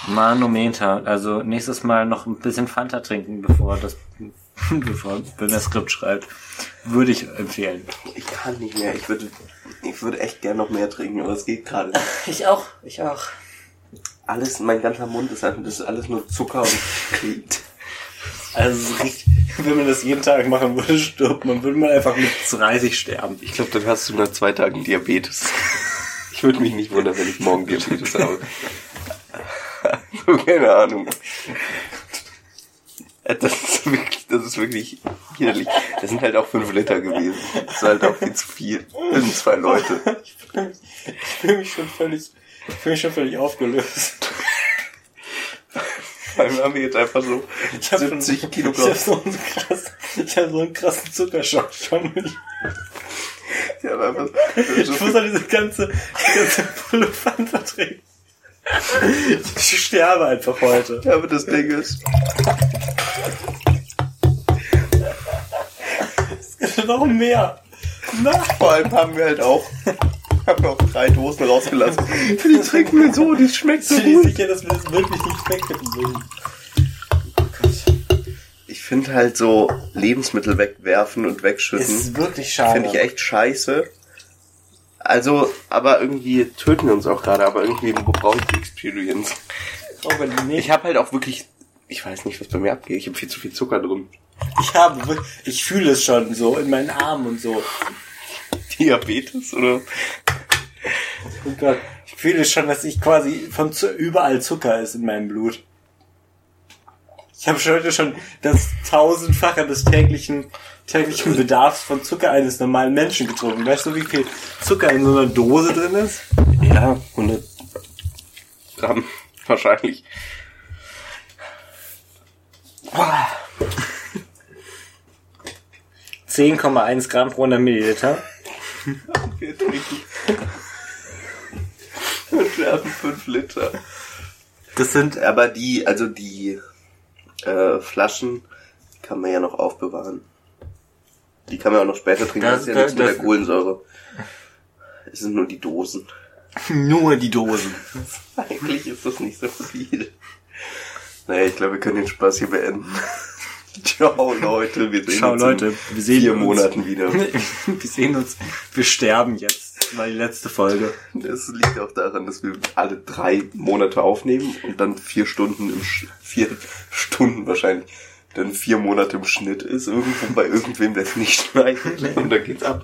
[SPEAKER 2] Manometer. Also nächstes Mal noch ein bisschen Fanta trinken, bevor das, *laughs* bevor, wenn das Skript schreibt. Würde ich empfehlen.
[SPEAKER 1] Ich kann nicht mehr. Ich würde, ich würde echt gern noch mehr trinken, aber es geht gerade nicht.
[SPEAKER 2] Ich auch, ich auch.
[SPEAKER 1] Alles, mein ganzer Mund ist einfach, das ist alles nur Zucker und klebt.
[SPEAKER 2] Also richtig, wenn man das jeden Tag machen würde, stirbt man, würde man einfach mit 30 sterben.
[SPEAKER 1] Ich glaube, dann hast du nach zwei Tagen Diabetes. Ich würde mich nicht wundern, wenn ich morgen Diabetes habe. *laughs* so, keine Ahnung. Äh, Das ist wirklich, das ist wirklich widerlich. Das sind halt auch fünf Liter gewesen. Das ist halt auch viel zu viel. Das sind zwei Leute. *laughs*
[SPEAKER 2] Ich fühle mich schon völlig, ich fühle mich schon völlig aufgelöst. *laughs*
[SPEAKER 1] Vor allem haben wir jetzt einfach so
[SPEAKER 2] Ich habe
[SPEAKER 1] 70
[SPEAKER 2] Ich
[SPEAKER 1] Kilogramm.
[SPEAKER 2] habe so einen krassen, ich habe so einen krassen Zuckerschock schon. *laughs*
[SPEAKER 1] Ich habe einfach
[SPEAKER 2] Ich muss doch diese ganze, die ganze Pulle Fanta trinken. Ich sterbe einfach heute.
[SPEAKER 1] ja, aber das Ding ist,
[SPEAKER 2] Noch mehr. Nein.
[SPEAKER 1] vor allem haben wir halt auch, haben wir auch drei Dosen rausgelassen. *laughs* Die trinken wir so, die schmeckt so
[SPEAKER 2] Ich bin
[SPEAKER 1] gut.
[SPEAKER 2] sicher, dass wir das wirklich nicht wegkippen würden.
[SPEAKER 1] Ich finde halt so Lebensmittel wegwerfen und wegschütten,
[SPEAKER 2] ist wirklich schade.
[SPEAKER 1] finde ich echt scheiße. Also, aber irgendwie töten wir uns auch gerade, aber irgendwie brauche ich die Experience. Ich habe halt auch wirklich, ich weiß nicht, was bei mir abgeht. Ich habe viel zu viel Zucker drin.
[SPEAKER 2] Ich habe, wirklich- ich fühle es schon so in meinen Armen und so.
[SPEAKER 1] Diabetes oder?
[SPEAKER 2] Oh Gott, ich fühle schon, dass ich quasi von zu, überall Zucker ist in meinem Blut. Ich habe schon heute schon das tausendfache des täglichen, täglichen Bedarfs von Zucker eines normalen Menschen getrunken. Weißt du, wie viel Zucker in so einer Dose drin ist?
[SPEAKER 1] Ja, 100 Gramm wahrscheinlich.
[SPEAKER 2] 10,1 Gramm pro 100 Milliliter.
[SPEAKER 1] Wir trinken. Und wir haben 5 Liter.
[SPEAKER 2] Das sind,
[SPEAKER 1] Aber die, also die äh, Flaschen kann man ja noch aufbewahren. Die kann man auch noch später trinken. Das,
[SPEAKER 2] Das-
[SPEAKER 1] ist ja nichts mit
[SPEAKER 2] das-
[SPEAKER 1] der Kohlensäure. Es sind nur die Dosen. *laughs*
[SPEAKER 2] nur die Dosen.
[SPEAKER 1] Eigentlich ist das nicht so viel. Naja, ich glaube, wir können den Spaß hier beenden. *laughs* Ciao, Leute. Wir sehen
[SPEAKER 2] Ciao,
[SPEAKER 1] uns
[SPEAKER 2] Leute.
[SPEAKER 1] in
[SPEAKER 2] Wir sehen
[SPEAKER 1] vier
[SPEAKER 2] uns.
[SPEAKER 1] Monaten wieder. *laughs*
[SPEAKER 2] Wir sehen uns. Wir sterben jetzt. Das war die letzte Folge.
[SPEAKER 1] Das liegt auch daran, dass wir alle drei Monate aufnehmen und dann vier Stunden im Sch vier Stunden wahrscheinlich dann vier Monate im Schnitt ist irgendwo bei irgendwem, der es nicht *laughs* schneidet und dann geht's ab.